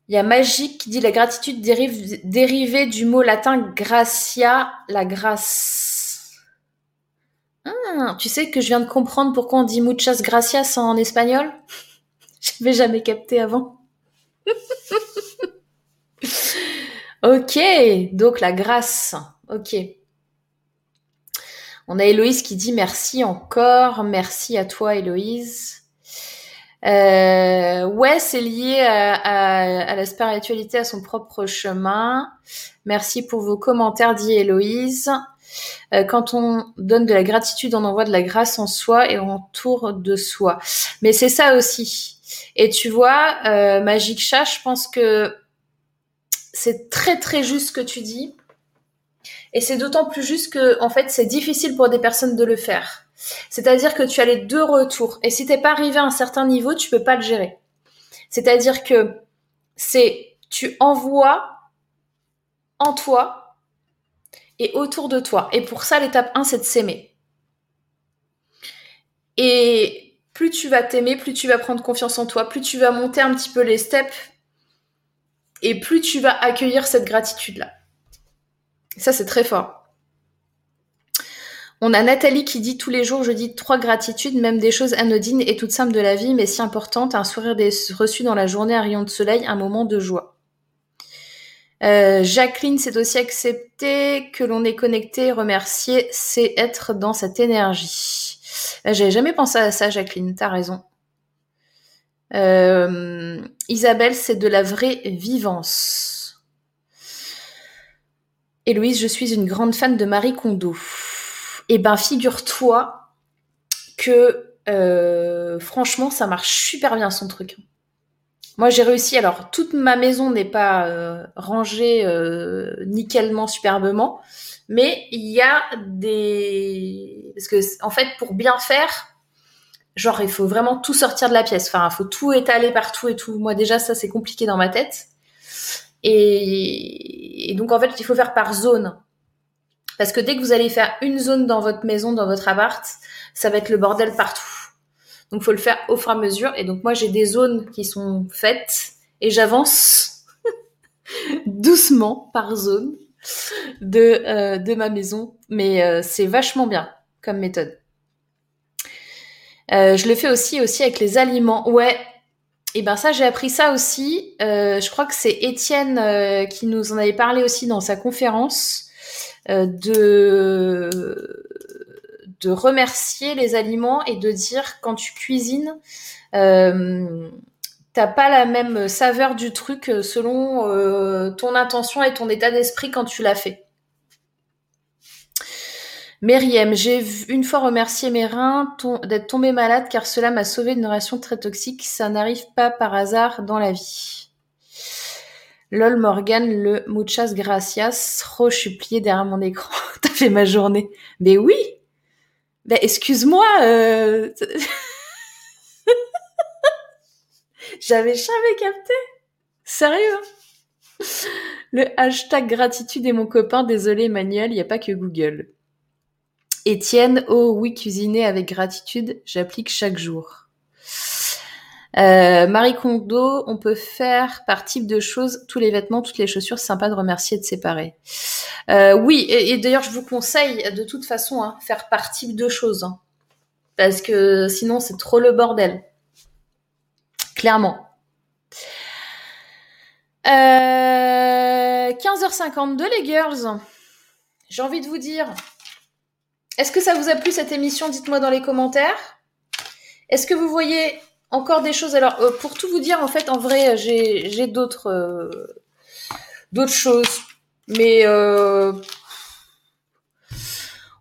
Il y a Magique qui dit la gratitude dérivée du mot latin gratia, la grâce. Ah, tu sais que je viens de comprendre pourquoi on dit muchas gracias en espagnol? Je n'avais jamais capté avant. ok, donc la grâce. Ok. On a Héloïse qui dit merci encore, merci à toi Héloïse. Euh, ouais, c'est lié à, la spiritualité, à son propre chemin. Merci pour vos commentaires, dit Héloïse. Euh, quand on donne de la gratitude, on envoie de la grâce en soi et on de soi. Mais c'est ça aussi. Et tu vois, euh, Magic Chat, je pense que c'est très très juste ce que tu dis. Et c'est d'autant plus juste que, en fait, c'est difficile pour des personnes de le faire. C'est-à-dire que tu as les deux retours. Et si t'es pas arrivé à un certain niveau, tu peux pas le gérer. C'est-à-dire que c'est, tu envoies en toi et autour de toi. Et pour ça, l'étape 1, c'est de s'aimer. Et plus tu vas t'aimer, plus tu vas prendre confiance en toi, plus tu vas monter un petit peu les steps et plus tu vas accueillir cette gratitude-là. Ça, c'est très fort. On a Nathalie qui dit tous les jours, je dis trois gratitudes, même des choses anodines et toutes simples de la vie, mais si importantes, un sourire reçu dans la journée, un rayon de soleil, un moment de joie. Euh, Jacqueline s'est aussi accepté que l'on est connecté, remercier, c'est être dans cette énergie. J'avais jamais pensé à ça, Jacqueline, t'as raison. Euh, Isabelle, c'est de la vraie vivance. Héloïse, je suis une grande fan de Marie Kondo. Eh ben, figure-toi que euh, franchement, ça marche super bien son truc. Moi, j'ai réussi. Alors, toute ma maison n'est pas euh, rangée euh, nickelement, superbement, mais il y a des parce que en fait, pour bien faire, genre, il faut vraiment tout sortir de la pièce. Enfin, il faut tout étaler partout et tout. Moi, déjà, ça, c'est compliqué dans ma tête. Et, et donc, en fait, il faut faire par zone. Parce que dès que vous allez faire une zone dans votre maison, dans votre appart, ça va être le bordel partout. Donc, faut le faire au fur et à mesure. Et donc, moi, j'ai des zones qui sont faites et j'avance doucement par zone de, euh, de ma maison. Mais euh, c'est vachement bien comme méthode. Euh, je le fais aussi aussi avec les aliments. Ouais. Et ben ça, j'ai appris ça aussi. Je crois que c'est Étienne qui nous en avait parlé aussi dans sa conférence de de remercier les aliments et de dire quand tu cuisines, euh, t'as pas la même saveur du truc selon euh, ton intention et ton état d'esprit quand tu l'as fait. Meriem, j'ai une fois remercié mes reins d'être tombé malade car cela m'a sauvé d'une relation très toxique. Ça n'arrive pas par hasard dans la vie. Lol Morgan, le muchas gracias. Pliée derrière mon écran. T'as fait ma journée. Mais oui Ben, excuse-moi. Euh... J'avais jamais capté. Sérieux hein Le hashtag gratitude est mon copain. Désolé, Emmanuel, il n'y a pas que Google. Étienne, oh oui, cuisiner avec gratitude, j'applique chaque jour. Euh, Marie Kondo, on peut faire par type de choses tous les vêtements, toutes les chaussures. C'est sympa de remercier et de séparer. Euh, oui, et, d'ailleurs, je vous conseille de toute façon hein, faire par type de choses, hein, parce que sinon c'est trop le bordel. Clairement. Euh, 15h52 les girls. J'ai envie de vous dire, est-ce que ça vous a plu cette émission? Dites-moi dans les commentaires. Est-ce que vous voyez encore des choses Alors, euh, pour tout vous dire, en fait, en vrai, j'ai d'autres euh, d'autres choses. Mais euh,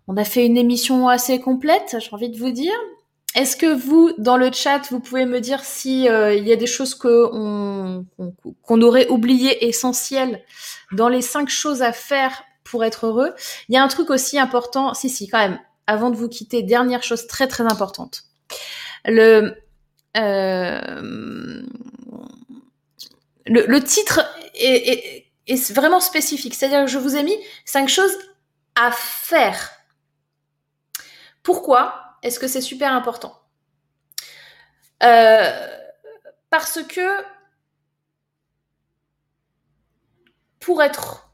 on a fait une émission assez complète, j'ai envie de vous dire. Est-ce que vous, dans le chat, vous pouvez me dire si il y a des choses que on, qu'on aurait oubliées essentielles dans les cinq choses à faire pour être heureux? Il y a un truc aussi important, si si, quand même. Avant de vous quitter, dernière chose très très importante. Le le, le, titre est, vraiment spécifique. C'est-à-dire que je vous ai mis cinq choses à faire. Pourquoi est-ce que c'est super important? Euh, Parce que pour être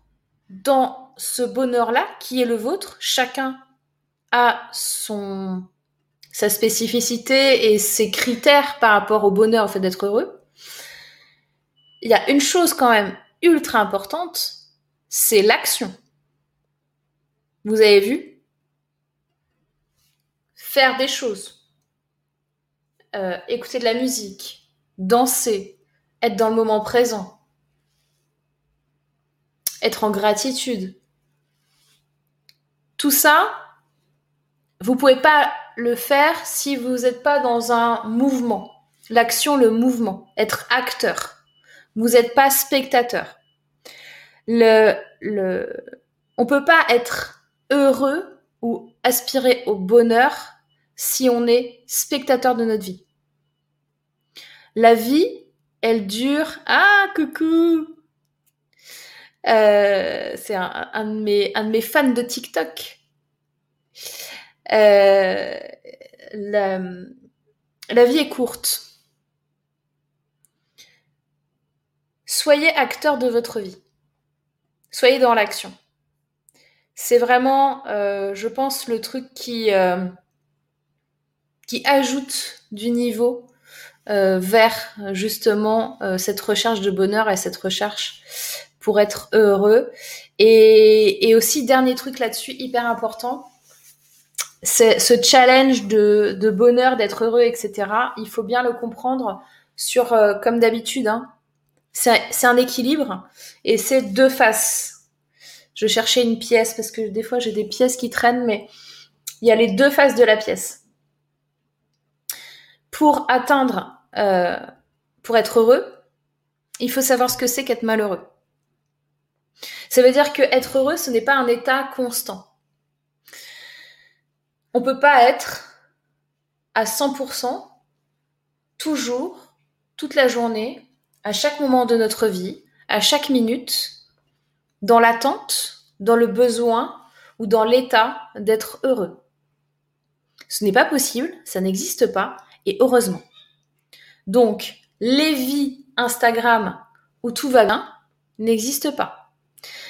dans ce bonheur-là, qui est le vôtre, chacun a son sa spécificité et ses critères par rapport au bonheur, au fait d'être heureux, il y a une chose quand même ultra importante, c'est l'action. Vous avez vu? Faire des choses, euh, écouter de la musique, danser, être dans le moment présent, être en gratitude. Tout ça, vous pouvez pas le faire si vous n'êtes pas dans un mouvement. L'action, le mouvement. Être acteur. Vous n'êtes pas spectateur. Le, le, on peut pas être heureux ou aspirer au bonheur si on est spectateur de notre vie. La vie, elle dure. Ah, coucou! Euh, c'est un, un, de mes, un de mes fans de TikTok. Euh, la, vie est courte. Soyez acteur de votre vie. Soyez dans l'action. c'est vraiment, euh, je pense, le truc qui, euh, qui ajoute du niveau vers justement cette recherche de bonheur et cette recherche pour être heureux. Et, aussi, dernier truc là-dessus, hyper important, ce challenge de, bonheur, d'être heureux, etc. Il faut bien le comprendre sur, comme d'habitude, hein, c'est un équilibre et c'est deux faces je cherchais une pièce parce que des fois j'ai des pièces qui traînent, mais il y a les deux faces de la pièce. Pour atteindre, euh, pour être heureux, il faut savoir ce que c'est qu'être malheureux. Ça veut dire que être heureux, ce n'est pas un état constant. On peut pas être à 100% toujours, toute la journée, à chaque moment de notre vie, à chaque minute, dans l'attente, dans le besoin ou dans l'état d'être heureux. Ce n'est pas possible, ça n'existe pas, et heureusement. Donc, les vies Instagram où tout va bien n'existent pas.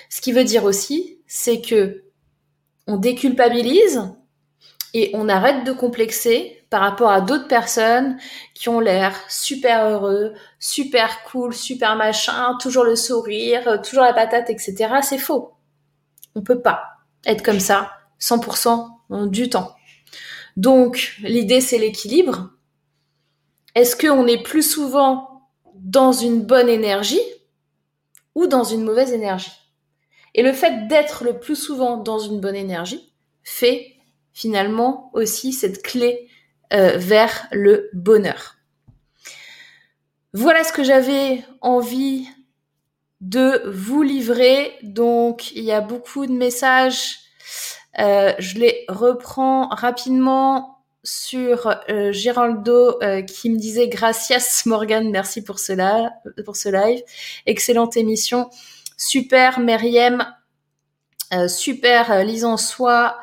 Ce qui veut dire aussi, c'est que on déculpabilise et on arrête de complexer par rapport à d'autres personnes qui ont l'air super heureux, super cool, super machin, toujours le sourire, toujours la patate, etc. C'est faux. On peut pas être comme ça 100% du temps. Donc, l'idée, c'est l'équilibre. Est-ce qu'on est plus souvent dans une bonne énergie ou dans une mauvaise énergie? Et le fait d'être le plus souvent dans une bonne énergie fait finalement aussi cette clé euh, vers le bonheur. Voilà ce que j'avais envie de vous livrer. Donc, il y a beaucoup de messages. Euh, je les reprends rapidement sur euh, Géraldo euh, qui me disait gracias Morgan, merci pour cela, pour ce live, excellente émission, super Meriem, super lise en soi,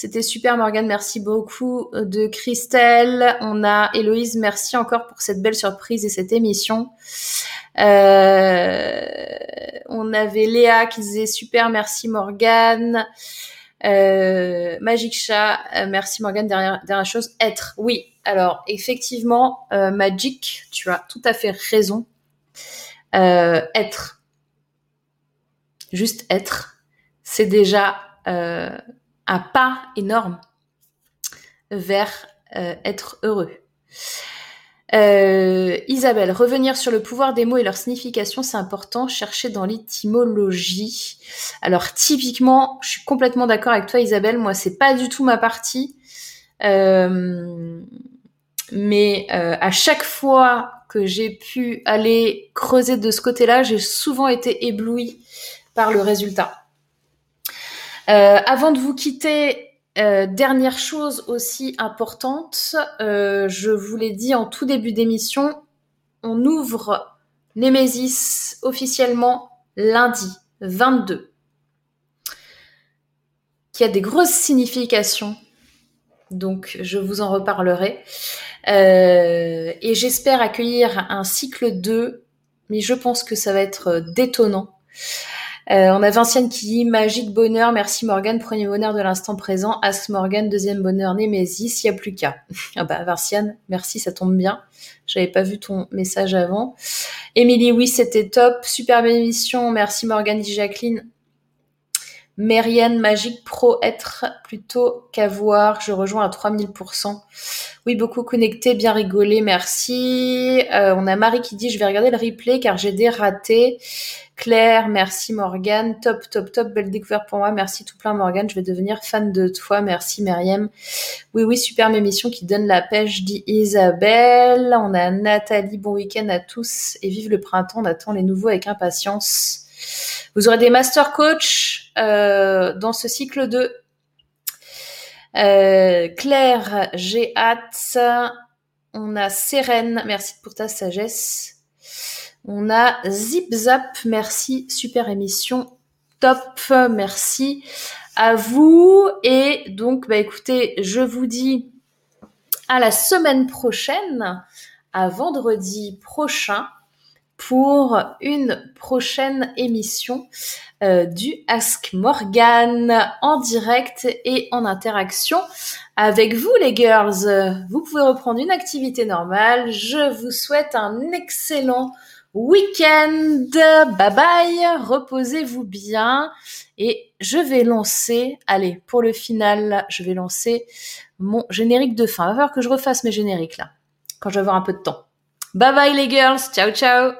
c'était super Morgane, merci beaucoup euh, de Christelle. On a Héloïse, merci encore pour cette belle surprise et cette émission. Euh, on avait Léa qui disait super, merci Morgane. Euh, Magic Chat, euh, merci Morgane. Dernière, dernière chose, être. Oui, alors effectivement, Magic, tu as tout à fait raison. être. Juste être, c'est déjà un pas énorme vers euh, être heureux. Euh, Isabelle, revenir sur le pouvoir des mots et leur signification, c'est important. Chercher dans l'étymologie. Alors typiquement, je suis complètement d'accord avec toi, Isabelle. Moi, c'est pas du tout ma partie, euh, mais à chaque fois que j'ai pu aller creuser de ce côté-là, j'ai souvent été éblouie par le résultat. Euh, avant de vous quitter, euh, dernière chose aussi importante, euh, je vous l'ai dit en tout début d'émission, on ouvre Nemesis officiellement lundi 22, qui a des grosses significations. Donc, je vous en reparlerai. et j'espère accueillir un cycle 2, mais je pense que ça va être détonnant. Euh, on a Vinciane qui dit magique bonheur, merci Morgane, premier bonheur de l'instant présent. Ask Morgane, deuxième bonheur Némésis, il n'y a plus qu'à. ah bah Vinciane, merci, ça tombe bien. J'avais pas vu ton message avant. Émilie, oui, c'était top. Superbe émission. Merci Morgane, dit Jacqueline. Mérienne, magique pro, être plutôt qu'avoir. Je rejoins à 3000%. Oui, beaucoup connecté, bien rigolé, merci. Euh, on a Marie qui dit, je vais regarder le replay car j'ai des ratés. Claire, merci Morgane. Top, top, top. Belle découverte pour moi. Merci tout plein Morgane. Je vais devenir fan de toi. Merci Myriam. Oui, oui, superbe émission qui donne la pêche, dit Isabelle. On a Nathalie. Bon week-end à tous et vive le printemps. On attend les nouveaux avec impatience. Vous aurez des master coach euh, dans ce cycle 2. Euh, Claire, j'ai hâte. On a Sérène. Merci pour ta sagesse. On a Zip Zap, merci, super émission, top, merci à vous. Et donc, bah écoutez, je vous dis à la semaine prochaine, à vendredi prochain, pour une prochaine émission euh, du Ask Morgan en direct et en interaction avec vous les girls. Vous pouvez reprendre une activité normale. Je vous souhaite un excellent week-end. Bye bye. Reposez-vous bien. Et je vais lancer, allez, pour le final, je vais lancer mon générique de fin. Il va falloir que je refasse mes génériques là, quand je vais avoir un peu de temps. Bye bye les girls. Ciao, ciao.